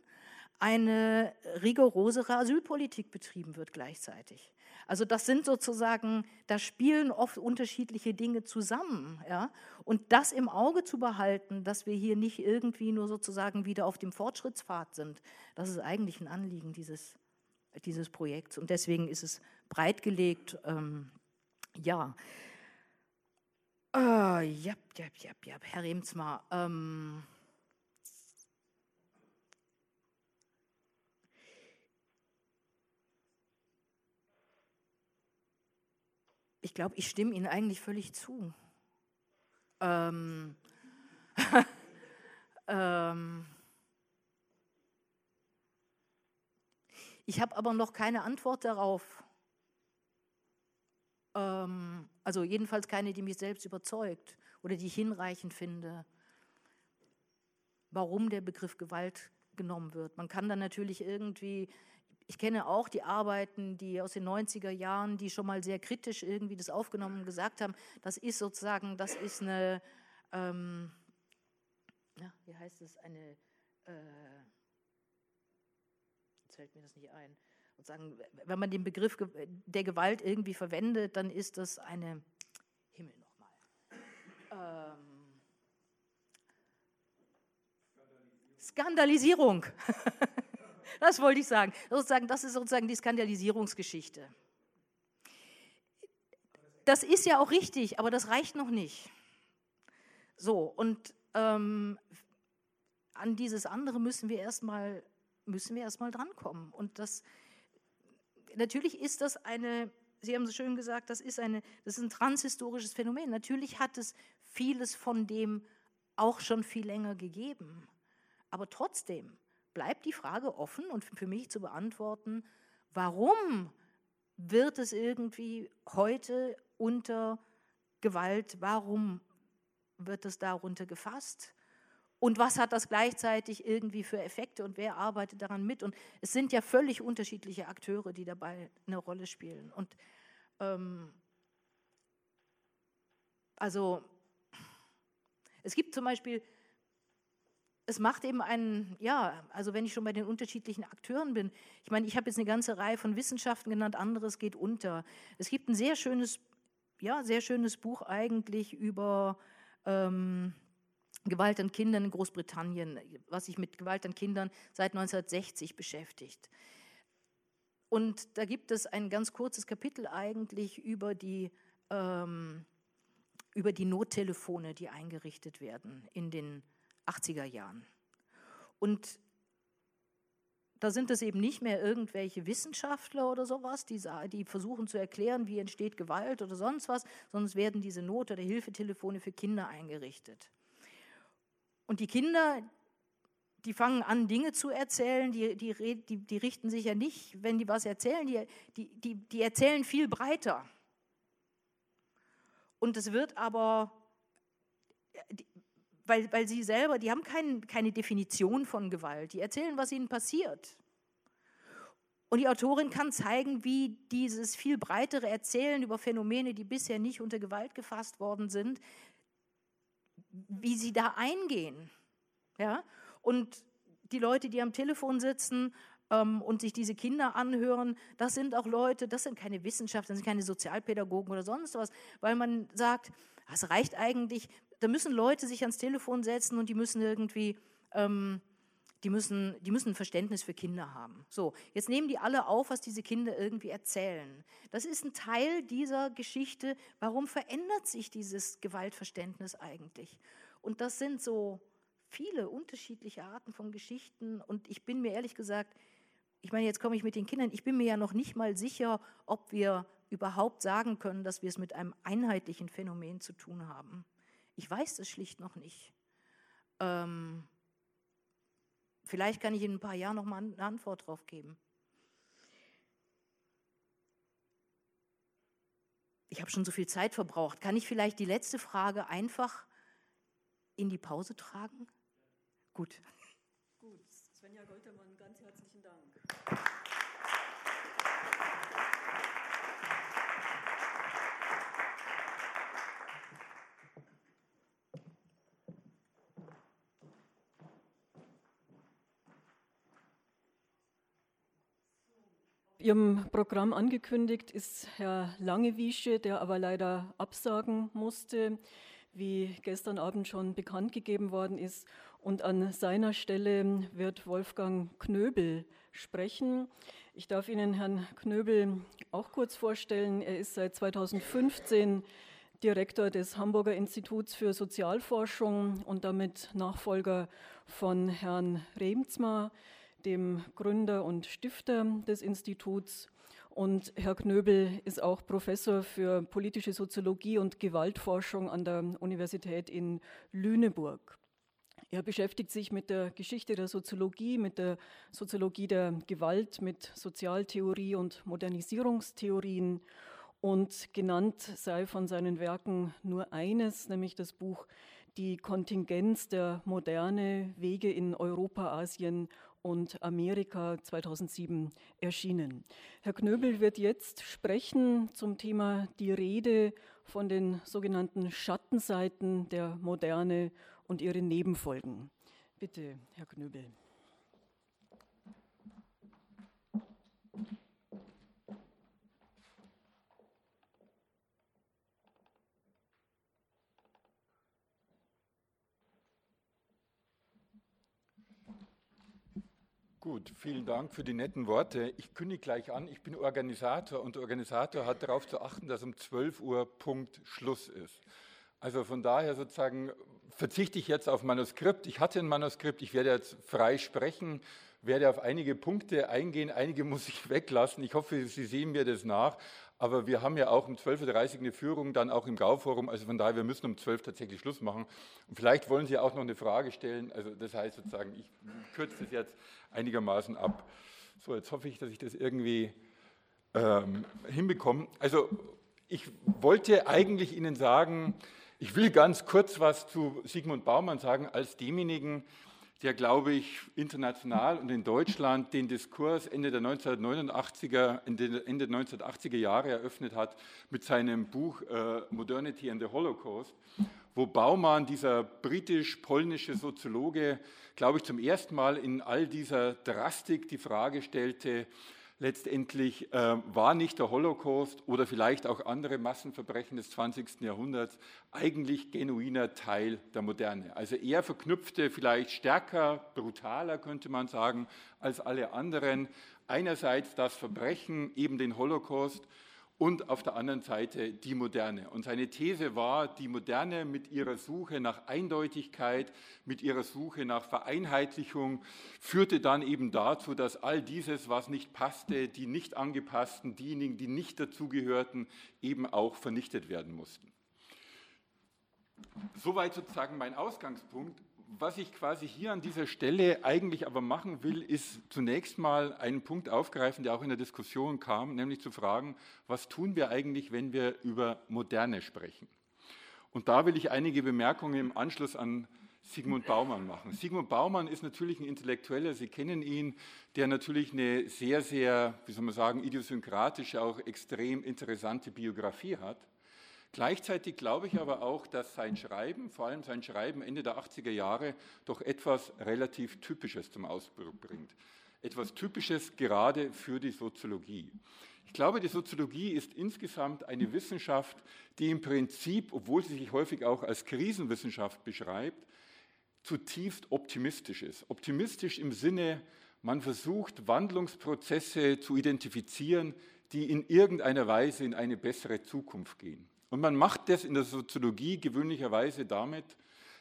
eine rigorosere Asylpolitik betrieben wird gleichzeitig. Also das sind sozusagen, da spielen oft unterschiedliche Dinge zusammen. Ja? Und das im Auge zu behalten, dass wir hier nicht irgendwie nur sozusagen wieder auf dem Fortschrittspfad sind, das ist eigentlich ein Anliegen dieses, dieses Projekts. Und deswegen ist es breitgelegt. Ähm, ja. Äh, ja, ja, ja, ja, Herr Remsmar. Ähm, ich glaube, ich stimme Ihnen eigentlich völlig zu. Ähm, ähm, ich habe aber noch keine Antwort darauf. Ähm, also jedenfalls keine, die mich selbst überzeugt oder die ich hinreichend finde, warum der Begriff Gewalt genommen wird. Man kann dann natürlich irgendwie ich kenne auch die Arbeiten, die aus den 90er Jahren, die schon mal sehr kritisch irgendwie das aufgenommen und gesagt haben, das ist sozusagen, das ist eine, ähm, ja, wie heißt es, eine, äh, jetzt fällt mir das nicht ein, und sagen, wenn man den Begriff der Gewalt irgendwie verwendet, dann ist das eine, Himmel nochmal, ähm, Skandalisierung. Das wollte ich sagen. Sozusagen, das ist sozusagen die Skandalisierungsgeschichte. Das ist ja auch richtig, aber das reicht noch nicht. So, und ähm, an dieses andere müssen wir erstmal müssen drankommen. Und das natürlich ist das eine, Sie haben so schön gesagt, das ist, eine, das ist ein transhistorisches Phänomen. Natürlich hat es vieles von dem auch schon viel länger gegeben. Aber trotzdem bleibt die Frage offen und für mich zu beantworten, warum wird es irgendwie heute unter Gewalt, warum wird es darunter gefasst? Und was hat das gleichzeitig irgendwie für Effekte und wer arbeitet daran mit? Und es sind ja völlig unterschiedliche Akteure, die dabei eine Rolle spielen. Und ähm, also es gibt zum Beispiel es macht eben einen, ja, also wenn ich schon bei den unterschiedlichen Akteuren bin, ich meine, ich habe jetzt eine ganze Reihe von Wissenschaften genannt, anderes geht unter. Es gibt ein sehr schönes, ja, sehr schönes Buch eigentlich über ähm, Gewalt an Kindern in Großbritannien, was sich mit Gewalt an Kindern seit 1960 beschäftigt. Und da gibt es ein ganz kurzes Kapitel eigentlich über die, ähm, über die Nottelefone, die eingerichtet werden in den 80er Jahren. Und da sind es eben nicht mehr irgendwelche Wissenschaftler oder sowas, die, die, versuchen zu erklären, wie entsteht Gewalt oder sonst was, sondern es werden diese Not- oder Hilfetelefone für Kinder eingerichtet. Und die Kinder, die fangen an, Dinge zu erzählen, die, die, die, richten sich ja nicht, wenn die was erzählen, die erzählen viel breiter. Und es wird aber, weil, weil sie selber, die haben kein, keine Definition von Gewalt. Die erzählen, was ihnen passiert. Und die Autorin kann zeigen, wie dieses viel breitere Erzählen über Phänomene, die bisher nicht unter Gewalt gefasst worden sind, wie sie da eingehen. Ja? Und die Leute, die am Telefon sitzen ähm, und sich diese Kinder anhören, das sind auch Leute, das sind keine Wissenschaftler, das sind keine Sozialpädagogen oder sonst was, weil man sagt, es reicht eigentlich, da müssen Leute sich ans Telefon setzen und die müssen irgendwie, ähm, die müssen, die müssen ein Verständnis für Kinder haben. So, jetzt nehmen die alle auf, was diese Kinder irgendwie erzählen. Das ist ein Teil dieser Geschichte. Warum verändert sich dieses Gewaltverständnis eigentlich? Und das sind so viele unterschiedliche Arten von Geschichten. Und ich bin mir ehrlich gesagt, ich meine, jetzt komme ich mit den Kindern, ich bin mir ja noch nicht mal sicher, ob wir überhaupt sagen können, dass wir es mit einem einheitlichen Phänomen zu tun haben. Ich weiß es schlicht noch nicht. Ähm, vielleicht kann ich in ein paar Jahren noch mal eine Antwort darauf geben. Ich habe schon so viel Zeit verbraucht. Kann ich vielleicht die letzte Frage einfach in die Pause tragen? Gut. Gut, Svenja Goltermann, ganz herzlichen Dank. Ihrem Programm angekündigt ist Herr Langewiesche, der aber leider absagen musste, wie gestern Abend schon bekannt gegeben worden ist. Und an seiner Stelle wird Wolfgang Knöbel sprechen. Ich darf Ihnen Herrn Knöbel auch kurz vorstellen. Er ist seit 2015 Direktor des Hamburger Instituts für Sozialforschung und damit Nachfolger von Herrn Remzma dem Gründer und Stifter des Instituts. Und Herr Knöbel ist auch Professor für politische Soziologie und Gewaltforschung an der Universität in Lüneburg. Er beschäftigt sich mit der Geschichte der Soziologie, mit der Soziologie der Gewalt, mit Sozialtheorie und Modernisierungstheorien. Und genannt sei von seinen Werken nur eines, nämlich das Buch Die Kontingenz der Moderne, Wege in Europa, Asien und Amerika 2007 erschienen. Herr Knöbel wird jetzt sprechen zum Thema die Rede von den sogenannten Schattenseiten der Moderne und ihre Nebenfolgen. Bitte, Herr Knöbel. Gut, vielen Dank für die netten Worte. Ich kündige gleich an, ich bin Organisator und der Organisator hat darauf zu achten, dass um 12 Uhr Punkt Schluss ist. Also von daher sozusagen verzichte ich jetzt auf Manuskript. Ich hatte ein Manuskript, ich werde jetzt frei sprechen, werde auf einige Punkte eingehen, einige muss ich weglassen. Ich hoffe, Sie sehen mir das nach. Aber wir haben ja auch um 12.30 Uhr eine Führung, dann auch im Gauforum. Also von daher, wir müssen um 12 Uhr tatsächlich Schluss machen. Und vielleicht wollen Sie auch noch eine Frage stellen. Also das heißt sozusagen, ich kürze das jetzt einigermaßen ab. So, jetzt hoffe ich, dass ich das irgendwie ähm, hinbekomme. Also ich wollte eigentlich Ihnen sagen, ich will ganz kurz was zu Sigmund Baumann sagen, als demjenigen, der, glaube ich, international und in Deutschland den Diskurs Ende der 1989er, Ende der 1980er Jahre eröffnet hat mit seinem Buch äh, Modernity and the Holocaust, wo Baumann, dieser britisch-polnische Soziologe, glaube ich, zum ersten Mal in all dieser Drastik die Frage stellte, letztendlich äh, war nicht der Holocaust oder vielleicht auch andere Massenverbrechen des 20. Jahrhunderts eigentlich genuiner Teil der Moderne. Also er verknüpfte vielleicht stärker, brutaler könnte man sagen, als alle anderen einerseits das Verbrechen, eben den Holocaust, und auf der anderen Seite die Moderne. Und seine These war, die Moderne mit ihrer Suche nach Eindeutigkeit, mit ihrer Suche nach Vereinheitlichung, führte dann eben dazu, dass all dieses, was nicht passte, die nicht angepassten, diejenigen, die nicht dazugehörten, eben auch vernichtet werden mussten. Soweit sozusagen mein Ausgangspunkt was ich quasi hier an dieser Stelle eigentlich aber machen will, ist zunächst mal einen Punkt aufgreifen, der auch in der Diskussion kam, nämlich zu fragen, was tun wir eigentlich, wenn wir über Moderne sprechen? Und da will ich einige Bemerkungen im Anschluss an Sigmund Baumann machen. Sigmund Baumann ist natürlich ein Intellektueller, Sie kennen ihn, der natürlich eine sehr, sehr, wie soll man sagen, idiosynkratische, auch extrem interessante Biografie hat. Gleichzeitig glaube ich aber auch, dass sein Schreiben, vor allem sein Schreiben Ende der 80er Jahre, doch etwas relativ Typisches zum Ausdruck bringt. Etwas Typisches gerade für die Soziologie. Ich glaube, die Soziologie ist insgesamt eine Wissenschaft, die im Prinzip, obwohl sie sich häufig auch als Krisenwissenschaft beschreibt, zutiefst optimistisch ist. Optimistisch im Sinne, man versucht, Wandlungsprozesse zu identifizieren, die in irgendeiner Weise in eine bessere Zukunft gehen. Und man macht das in der Soziologie gewöhnlicherweise damit,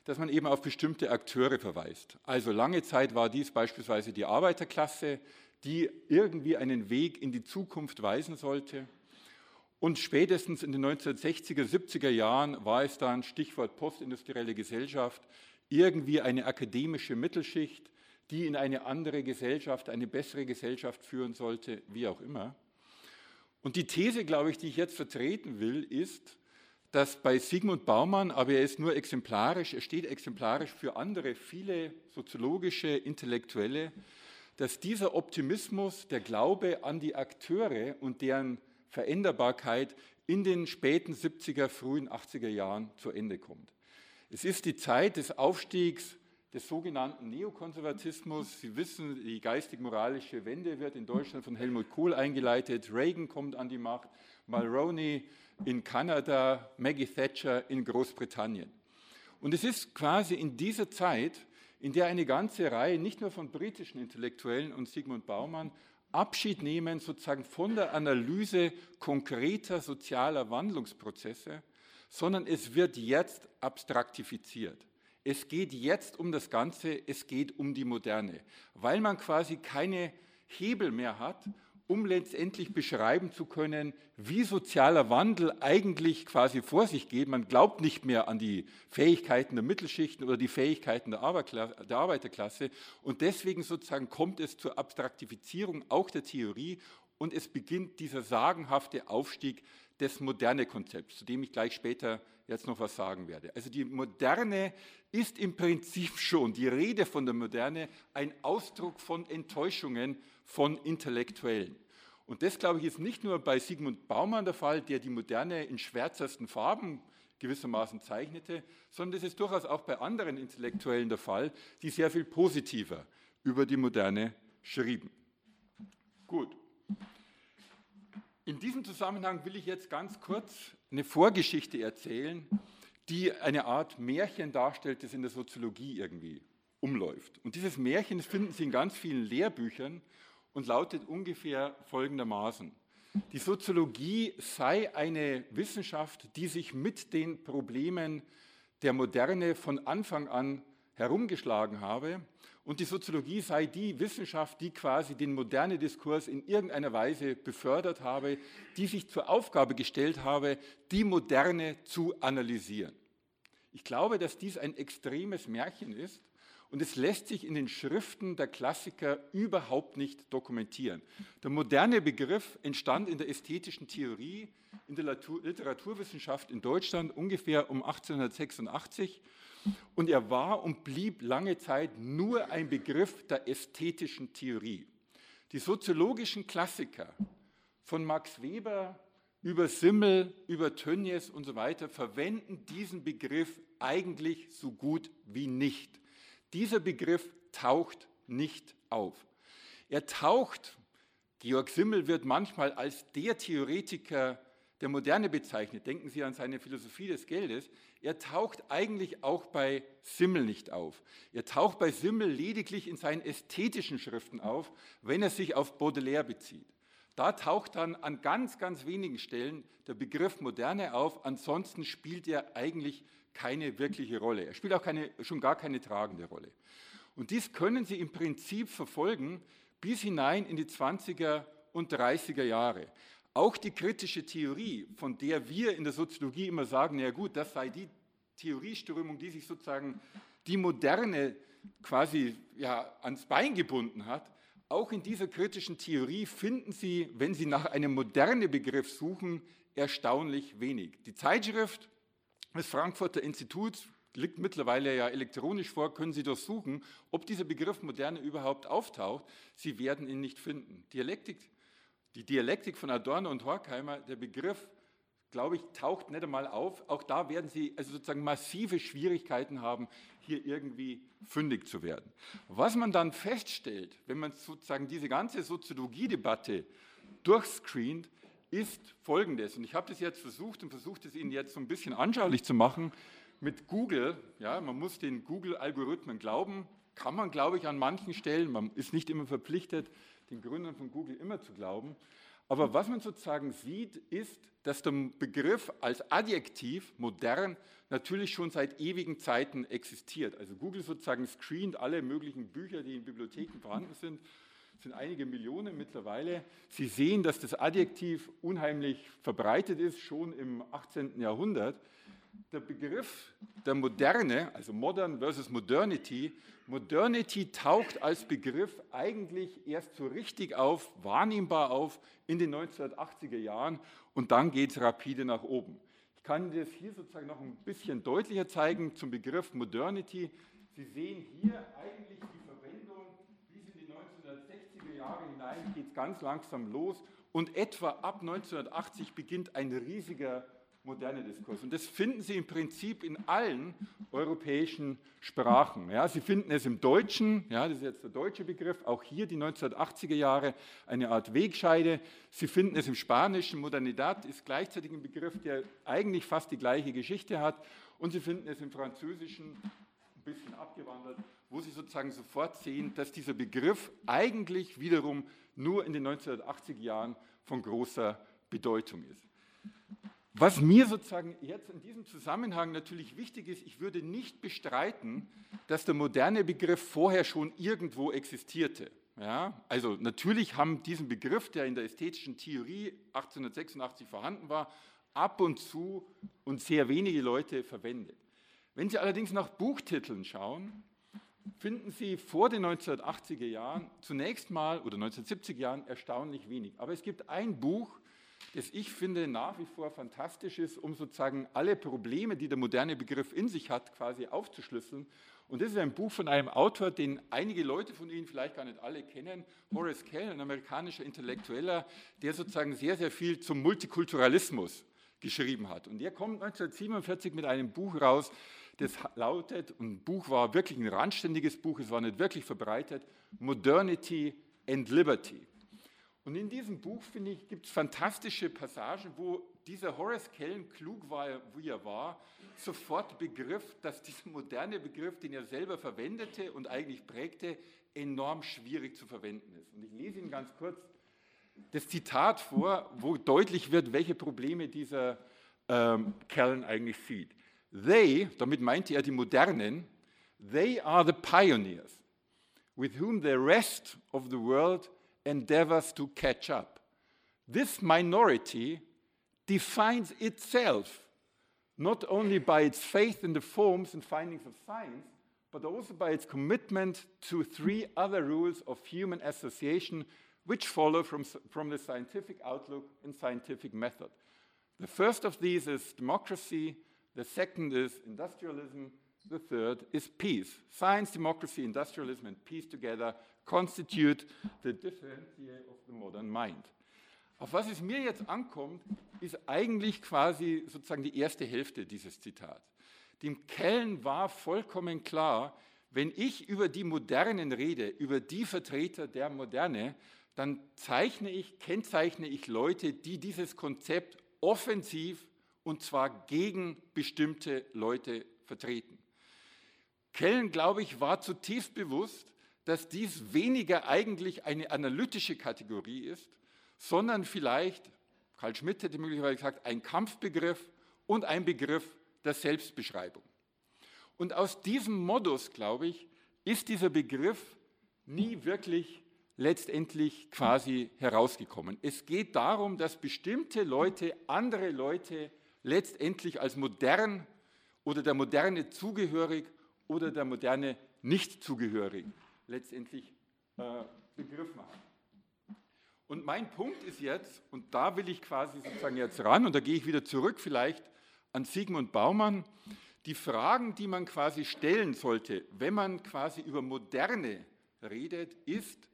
dass man eben auf bestimmte Akteure verweist. Also lange Zeit war dies beispielsweise die Arbeiterklasse, die irgendwie einen Weg in die Zukunft weisen sollte. Und spätestens in den 1960er, 70er Jahren war es dann, Stichwort postindustrielle Gesellschaft, irgendwie eine akademische Mittelschicht, die in eine andere Gesellschaft, eine bessere Gesellschaft führen sollte, wie auch immer. Und die These, glaube ich, die ich jetzt vertreten will, ist, dass bei Sigmund Baumann, aber er ist nur exemplarisch, er steht exemplarisch für andere, viele soziologische, intellektuelle, dass dieser Optimismus, der Glaube an die Akteure und deren Veränderbarkeit in den späten 70er, frühen 80er Jahren zu Ende kommt. Es ist die Zeit des Aufstiegs des sogenannten Neokonservatismus. Sie wissen, die geistig-moralische Wende wird in Deutschland von Helmut Kohl eingeleitet. Reagan kommt an die Macht, Mulroney in Kanada, Maggie Thatcher in Großbritannien. Und es ist quasi in dieser Zeit, in der eine ganze Reihe nicht nur von britischen Intellektuellen und Sigmund Baumann Abschied nehmen sozusagen von der Analyse konkreter sozialer Wandlungsprozesse, sondern es wird jetzt abstraktifiziert. Es geht jetzt um das Ganze, es geht um die Moderne, weil man quasi keine Hebel mehr hat, um letztendlich beschreiben zu können, wie sozialer Wandel eigentlich quasi vor sich geht. Man glaubt nicht mehr an die Fähigkeiten der Mittelschichten oder die Fähigkeiten der Arbeiterklasse. Und deswegen sozusagen kommt es zur Abstraktifizierung auch der Theorie und es beginnt dieser sagenhafte Aufstieg des moderne Konzepts, zu dem ich gleich später jetzt noch was sagen werde. Also die Moderne ist im Prinzip schon, die Rede von der Moderne, ein Ausdruck von Enttäuschungen von Intellektuellen. Und das, glaube ich, ist nicht nur bei Sigmund Baumann der Fall, der die Moderne in schwärzesten Farben gewissermaßen zeichnete, sondern das ist durchaus auch bei anderen Intellektuellen der Fall, die sehr viel positiver über die Moderne schrieben. Gut. In diesem Zusammenhang will ich jetzt ganz kurz eine Vorgeschichte erzählen, die eine Art Märchen darstellt, das in der Soziologie irgendwie umläuft. Und dieses Märchen finden Sie in ganz vielen Lehrbüchern und lautet ungefähr folgendermaßen. Die Soziologie sei eine Wissenschaft, die sich mit den Problemen der Moderne von Anfang an herumgeschlagen habe und die Soziologie sei die Wissenschaft, die quasi den modernen Diskurs in irgendeiner Weise befördert habe, die sich zur Aufgabe gestellt habe, die Moderne zu analysieren. Ich glaube, dass dies ein extremes Märchen ist und es lässt sich in den Schriften der Klassiker überhaupt nicht dokumentieren. Der moderne Begriff entstand in der ästhetischen Theorie, in der Literaturwissenschaft in Deutschland ungefähr um 1886 und er war und blieb lange Zeit nur ein Begriff der ästhetischen Theorie. Die soziologischen Klassiker von Max Weber über Simmel, über Tönnies und so weiter verwenden diesen Begriff eigentlich so gut wie nicht. Dieser Begriff taucht nicht auf. Er taucht, Georg Simmel wird manchmal als der Theoretiker der Moderne bezeichnet. Denken Sie an seine Philosophie des Geldes. Er taucht eigentlich auch bei Simmel nicht auf. Er taucht bei Simmel lediglich in seinen ästhetischen Schriften auf, wenn er sich auf Baudelaire bezieht. Da taucht dann an ganz, ganz wenigen Stellen der Begriff Moderne auf. Ansonsten spielt er eigentlich keine wirkliche Rolle. Er spielt auch keine, schon gar keine tragende Rolle. Und dies können Sie im Prinzip verfolgen bis hinein in die 20er und 30er Jahre. Auch die kritische Theorie, von der wir in der Soziologie immer sagen, na gut, das sei die Theorieströmung, die sich sozusagen die Moderne quasi ja, ans Bein gebunden hat, auch in dieser kritischen Theorie finden Sie, wenn Sie nach einem modernen Begriff suchen, erstaunlich wenig. Die Zeitschrift des Frankfurter Instituts, liegt mittlerweile ja elektronisch vor, können Sie durchsuchen, ob dieser Begriff Moderne überhaupt auftaucht. Sie werden ihn nicht finden. Dialektik, die Dialektik von Adorno und Horkheimer, der Begriff, glaube ich, taucht nicht einmal auf. Auch da werden Sie also sozusagen massive Schwierigkeiten haben, hier irgendwie fündig zu werden. Was man dann feststellt, wenn man sozusagen diese ganze Soziologie-Debatte durchscreent, ist folgendes. Und ich habe das jetzt versucht und versucht es Ihnen jetzt so ein bisschen anschaulich zu machen mit Google. Ja, man muss den Google-Algorithmen glauben. Kann man, glaube ich, an manchen Stellen. Man ist nicht immer verpflichtet, den Gründern von Google immer zu glauben. Aber was man sozusagen sieht, ist, dass der Begriff als Adjektiv modern natürlich schon seit ewigen Zeiten existiert. Also Google sozusagen screent alle möglichen Bücher, die in Bibliotheken vorhanden sind sind einige Millionen mittlerweile. Sie sehen, dass das Adjektiv unheimlich verbreitet ist, schon im 18. Jahrhundert. Der Begriff der Moderne, also Modern versus Modernity, Modernity taucht als Begriff eigentlich erst so richtig auf, wahrnehmbar auf in den 1980er Jahren und dann geht es rapide nach oben. Ich kann das hier sozusagen noch ein bisschen deutlicher zeigen zum Begriff Modernity. Sie sehen hier eigentlich die Jahre hinein geht es ganz langsam los und etwa ab 1980 beginnt ein riesiger moderner Diskurs. Und das finden Sie im Prinzip in allen europäischen Sprachen. Ja, Sie finden es im Deutschen, ja, das ist jetzt der deutsche Begriff, auch hier die 1980er Jahre, eine Art Wegscheide. Sie finden es im Spanischen, Modernidad ist gleichzeitig ein Begriff, der eigentlich fast die gleiche Geschichte hat. Und Sie finden es im Französischen, ein bisschen abgewandert, wo Sie sozusagen sofort sehen, dass dieser Begriff eigentlich wiederum nur in den 1980er Jahren von großer Bedeutung ist. Was mir sozusagen jetzt in diesem Zusammenhang natürlich wichtig ist, ich würde nicht bestreiten, dass der moderne Begriff vorher schon irgendwo existierte. Ja, also natürlich haben diesen Begriff, der in der ästhetischen Theorie 1886 vorhanden war, ab und zu und sehr wenige Leute verwendet. Wenn Sie allerdings nach Buchtiteln schauen, finden Sie vor den 1980er Jahren zunächst mal oder 1970er Jahren erstaunlich wenig. Aber es gibt ein Buch, das ich finde nach wie vor fantastisch ist, um sozusagen alle Probleme, die der moderne Begriff in sich hat, quasi aufzuschlüsseln. Und das ist ein Buch von einem Autor, den einige Leute von Ihnen vielleicht gar nicht alle kennen, Horace Kell, ein amerikanischer Intellektueller, der sozusagen sehr, sehr viel zum Multikulturalismus geschrieben hat. Und der kommt 1947 mit einem Buch raus, das lautet, und ein Buch war wirklich ein randständiges Buch, es war nicht wirklich verbreitet, Modernity and Liberty. Und in diesem Buch, finde ich, gibt es fantastische Passagen, wo dieser Horace Kellen, klug war, wie er war, sofort begriff, dass dieser moderne Begriff, den er selber verwendete und eigentlich prägte, enorm schwierig zu verwenden ist. Und ich lese Ihnen ganz kurz das Zitat vor, wo deutlich wird, welche Probleme dieser ähm, Kellen eigentlich sieht. They, damit meinte er die Modernen, they are the pioneers with whom the rest of the world endeavors to catch up. This minority defines itself not only by its faith in the forms and findings of science, but also by its commitment to three other rules of human association which follow from, from the scientific outlook and scientific method. The first of these is democracy, the second is industrialism. The third is peace. Science, democracy, industrialism, and peace together constitute the differential of the modern mind. Auf was es mir jetzt ankommt, ist eigentlich quasi sozusagen die erste Hälfte dieses Zitats. Dem Kellen war vollkommen klar, wenn ich über die Modernen rede, über die Vertreter der Moderne, dann zeichne ich, kennzeichne ich Leute, die dieses Konzept offensiv und zwar gegen bestimmte Leute vertreten. Kellen, glaube ich, war zutiefst bewusst, dass dies weniger eigentlich eine analytische Kategorie ist, sondern vielleicht, Karl Schmidt hätte möglicherweise gesagt, ein Kampfbegriff und ein Begriff der Selbstbeschreibung. Und aus diesem Modus, glaube ich, ist dieser Begriff nie wirklich letztendlich quasi herausgekommen. Es geht darum, dass bestimmte Leute andere Leute letztendlich als modern oder der Moderne zugehörig oder der Moderne nicht zugehörig letztendlich äh, begriffen haben. Und mein Punkt ist jetzt, und da will ich quasi sozusagen jetzt ran, und da gehe ich wieder zurück vielleicht an Sigmund Baumann, die Fragen, die man quasi stellen sollte, wenn man quasi über Moderne redet, ist,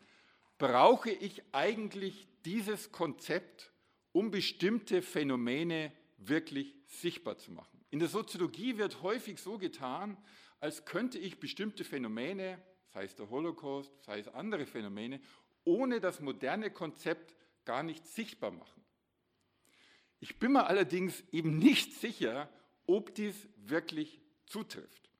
brauche ich eigentlich dieses Konzept, um bestimmte Phänomene wirklich sichtbar zu machen? In der Soziologie wird häufig so getan, als könnte ich bestimmte Phänomene, sei es der Holocaust, sei es andere Phänomene, ohne das moderne Konzept gar nicht sichtbar machen. Ich bin mir allerdings eben nicht sicher, ob dies wirklich zutrifft.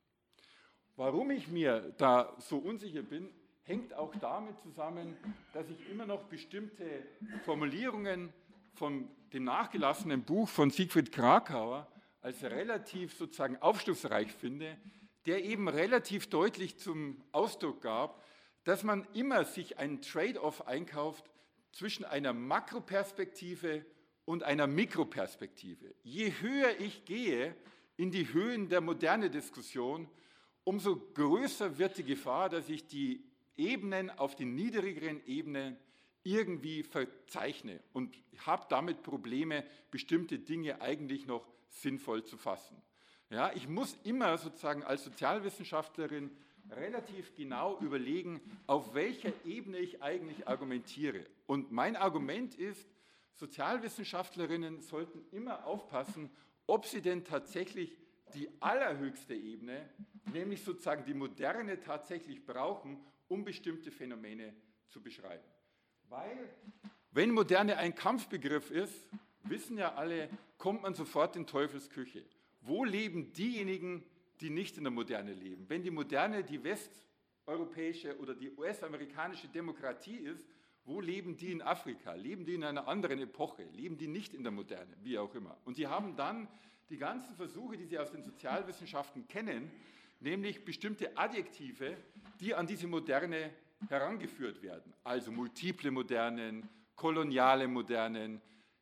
Warum ich mir da so unsicher bin, hängt auch damit zusammen, dass ich immer noch bestimmte Formulierungen von dem nachgelassenen Buch von Siegfried Krakauer als relativ sozusagen aufschlussreich finde, der eben relativ deutlich zum Ausdruck gab, dass man immer sich einen Trade-off einkauft zwischen einer Makroperspektive und einer Mikroperspektive. Je höher ich gehe in die Höhen der modernen Diskussion, umso größer wird die Gefahr, dass ich die Ebenen auf den niedrigeren Ebenen irgendwie verzeichne und habe damit Probleme, bestimmte Dinge eigentlich noch sinnvoll zu fassen. Ja, ich muss immer sozusagen als Sozialwissenschaftlerin relativ genau überlegen, auf welcher Ebene ich eigentlich argumentiere. Und mein Argument ist, Sozialwissenschaftlerinnen sollten immer aufpassen, ob sie denn tatsächlich die allerhöchste Ebene, nämlich sozusagen die moderne, tatsächlich brauchen, um bestimmte Phänomene zu beschreiben. Weil, wenn Moderne ein Kampfbegriff ist, wissen ja alle, kommt man sofort in Teufelsküche. Wo leben diejenigen, die nicht in der Moderne leben? Wenn die Moderne die westeuropäische oder die US-amerikanische Demokratie ist, wo leben die in Afrika? Leben die in einer anderen Epoche? Leben die nicht in der Moderne? Wie auch immer. Und sie haben dann die ganzen Versuche, die Sie aus den Sozialwissenschaften kennen, nämlich bestimmte Adjektive, die an diese Moderne herangeführt werden. Also multiple Modernen, koloniale Modernen,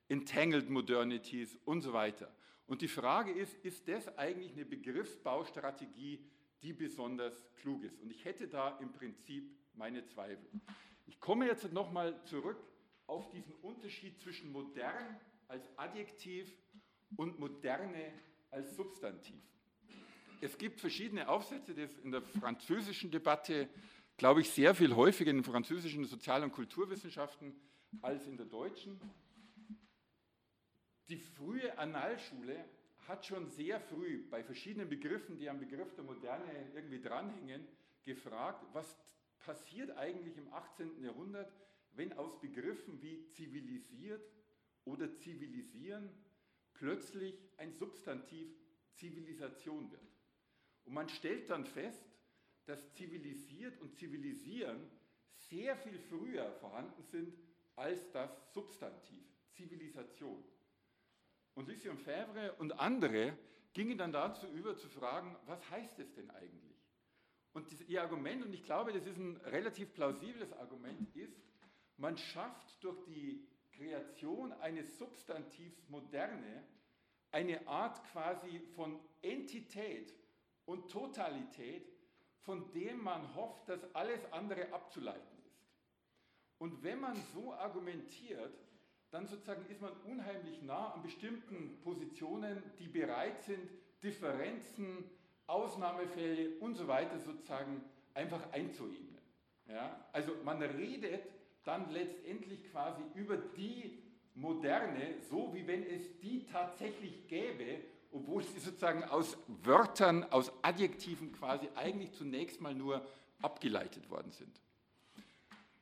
entangled Modernities und so weiter. Und die Frage ist, ist das eigentlich eine Begriffsbaustrategie, die besonders klug ist? Und ich hätte da im Prinzip meine Zweifel. Ich komme jetzt nochmal zurück auf diesen Unterschied zwischen modern als Adjektiv und moderne als Substantiv. Es gibt verschiedene Aufsätze, das in der französischen Debatte, glaube ich, sehr viel häufiger in den französischen Sozial- und Kulturwissenschaften als in der deutschen. Die frühe Annalschule hat schon sehr früh bei verschiedenen Begriffen, die am Begriff der Moderne irgendwie dranhängen, gefragt, was passiert eigentlich im 18. Jahrhundert, wenn aus Begriffen wie zivilisiert oder zivilisieren plötzlich ein Substantiv Zivilisation wird. Und man stellt dann fest, dass zivilisiert und zivilisieren sehr viel früher vorhanden sind als das Substantiv Zivilisation. Und Lucien Fèvre und andere gingen dann dazu über zu fragen, was heißt es denn eigentlich? Und das, ihr Argument, und ich glaube, das ist ein relativ plausibles Argument, ist, man schafft durch die Kreation eines Substantivs Moderne eine Art quasi von Entität und Totalität, von dem man hofft, dass alles andere abzuleiten ist. Und wenn man so argumentiert, dann sozusagen ist man unheimlich nah an bestimmten Positionen, die bereit sind, Differenzen, Ausnahmefälle und so weiter sozusagen einfach einzuebnen. Ja? Also man redet dann letztendlich quasi über die Moderne, so wie wenn es die tatsächlich gäbe, obwohl sie sozusagen aus Wörtern, aus Adjektiven quasi eigentlich zunächst mal nur abgeleitet worden sind.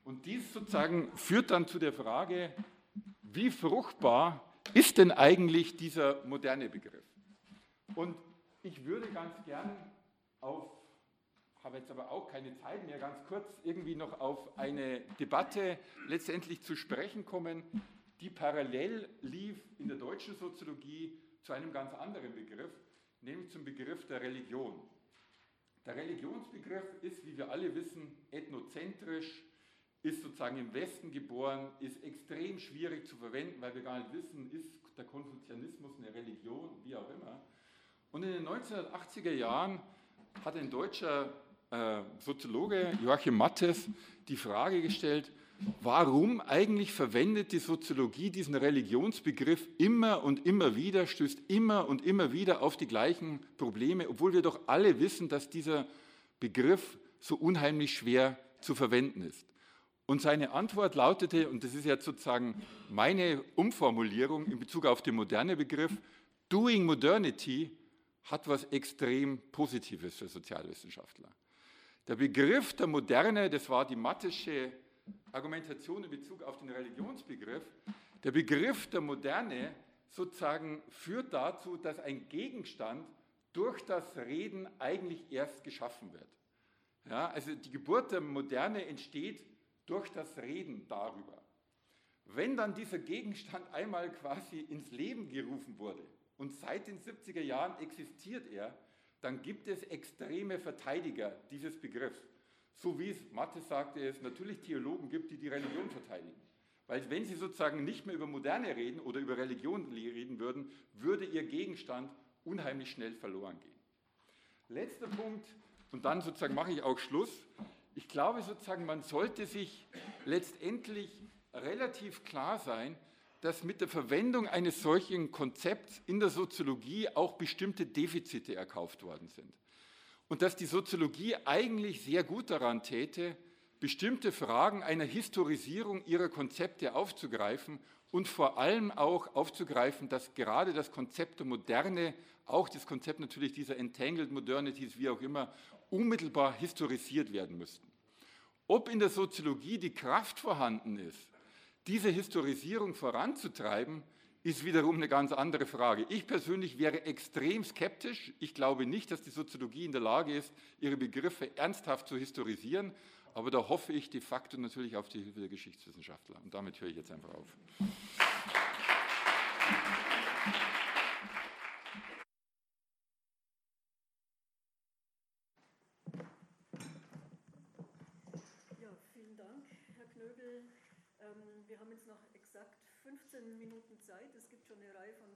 Und dies sozusagen führt dann zu der Frage, wie fruchtbar ist denn eigentlich dieser moderne Begriff? Und ich würde ganz gern auf, habe jetzt aber auch keine Zeit mehr, ganz kurz irgendwie noch auf eine Debatte letztendlich zu sprechen kommen, die parallel lief in der deutschen Soziologie zu einem ganz anderen Begriff, nämlich zum Begriff der Religion. Der Religionsbegriff ist, wie wir alle wissen, ethnozentrisch, ist sozusagen im Westen geboren, ist extrem schwierig zu verwenden, weil wir gar nicht wissen, ist der Konfuzianismus eine Religion, wie auch immer. Und in den 1980er Jahren hat ein deutscher äh, Soziologe, Joachim Mattes, die Frage gestellt, warum eigentlich verwendet die Soziologie diesen Religionsbegriff immer und immer wieder, stößt immer und immer wieder auf die gleichen Probleme, obwohl wir doch alle wissen, dass dieser Begriff so unheimlich schwer zu verwenden ist. Und seine Antwort lautete, und das ist jetzt sozusagen meine Umformulierung in Bezug auf den moderne Begriff, Doing Modernity hat was extrem Positives für Sozialwissenschaftler. Der Begriff der Moderne, das war die mattische Argumentation in Bezug auf den Religionsbegriff, der Begriff der Moderne sozusagen führt dazu, dass ein Gegenstand durch das Reden eigentlich erst geschaffen wird. Ja, also die Geburt der Moderne entsteht durch das Reden darüber. Wenn dann dieser Gegenstand einmal quasi ins Leben gerufen wurde und seit den 70er Jahren existiert er, dann gibt es extreme Verteidiger dieses Begriffs. So wie es Mathe sagte, es natürlich Theologen gibt, die die Religion verteidigen. Weil wenn sie sozusagen nicht mehr über Moderne reden oder über Religion reden würden, würde ihr Gegenstand unheimlich schnell verloren gehen. Letzter Punkt, und dann sozusagen mache ich auch Schluss. Ich glaube sozusagen, man sollte sich letztendlich relativ klar sein, dass mit der Verwendung eines solchen Konzepts in der Soziologie auch bestimmte Defizite erkauft worden sind. Und dass die Soziologie eigentlich sehr gut daran täte, bestimmte Fragen einer Historisierung ihrer Konzepte aufzugreifen und vor allem auch aufzugreifen, dass gerade das Konzept der Moderne, auch das Konzept natürlich dieser Entangled Modernities, wie auch immer, unmittelbar historisiert werden müssten. Ob in der Soziologie die Kraft vorhanden ist, diese Historisierung voranzutreiben, ist wiederum eine ganz andere Frage. Ich persönlich wäre extrem skeptisch. Ich glaube nicht, dass die Soziologie in der Lage ist, ihre Begriffe ernsthaft zu historisieren. Aber da hoffe ich de facto natürlich auf die Hilfe der Geschichtswissenschaftler. Und damit höre ich jetzt einfach auf. Ja, vielen Dank, Herr Knöbel. Ähm, wir haben jetzt noch exakt 15 Minuten Zeit. Es gibt schon eine Reihe von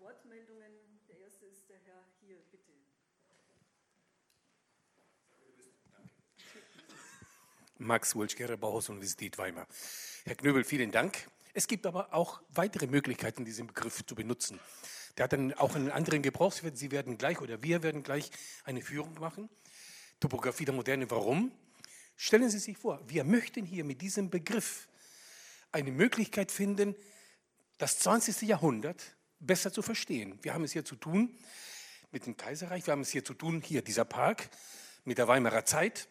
Wortmeldungen. Der erste ist der Herr hier, bitte. Max Wulschgere, Bauhaus Universität Weimar. Herr Knöbel, vielen Dank. Es gibt aber auch weitere Möglichkeiten, diesen Begriff zu benutzen. Der hat dann auch einen anderen Gebrauch. Sie werden gleich oder wir werden gleich eine Führung machen. Topografie der Moderne, warum? Stellen Sie sich vor, wir möchten hier mit diesem Begriff eine Möglichkeit finden, das 20. Jahrhundert besser zu verstehen. Wir haben es hier zu tun mit dem Kaiserreich, wir haben es hier zu tun, hier dieser Park, mit der Weimarer Zeit,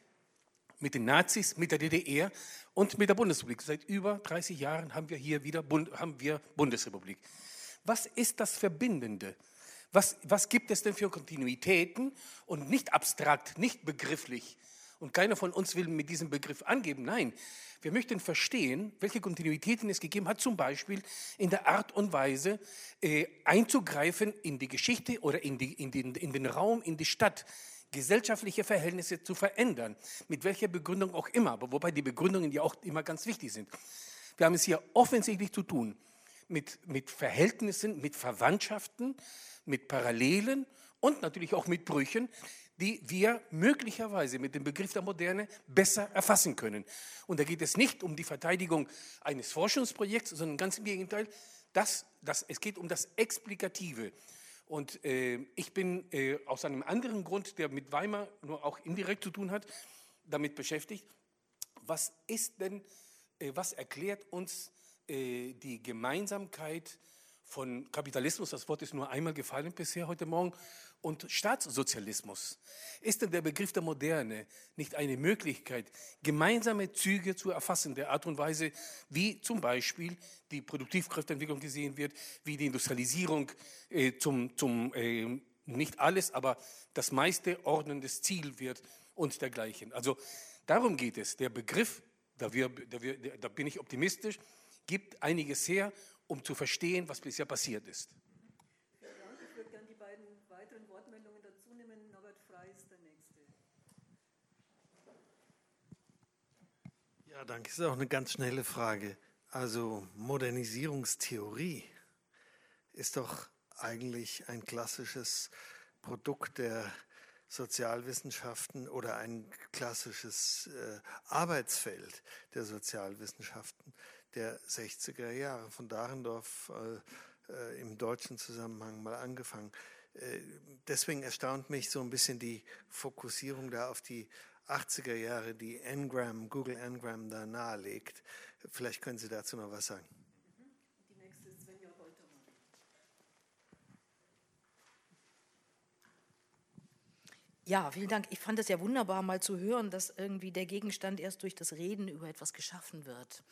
mit den Nazis, mit der DDR und mit der Bundesrepublik. Seit über 30 Jahren haben wir hier wieder Bund, haben wir Bundesrepublik. Was ist das Verbindende? Was, was gibt es denn für Kontinuitäten und nicht abstrakt, nicht begrifflich? Und keiner von uns will mit diesem Begriff angeben. Nein, wir möchten verstehen, welche Kontinuitäten es gegeben hat, zum Beispiel in der Art und Weise äh, einzugreifen in die Geschichte oder in, die, in, den, in den Raum, in die Stadt, gesellschaftliche Verhältnisse zu verändern, mit welcher Begründung auch immer, aber wobei die Begründungen ja auch immer ganz wichtig sind. Wir haben es hier offensichtlich zu tun mit, mit Verhältnissen, mit Verwandtschaften, mit Parallelen und natürlich auch mit Brüchen, die wir möglicherweise mit dem Begriff der Moderne besser erfassen können. Und da geht es nicht um die Verteidigung eines Forschungsprojekts, sondern ganz im Gegenteil, das, das, es geht um das Explikative. Und äh, ich bin äh, aus einem anderen Grund, der mit Weimar nur auch indirekt zu tun hat, damit beschäftigt. Was ist denn, äh, was erklärt uns äh, die Gemeinsamkeit von Kapitalismus, das Wort ist nur einmal gefallen bisher heute Morgen, und Staatssozialismus. Ist denn der Begriff der Moderne nicht eine Möglichkeit, gemeinsame Züge zu erfassen, der Art und Weise, wie zum Beispiel die Produktivkräfteentwicklung gesehen wird, wie die Industrialisierung äh, zum, zum äh, nicht alles, aber das meiste ordnendes Ziel wird und dergleichen. Also darum geht es. Der Begriff, da, wir, da, wir, da bin ich optimistisch, gibt einiges her, um zu verstehen, was bisher passiert ist. Vielen Dank. Ich würde gerne die beiden weiteren Wortmeldungen dazu nehmen. Norbert Frey ist der Nächste. Ja, danke. Das ist auch eine ganz schnelle Frage. Also Modernisierungstheorie ist doch eigentlich ein klassisches Produkt der Sozialwissenschaften oder ein klassisches äh, Arbeitsfeld der Sozialwissenschaften der 60er Jahre. Von Dahrendorf äh, äh, im deutschen Zusammenhang mal angefangen. Äh, deswegen erstaunt mich so ein bisschen die Fokussierung da auf die 80er Jahre, die Ngram, Google Ngram da nahelegt. Vielleicht können Sie dazu noch was sagen. Ja, vielen Dank. Ich fand es ja wunderbar, mal zu hören, dass irgendwie der Gegenstand erst durch das Reden über etwas geschaffen wird.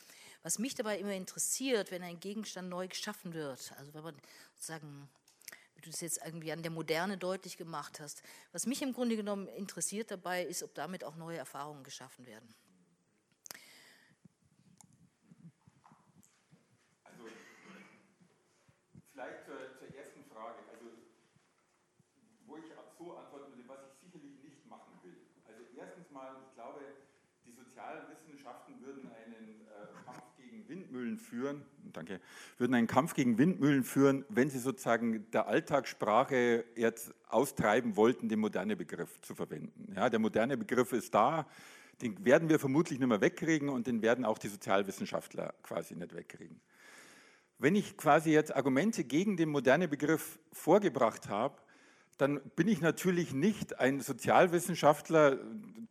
Was mich dabei immer interessiert, wenn ein Gegenstand neu geschaffen wird, also wenn man sozusagen, wie du es jetzt irgendwie an der Moderne deutlich gemacht hast, was mich im Grunde genommen interessiert dabei ist, ob damit auch neue Erfahrungen geschaffen werden. Windmühlen führen, danke, würden einen Kampf gegen Windmühlen führen, wenn sie sozusagen der Alltagssprache jetzt austreiben wollten, den moderne Begriff zu verwenden. Ja, der moderne Begriff ist da, den werden wir vermutlich nicht mehr wegkriegen und den werden auch die Sozialwissenschaftler quasi nicht wegkriegen. Wenn ich quasi jetzt Argumente gegen den modernen Begriff vorgebracht habe, dann bin ich natürlich nicht ein Sozialwissenschaftler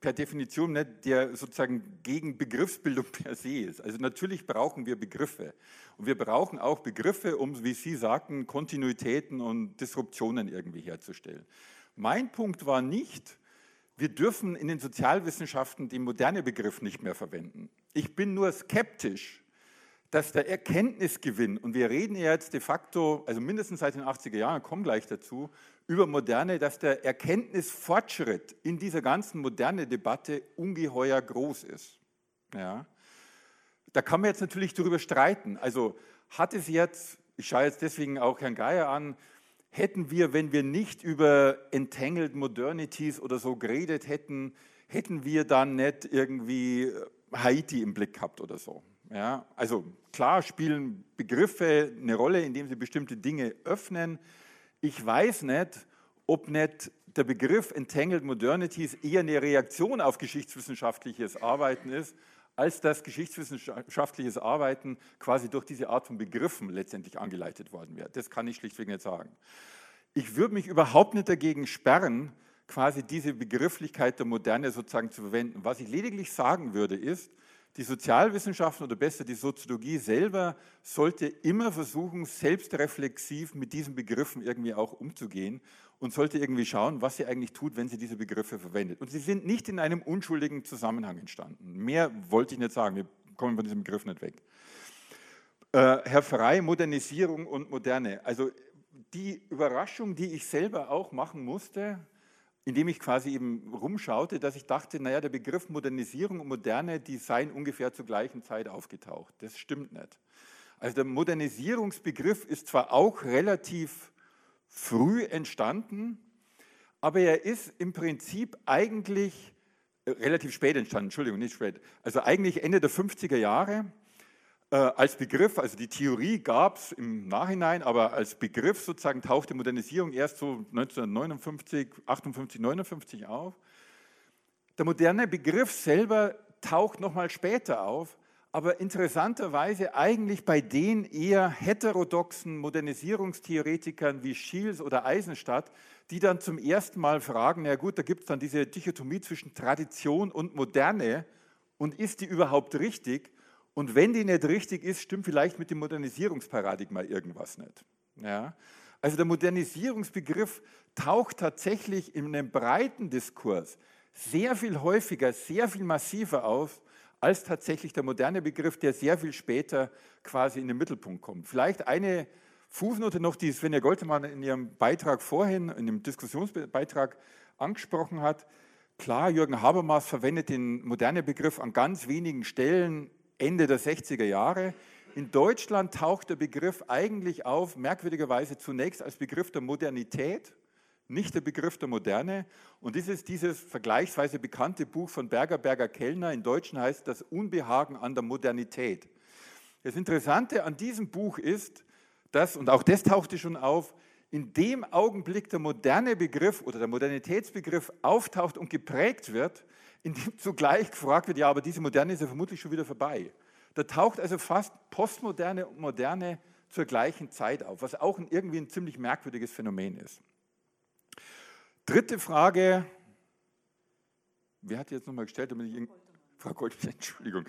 per Definition, nicht, der sozusagen gegen Begriffsbildung per se ist. Also natürlich brauchen wir Begriffe. Und wir brauchen auch Begriffe, um, wie Sie sagten, Kontinuitäten und Disruptionen irgendwie herzustellen. Mein Punkt war nicht, wir dürfen in den Sozialwissenschaften den modernen Begriff nicht mehr verwenden. Ich bin nur skeptisch, dass der Erkenntnisgewinn, und wir reden ja jetzt de facto, also mindestens seit den 80er Jahren, kommen gleich dazu, über Moderne, dass der Erkenntnisfortschritt in dieser ganzen moderne Debatte ungeheuer groß ist. Ja. Da kann man jetzt natürlich darüber streiten. Also hat es jetzt, ich schaue jetzt deswegen auch Herrn Geier an, hätten wir, wenn wir nicht über Entangled Modernities oder so geredet hätten, hätten wir dann nicht irgendwie Haiti im Blick gehabt oder so. Ja, also klar spielen Begriffe eine Rolle, indem sie bestimmte Dinge öffnen. Ich weiß nicht, ob nicht der Begriff Entangled Modernities eher eine Reaktion auf geschichtswissenschaftliches Arbeiten ist, als dass geschichtswissenschaftliches Arbeiten quasi durch diese Art von Begriffen letztendlich angeleitet worden wäre. Das kann ich schlichtweg nicht sagen. Ich würde mich überhaupt nicht dagegen sperren, quasi diese Begrifflichkeit der Moderne sozusagen zu verwenden. Was ich lediglich sagen würde, ist, die Sozialwissenschaften oder besser die Soziologie selber sollte immer versuchen, selbstreflexiv mit diesen Begriffen irgendwie auch umzugehen und sollte irgendwie schauen, was sie eigentlich tut, wenn sie diese Begriffe verwendet. Und sie sind nicht in einem unschuldigen Zusammenhang entstanden. Mehr wollte ich nicht sagen, wir kommen von diesem Begriff nicht weg. Äh, Herr Frey, Modernisierung und Moderne. Also die Überraschung, die ich selber auch machen musste, indem ich quasi eben rumschaute, dass ich dachte, naja, der Begriff Modernisierung und Moderne, die seien ungefähr zur gleichen Zeit aufgetaucht. Das stimmt nicht. Also der Modernisierungsbegriff ist zwar auch relativ früh entstanden, aber er ist im Prinzip eigentlich äh, relativ spät entstanden, Entschuldigung, nicht spät, also eigentlich Ende der 50er Jahre als Begriff, also die Theorie gab es im Nachhinein, aber als Begriff sozusagen tauchte Modernisierung erst so 1959, 58, 59 auf. Der moderne Begriff selber taucht nochmal später auf, aber interessanterweise eigentlich bei den eher heterodoxen Modernisierungstheoretikern wie Schiels oder Eisenstadt, die dann zum ersten Mal fragen, na gut, da gibt es dann diese Dichotomie zwischen Tradition und Moderne und ist die überhaupt richtig? Und wenn die nicht richtig ist, stimmt vielleicht mit dem Modernisierungsparadigma irgendwas nicht. Ja? Also der Modernisierungsbegriff taucht tatsächlich in einem breiten Diskurs sehr viel häufiger, sehr viel massiver auf, als tatsächlich der moderne Begriff, der sehr viel später quasi in den Mittelpunkt kommt. Vielleicht eine Fußnote noch, die Svenja Goltemann in ihrem Beitrag vorhin, in dem Diskussionsbeitrag angesprochen hat. Klar, Jürgen Habermas verwendet den modernen Begriff an ganz wenigen Stellen Ende der 60er Jahre. In Deutschland taucht der Begriff eigentlich auf, merkwürdigerweise zunächst als Begriff der Modernität, nicht der Begriff der Moderne. Und das ist dieses vergleichsweise bekannte Buch von Berger, Berger Kellner. In Deutschen heißt das Unbehagen an der Modernität. Das Interessante an diesem Buch ist, dass, und auch das tauchte schon auf, in dem Augenblick der moderne Begriff oder der Modernitätsbegriff auftaucht und geprägt wird, in dem zugleich gefragt wird, ja, aber diese Moderne ist ja vermutlich schon wieder vorbei. Da taucht also fast Postmoderne und Moderne zur gleichen Zeit auf, was auch irgendwie ein ziemlich merkwürdiges Phänomen ist. Dritte Frage, wer hat jetzt nochmal gestellt? Damit ich Frau Goldmann, Entschuldigung.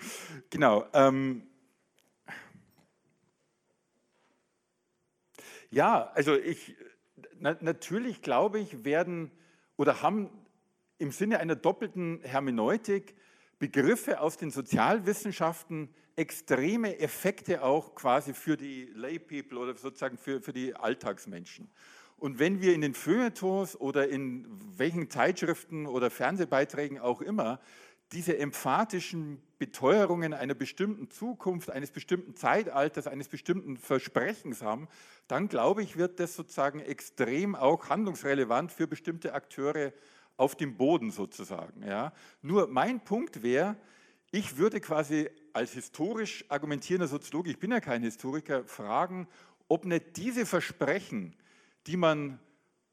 Genau. Ähm, ja, also ich, na, natürlich glaube ich, werden oder haben im Sinne einer doppelten Hermeneutik Begriffe aus den Sozialwissenschaften extreme Effekte auch quasi für die Lay People oder sozusagen für, für die Alltagsmenschen. Und wenn wir in den Feuilletons oder in welchen Zeitschriften oder Fernsehbeiträgen auch immer diese emphatischen Beteuerungen einer bestimmten Zukunft, eines bestimmten Zeitalters, eines bestimmten Versprechens haben, dann glaube ich, wird das sozusagen extrem auch handlungsrelevant für bestimmte Akteure auf dem Boden sozusagen. Ja. Nur mein Punkt wäre, ich würde quasi als historisch argumentierender Soziologe, ich bin ja kein Historiker, fragen, ob nicht diese Versprechen, die man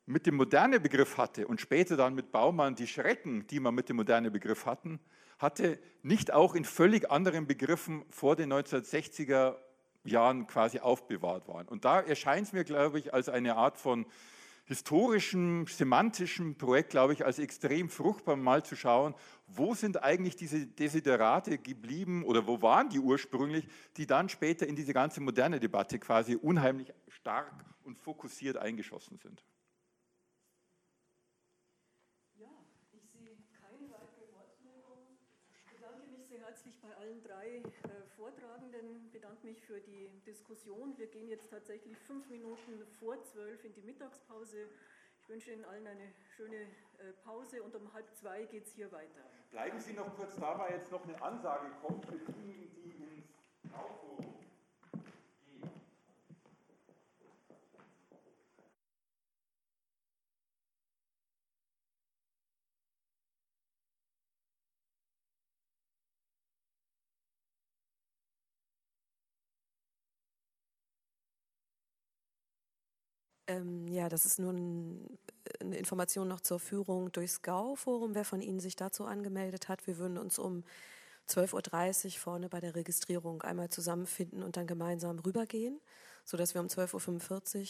mit dem modernen Begriff hatte und später dann mit Baumann die Schrecken, die man mit dem modernen Begriff hatten, hatte, nicht auch in völlig anderen Begriffen vor den 1960er Jahren quasi aufbewahrt waren. Und da erscheint es mir, glaube ich, als eine Art von historischem, semantischem Projekt, glaube ich, als extrem fruchtbar mal zu schauen, wo sind eigentlich diese Desiderate geblieben oder wo waren die ursprünglich, die dann später in diese ganze moderne Debatte quasi unheimlich stark und fokussiert eingeschossen sind. Ja, ich sehe keine weitere Wortmeldung. Ich bedanke mich sehr herzlich bei allen drei mich für die Diskussion. Wir gehen jetzt tatsächlich fünf Minuten vor zwölf in die Mittagspause. Ich wünsche Ihnen allen eine schöne äh, Pause und um halb zwei geht es hier weiter. Bleiben Sie noch kurz da, weil jetzt noch eine Ansage kommt für diejenigen, die ins Aufrufen. Ähm, ja, das ist nur ein, eine Information noch zur Führung durchs GAU-Forum. Wer von Ihnen sich dazu angemeldet hat, wir würden uns um 12.30 Uhr vorne bei der Registrierung einmal zusammenfinden und dann gemeinsam rübergehen, sodass wir um 12.45 Uhr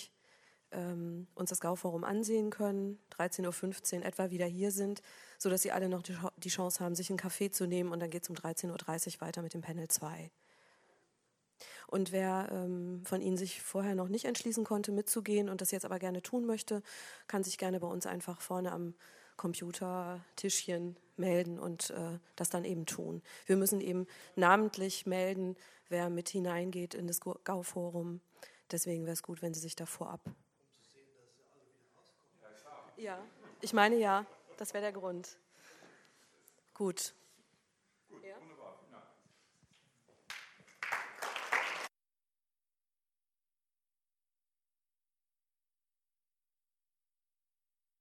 ähm, uns das GAU-Forum ansehen können, 13.15 Uhr etwa wieder hier sind, sodass Sie alle noch die Chance haben, sich einen Kaffee zu nehmen und dann geht es um 13.30 Uhr weiter mit dem Panel 2. Und wer ähm, von Ihnen sich vorher noch nicht entschließen konnte, mitzugehen und das jetzt aber gerne tun möchte, kann sich gerne bei uns einfach vorne am Computertischchen melden und äh, das dann eben tun. Wir müssen eben namentlich melden, wer mit hineingeht in das GAU-Forum. Deswegen wäre es gut, wenn Sie sich da vorab. Ja, ich meine ja, das wäre der Grund. Gut.